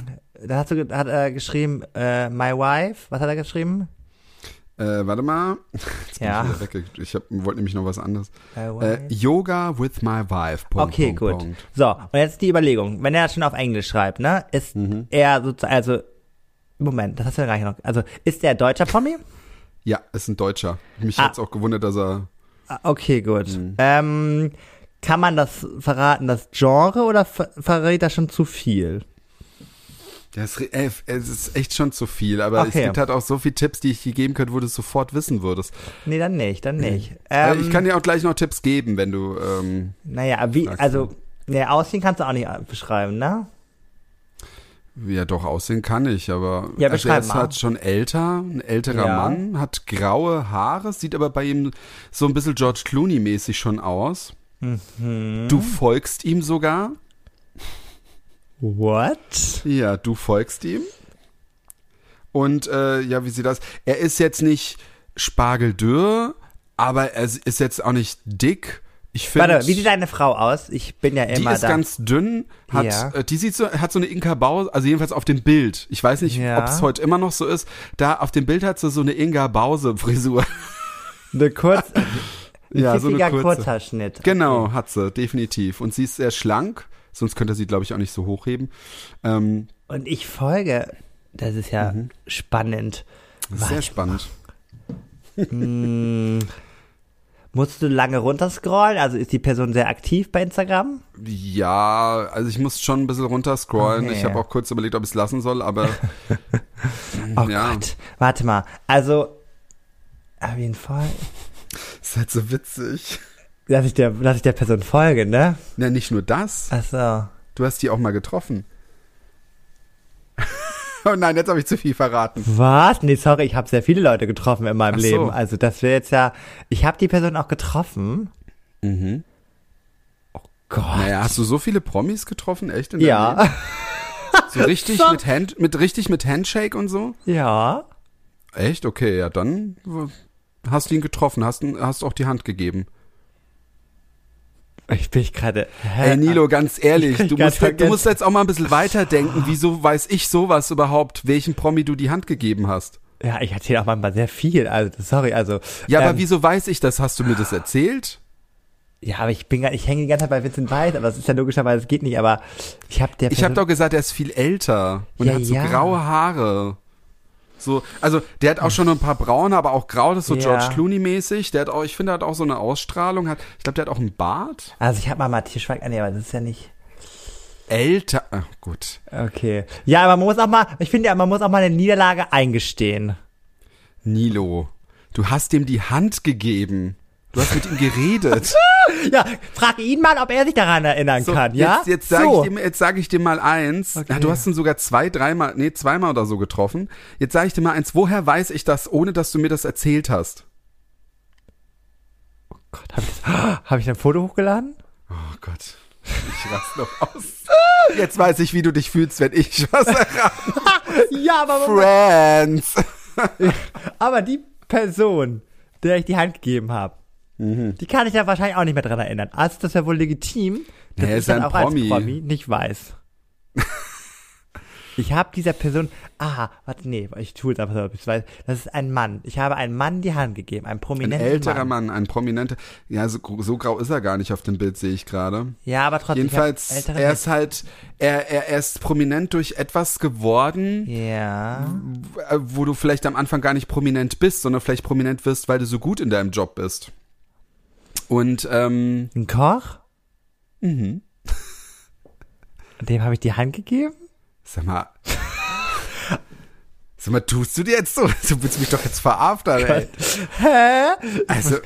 [SPEAKER 1] da ge- hat er geschrieben, äh, my wife. Was hat er geschrieben?
[SPEAKER 2] Äh, warte mal. Jetzt bin
[SPEAKER 1] Ja.
[SPEAKER 2] ich wieder weg. Ich hab, wollte nämlich noch was anderes. Äh. Yoga with my wife. Punkt,
[SPEAKER 1] Okay,
[SPEAKER 2] Punkt,
[SPEAKER 1] gut.
[SPEAKER 2] Punkt.
[SPEAKER 1] So, und jetzt die Überlegung. Wenn er schon auf Englisch schreibt, ne, ist
[SPEAKER 2] Mhm.
[SPEAKER 1] er sozusagen, also, Moment, das hast du ja gar nicht noch. Also, ist der deutscher Promi?
[SPEAKER 2] Ja, ist ein Deutscher. Mich
[SPEAKER 1] Ah.
[SPEAKER 2] hat's auch gewundert, dass er.
[SPEAKER 1] Ah, Okay, gut.
[SPEAKER 2] Mhm.
[SPEAKER 1] Ähm, kann man das verraten, das Genre, oder ver verrät das schon zu viel?
[SPEAKER 2] Ja, es, es ist echt schon zu viel, aber es
[SPEAKER 1] Okay.
[SPEAKER 2] gibt halt auch so viele Tipps, die ich dir geben könnte, wo du es sofort wissen würdest.
[SPEAKER 1] Nee, dann nicht, dann nicht.
[SPEAKER 2] Äh,
[SPEAKER 1] Ähm,
[SPEAKER 2] ich kann dir auch gleich noch Tipps geben, wenn du. Ähm,
[SPEAKER 1] naja, wie, also, nee, Aussehen kannst du auch nicht beschreiben, ne?
[SPEAKER 2] Ja, doch, aussehen kann ich, aber
[SPEAKER 1] Ja,
[SPEAKER 2] also er ist halt schon älter, ein älterer
[SPEAKER 1] Ja.
[SPEAKER 2] Mann, hat graue Haare, sieht aber bei ihm so ein bisschen George Clooney-mäßig schon aus.
[SPEAKER 1] Mhm.
[SPEAKER 2] Du folgst ihm sogar.
[SPEAKER 1] What?
[SPEAKER 2] Ja, du folgst ihm. Und äh, ja, wie sieht das? Er ist jetzt nicht spargeldürr, aber er ist jetzt auch nicht dick. Ich finde,
[SPEAKER 1] Warte, wie sieht deine Frau aus? Ich bin ja
[SPEAKER 2] die
[SPEAKER 1] immer
[SPEAKER 2] ist
[SPEAKER 1] da.
[SPEAKER 2] ganz dünn, hat,
[SPEAKER 1] Ja.
[SPEAKER 2] äh, die sieht so, hat so eine Inka Bause, also jedenfalls auf dem Bild. Ich weiß nicht,
[SPEAKER 1] Ja.
[SPEAKER 2] ob es heute immer noch so ist. Da auf dem Bild hat sie so eine Inga Bause Frisur.
[SPEAKER 1] eine kurz,
[SPEAKER 2] Ja, so eine kurze.
[SPEAKER 1] Kurzhaarschnitt.
[SPEAKER 2] Genau, hat sie, definitiv. Und sie ist sehr schlank, sonst könnte er sie, glaube ich, auch nicht so hochheben. Ähm,
[SPEAKER 1] Und ich folge. Das ist ja spannend.
[SPEAKER 2] das ist sehr spannend.
[SPEAKER 1] Musst du lange runterscrollen? Also ist die Person sehr aktiv bei Instagram?
[SPEAKER 2] Ja, also ich muss schon ein bisschen runterscrollen.
[SPEAKER 1] Okay.
[SPEAKER 2] Ich habe auch kurz überlegt, ob ich es lassen soll, aber
[SPEAKER 1] Oh
[SPEAKER 2] ja,
[SPEAKER 1] Gott. Warte mal. Also, auf jeden Fall,
[SPEAKER 2] ist halt so witzig.
[SPEAKER 1] Dass ich der, dass ich der Person folge, ne?
[SPEAKER 2] Na, nicht nur das.
[SPEAKER 1] Ach so.
[SPEAKER 2] Du hast die auch mal getroffen. oh nein, jetzt habe ich zu viel verraten.
[SPEAKER 1] Was? Nee, sorry, ich habe sehr viele Leute getroffen in meinem
[SPEAKER 2] Ach so.
[SPEAKER 1] Leben. Also das wäre jetzt ja. Ich habe die Person auch getroffen.
[SPEAKER 2] Mhm.
[SPEAKER 1] Gott.
[SPEAKER 2] Naja, hast du so viele Promis getroffen? Echt? in
[SPEAKER 1] ja.
[SPEAKER 2] So richtig mit Hand, mit richtig mit Handshake und so?
[SPEAKER 1] ja.
[SPEAKER 2] Echt? Okay, ja, dann hast du ihn getroffen, hast, hast auch die Hand gegeben.
[SPEAKER 1] Ich bin gerade. Hä?
[SPEAKER 2] Ey, Nilo, ganz ehrlich, du musst, du
[SPEAKER 1] vergessen.
[SPEAKER 2] musst jetzt auch mal ein bisschen weiterdenken. Wieso weiß ich sowas überhaupt, welchen Promi du die Hand gegeben hast?
[SPEAKER 1] Ja, ich erzähle auch manchmal sehr viel. Also, sorry, also.
[SPEAKER 2] Ja, aber
[SPEAKER 1] ähm,
[SPEAKER 2] wieso weiß ich das? Hast du mir das erzählt?
[SPEAKER 1] Ja, aber ich bin ich hänge die ganze Zeit bei Vincent Weiss, aber es ist ja logischerweise, es geht nicht, aber ich habe der
[SPEAKER 2] Ich habe doch gesagt, er ist viel älter und
[SPEAKER 1] Ja,
[SPEAKER 2] hat so
[SPEAKER 1] ja.
[SPEAKER 2] graue Haare. So, also der hat auch schon ein paar braune, aber auch grau, das ist so
[SPEAKER 1] Ja.
[SPEAKER 2] George Clooney mäßig. Der hat auch, ich finde, hat auch so eine Ausstrahlung. Hat, ich glaube, der hat auch einen Bart.
[SPEAKER 1] Also, ich habe mal Matthias Schweig, ah, nee, aber das ist ja nicht.
[SPEAKER 2] Älter, ah, gut.
[SPEAKER 1] Okay. Ja, aber man muss auch mal, ich finde ja, man muss auch mal eine Niederlage eingestehen.
[SPEAKER 2] Nilo, du hast ihm die Hand gegeben. Du hast mit ihm geredet.
[SPEAKER 1] Ja, frag ihn mal, ob er sich daran erinnern
[SPEAKER 2] So,
[SPEAKER 1] kann, ja?
[SPEAKER 2] Jetzt, jetzt sage
[SPEAKER 1] so.
[SPEAKER 2] ich, dir- jetzt sag ich dir mal eins.
[SPEAKER 1] Okay.
[SPEAKER 2] Ja, du hast ihn sogar zwei, dreimal, nee, zweimal oder so getroffen. Jetzt sage ich dir mal eins. Woher weiß ich das, ohne dass du mir das erzählt hast?
[SPEAKER 1] Gott, hab ich, das, hab ich ein Foto hochgeladen?
[SPEAKER 2] Oh Gott. Ich raste noch aus. Jetzt weiß ich, wie du dich fühlst, wenn ich was errate.
[SPEAKER 1] Ja, aber,
[SPEAKER 2] Friends.
[SPEAKER 1] aber die Person, der ich die Hand gegeben habe,
[SPEAKER 2] Mhm.
[SPEAKER 1] die kann ich ja wahrscheinlich auch nicht mehr dran erinnern. Also das ja wohl legitim, dass
[SPEAKER 2] Nee,
[SPEAKER 1] ich
[SPEAKER 2] ist
[SPEAKER 1] dann
[SPEAKER 2] ein
[SPEAKER 1] auch
[SPEAKER 2] Promi.
[SPEAKER 1] als Promi nicht weiß. Ich habe dieser Person, aha, warte, nee, ich tue es einfach so, ich weiß. Das ist ein Mann. Ich habe einem Mann die Hand gegeben, einem
[SPEAKER 2] Ein
[SPEAKER 1] prominenten
[SPEAKER 2] älterer
[SPEAKER 1] Mann.
[SPEAKER 2] Mann, ein prominenter. Ja, so, so grau ist er gar nicht auf dem Bild, sehe ich gerade.
[SPEAKER 1] Ja, aber trotzdem.
[SPEAKER 2] Jedenfalls, er ist halt, er, er, er ist prominent durch etwas geworden,
[SPEAKER 1] Ja.
[SPEAKER 2] äh, wo du vielleicht am Anfang gar nicht prominent bist, sondern vielleicht prominent wirst, weil du so gut in deinem Job bist. Und ähm,
[SPEAKER 1] Ein Koch?
[SPEAKER 2] mhm.
[SPEAKER 1] Dem habe ich die Hand gegeben?
[SPEAKER 2] sag mal, sag mal, tust du dir jetzt so? Du willst mich doch jetzt veraftern, ey.
[SPEAKER 1] Hä?
[SPEAKER 2] Also,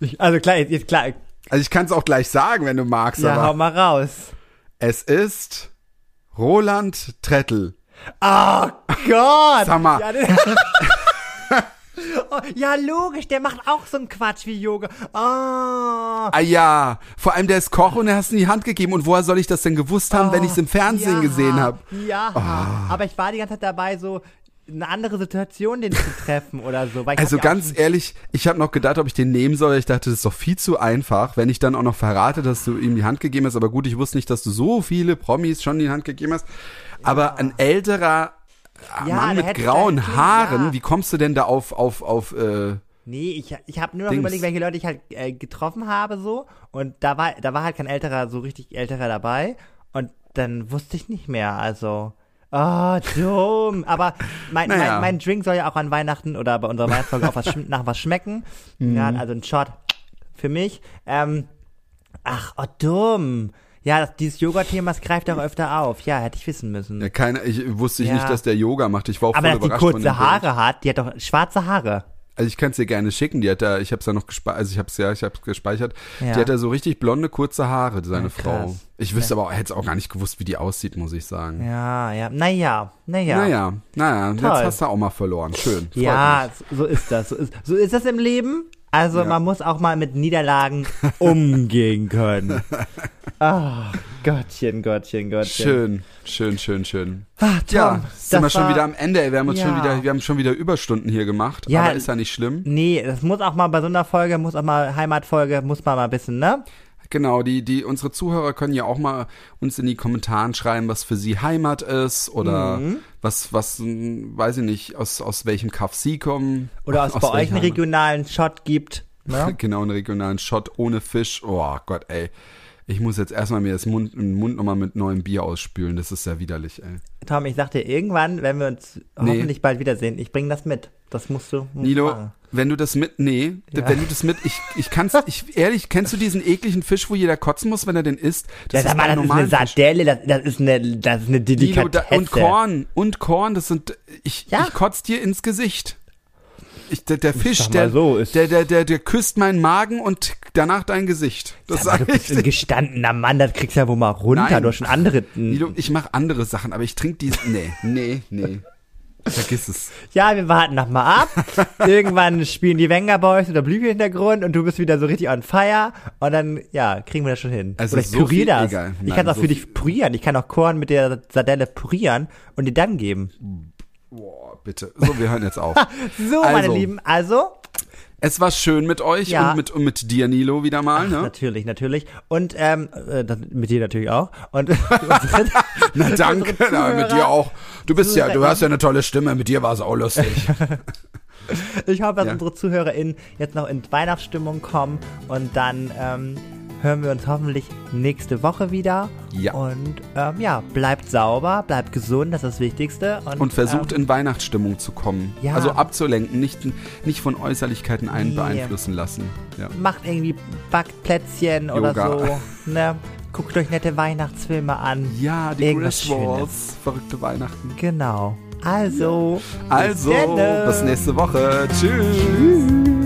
[SPEAKER 1] Ich, also klar, jetzt, klar.
[SPEAKER 2] also ich kann es auch gleich sagen, wenn du magst,
[SPEAKER 1] Ja, hau
[SPEAKER 2] aber
[SPEAKER 1] mal raus.
[SPEAKER 2] es ist Roland Trettel.
[SPEAKER 1] Oh Gott!
[SPEAKER 2] Sag mal.
[SPEAKER 1] Ja, oh, ja, logisch, der macht auch so einen Quatsch wie Yoga. Oh.
[SPEAKER 2] Ah ja, vor allem der ist Koch und er hast in die Hand gegeben. Und woher soll ich das denn gewusst haben, wenn ich es im Fernsehen
[SPEAKER 1] ja,
[SPEAKER 2] gesehen habe?
[SPEAKER 1] Ja, aber ich war die ganze Zeit dabei, so eine andere Situation, den zu treffen oder so.
[SPEAKER 2] Also
[SPEAKER 1] ja
[SPEAKER 2] ganz ehrlich, ich habe noch gedacht, ob ich den nehmen soll. Ich dachte, das ist doch viel zu einfach, wenn ich dann auch noch verrate, dass du ihm die Hand gegeben hast. Aber gut, ich wusste nicht, dass du so viele Promis schon die Hand gegeben hast. Aber ein älterer
[SPEAKER 1] Ja,
[SPEAKER 2] Mann mit grauen
[SPEAKER 1] vielleicht-
[SPEAKER 2] Haaren,
[SPEAKER 1] ja.
[SPEAKER 2] wie kommst du denn da auf, auf, auf, äh,
[SPEAKER 1] Nee, ich, ich habe nur noch
[SPEAKER 2] Dings.
[SPEAKER 1] überlegt, welche Leute ich halt äh, getroffen habe so und da war da war halt kein älterer, so richtig älterer dabei und dann wusste ich nicht mehr, also Oh, dumm. Aber mein,
[SPEAKER 2] Naja.
[SPEAKER 1] mein, mein Drink soll ja auch an Weihnachten oder bei unserer Weihnachtsfolge auch was, nach was schmecken.
[SPEAKER 2] Mhm.
[SPEAKER 1] Ja, also ein Shot für mich. Ähm, ach, oh, dumm. Ja, das, dieses Yoga-Thema das greift auch öfter auf. Ja, hätte ich wissen müssen.
[SPEAKER 2] ja, keine, ich wusste ich
[SPEAKER 1] Ja.
[SPEAKER 2] nicht, dass der Yoga macht. Ich war auch
[SPEAKER 1] Aber
[SPEAKER 2] voll
[SPEAKER 1] dass die
[SPEAKER 2] überrascht von dem
[SPEAKER 1] kurze. Haare hat, die hat doch schwarze Haare.
[SPEAKER 2] Also ich kann es dir gerne schicken. Die hat da, ich habe es ja noch gespeichert, also ich habe es ja, ich habe gespeichert.
[SPEAKER 1] Ja.
[SPEAKER 2] Die hat da so richtig blonde kurze Haare, seine
[SPEAKER 1] Ja,
[SPEAKER 2] Frau. Ich wüsste aber, hätte es auch gar nicht gewusst, wie die aussieht, muss ich sagen.
[SPEAKER 1] Ja, ja. Naja, naja.
[SPEAKER 2] Naja, naja, jetzt
[SPEAKER 1] Toll.
[SPEAKER 2] hast du auch mal verloren. Schön.
[SPEAKER 1] Ja, so so ist das. So ist, so ist das im Leben. Also
[SPEAKER 2] Ja.
[SPEAKER 1] man muss auch mal mit Niederlagen umgehen können. Ah, Gottchen, Gottchen,
[SPEAKER 2] mich.
[SPEAKER 1] Gottchen.
[SPEAKER 2] Schön, schön, schön, schön.
[SPEAKER 1] Ah, Tom,
[SPEAKER 2] Ja, sind wir schon wieder am Ende. Ey. Wir haben uns schon
[SPEAKER 1] Ja.
[SPEAKER 2] wieder, wir haben schon wieder Überstunden hier gemacht.
[SPEAKER 1] Ja.
[SPEAKER 2] aber ist ja nicht schlimm.
[SPEAKER 1] Nee, das muss auch mal bei so einer Folge, muss auch mal Heimatfolge, muss man mal ein bisschen, ne?
[SPEAKER 2] Genau, die, die, unsere Zuhörer können ja auch mal uns in die Kommentare schreiben, was für sie Heimat ist oder
[SPEAKER 1] Mhm.
[SPEAKER 2] was, was, weiß ich nicht, aus, aus welchem Kaff sie kommen.
[SPEAKER 1] Oder aus, bei euch einen regionalen Shot gibt. Ne?
[SPEAKER 2] Genau, einen regionalen Shot ohne Fisch. Oh Gott, ey. Ich muss jetzt erstmal mir das Mund, den Mund nochmal mit neuem Bier ausspülen. Das ist ja widerlich, ey.
[SPEAKER 1] Tom, ich sag dir irgendwann, wenn wir uns
[SPEAKER 2] Nee.
[SPEAKER 1] hoffentlich bald wiedersehen, ich bring das mit. Das musst du. musst
[SPEAKER 2] Nilo,
[SPEAKER 1] machen.
[SPEAKER 2] wenn du das mit, nee,
[SPEAKER 1] Ja.
[SPEAKER 2] wenn du das mit, ich, ich kann's, ich, ehrlich, kennst du diesen ekligen Fisch, wo jeder kotzen muss, wenn er den isst?
[SPEAKER 1] Ja, sag mal, das ist eine. Sardelle, das, das ist eine, das ist eine
[SPEAKER 2] Nilo, da,
[SPEAKER 1] Delikatesse.
[SPEAKER 2] und Korn, und Korn, das sind, ich,
[SPEAKER 1] Ja.
[SPEAKER 2] ich kotz dir ins Gesicht. Ich, der, der Fisch,
[SPEAKER 1] mal
[SPEAKER 2] der,
[SPEAKER 1] so,
[SPEAKER 2] der, der, der, der küsst meinen Magen und danach dein Gesicht. Das
[SPEAKER 1] Sag mal,
[SPEAKER 2] sag
[SPEAKER 1] du bist
[SPEAKER 2] ich
[SPEAKER 1] ein gestandener Mann, das kriegst du ja wohl mal runter.
[SPEAKER 2] Nein.
[SPEAKER 1] Du hast schon andere.
[SPEAKER 2] Ich mache andere Sachen, aber ich trinke dies, nee, nee, nee. Vergiss es.
[SPEAKER 1] Ja, wir warten noch mal ab. Irgendwann spielen die Wenger Boys oder Blügel im Hintergrund und du bist wieder so richtig on fire und dann, ja, kriegen wir das schon hin.
[SPEAKER 2] Also
[SPEAKER 1] oder ich
[SPEAKER 2] so
[SPEAKER 1] püriere das.
[SPEAKER 2] egal.
[SPEAKER 1] Ich
[SPEAKER 2] Nein,
[SPEAKER 1] kann auch
[SPEAKER 2] so
[SPEAKER 1] für
[SPEAKER 2] viel-
[SPEAKER 1] dich pürieren. Ich kann auch Korn mit der Sardelle pürieren und dir dann geben.
[SPEAKER 2] Boah, bitte. So, wir hören jetzt auf.
[SPEAKER 1] So, meine
[SPEAKER 2] Also.
[SPEAKER 1] Lieben, also,
[SPEAKER 2] Es war schön mit euch
[SPEAKER 1] Ja.
[SPEAKER 2] und mit, und mit dir, Nilo, wieder mal, ne?
[SPEAKER 1] natürlich, natürlich. Und ähm, äh, mit dir natürlich auch. Und
[SPEAKER 2] Na danke, na, mit
[SPEAKER 1] Zuhörer-
[SPEAKER 2] dir auch. Du bist ja, du
[SPEAKER 1] Zuhörer-
[SPEAKER 2] hast ja eine tolle Stimme, mit dir war es auch lustig.
[SPEAKER 1] Ich hoffe, dass
[SPEAKER 2] Ja.
[SPEAKER 1] unsere ZuhörerInnen jetzt noch in Weihnachtsstimmung kommen und dann ähm, hören wir uns hoffentlich nächste Woche wieder.
[SPEAKER 2] Ja.
[SPEAKER 1] Und ähm, ja, bleibt sauber, bleibt gesund, das ist das Wichtigste. Und,
[SPEAKER 2] Und versucht
[SPEAKER 1] ähm,
[SPEAKER 2] in Weihnachtsstimmung zu kommen.
[SPEAKER 1] Ja.
[SPEAKER 2] Also abzulenken, nicht, nicht von Äußerlichkeiten einen
[SPEAKER 1] Nee.
[SPEAKER 2] beeinflussen lassen. Ja.
[SPEAKER 1] macht irgendwie Backplätzchen oder
[SPEAKER 2] Yoga.
[SPEAKER 1] so. Ne? Guckt euch nette Weihnachtsfilme an.
[SPEAKER 2] Ja, die Griswolds, verrückte Weihnachten.
[SPEAKER 1] Genau. Also.
[SPEAKER 2] Also,
[SPEAKER 1] denne.
[SPEAKER 2] bis nächste Woche. Tschüss.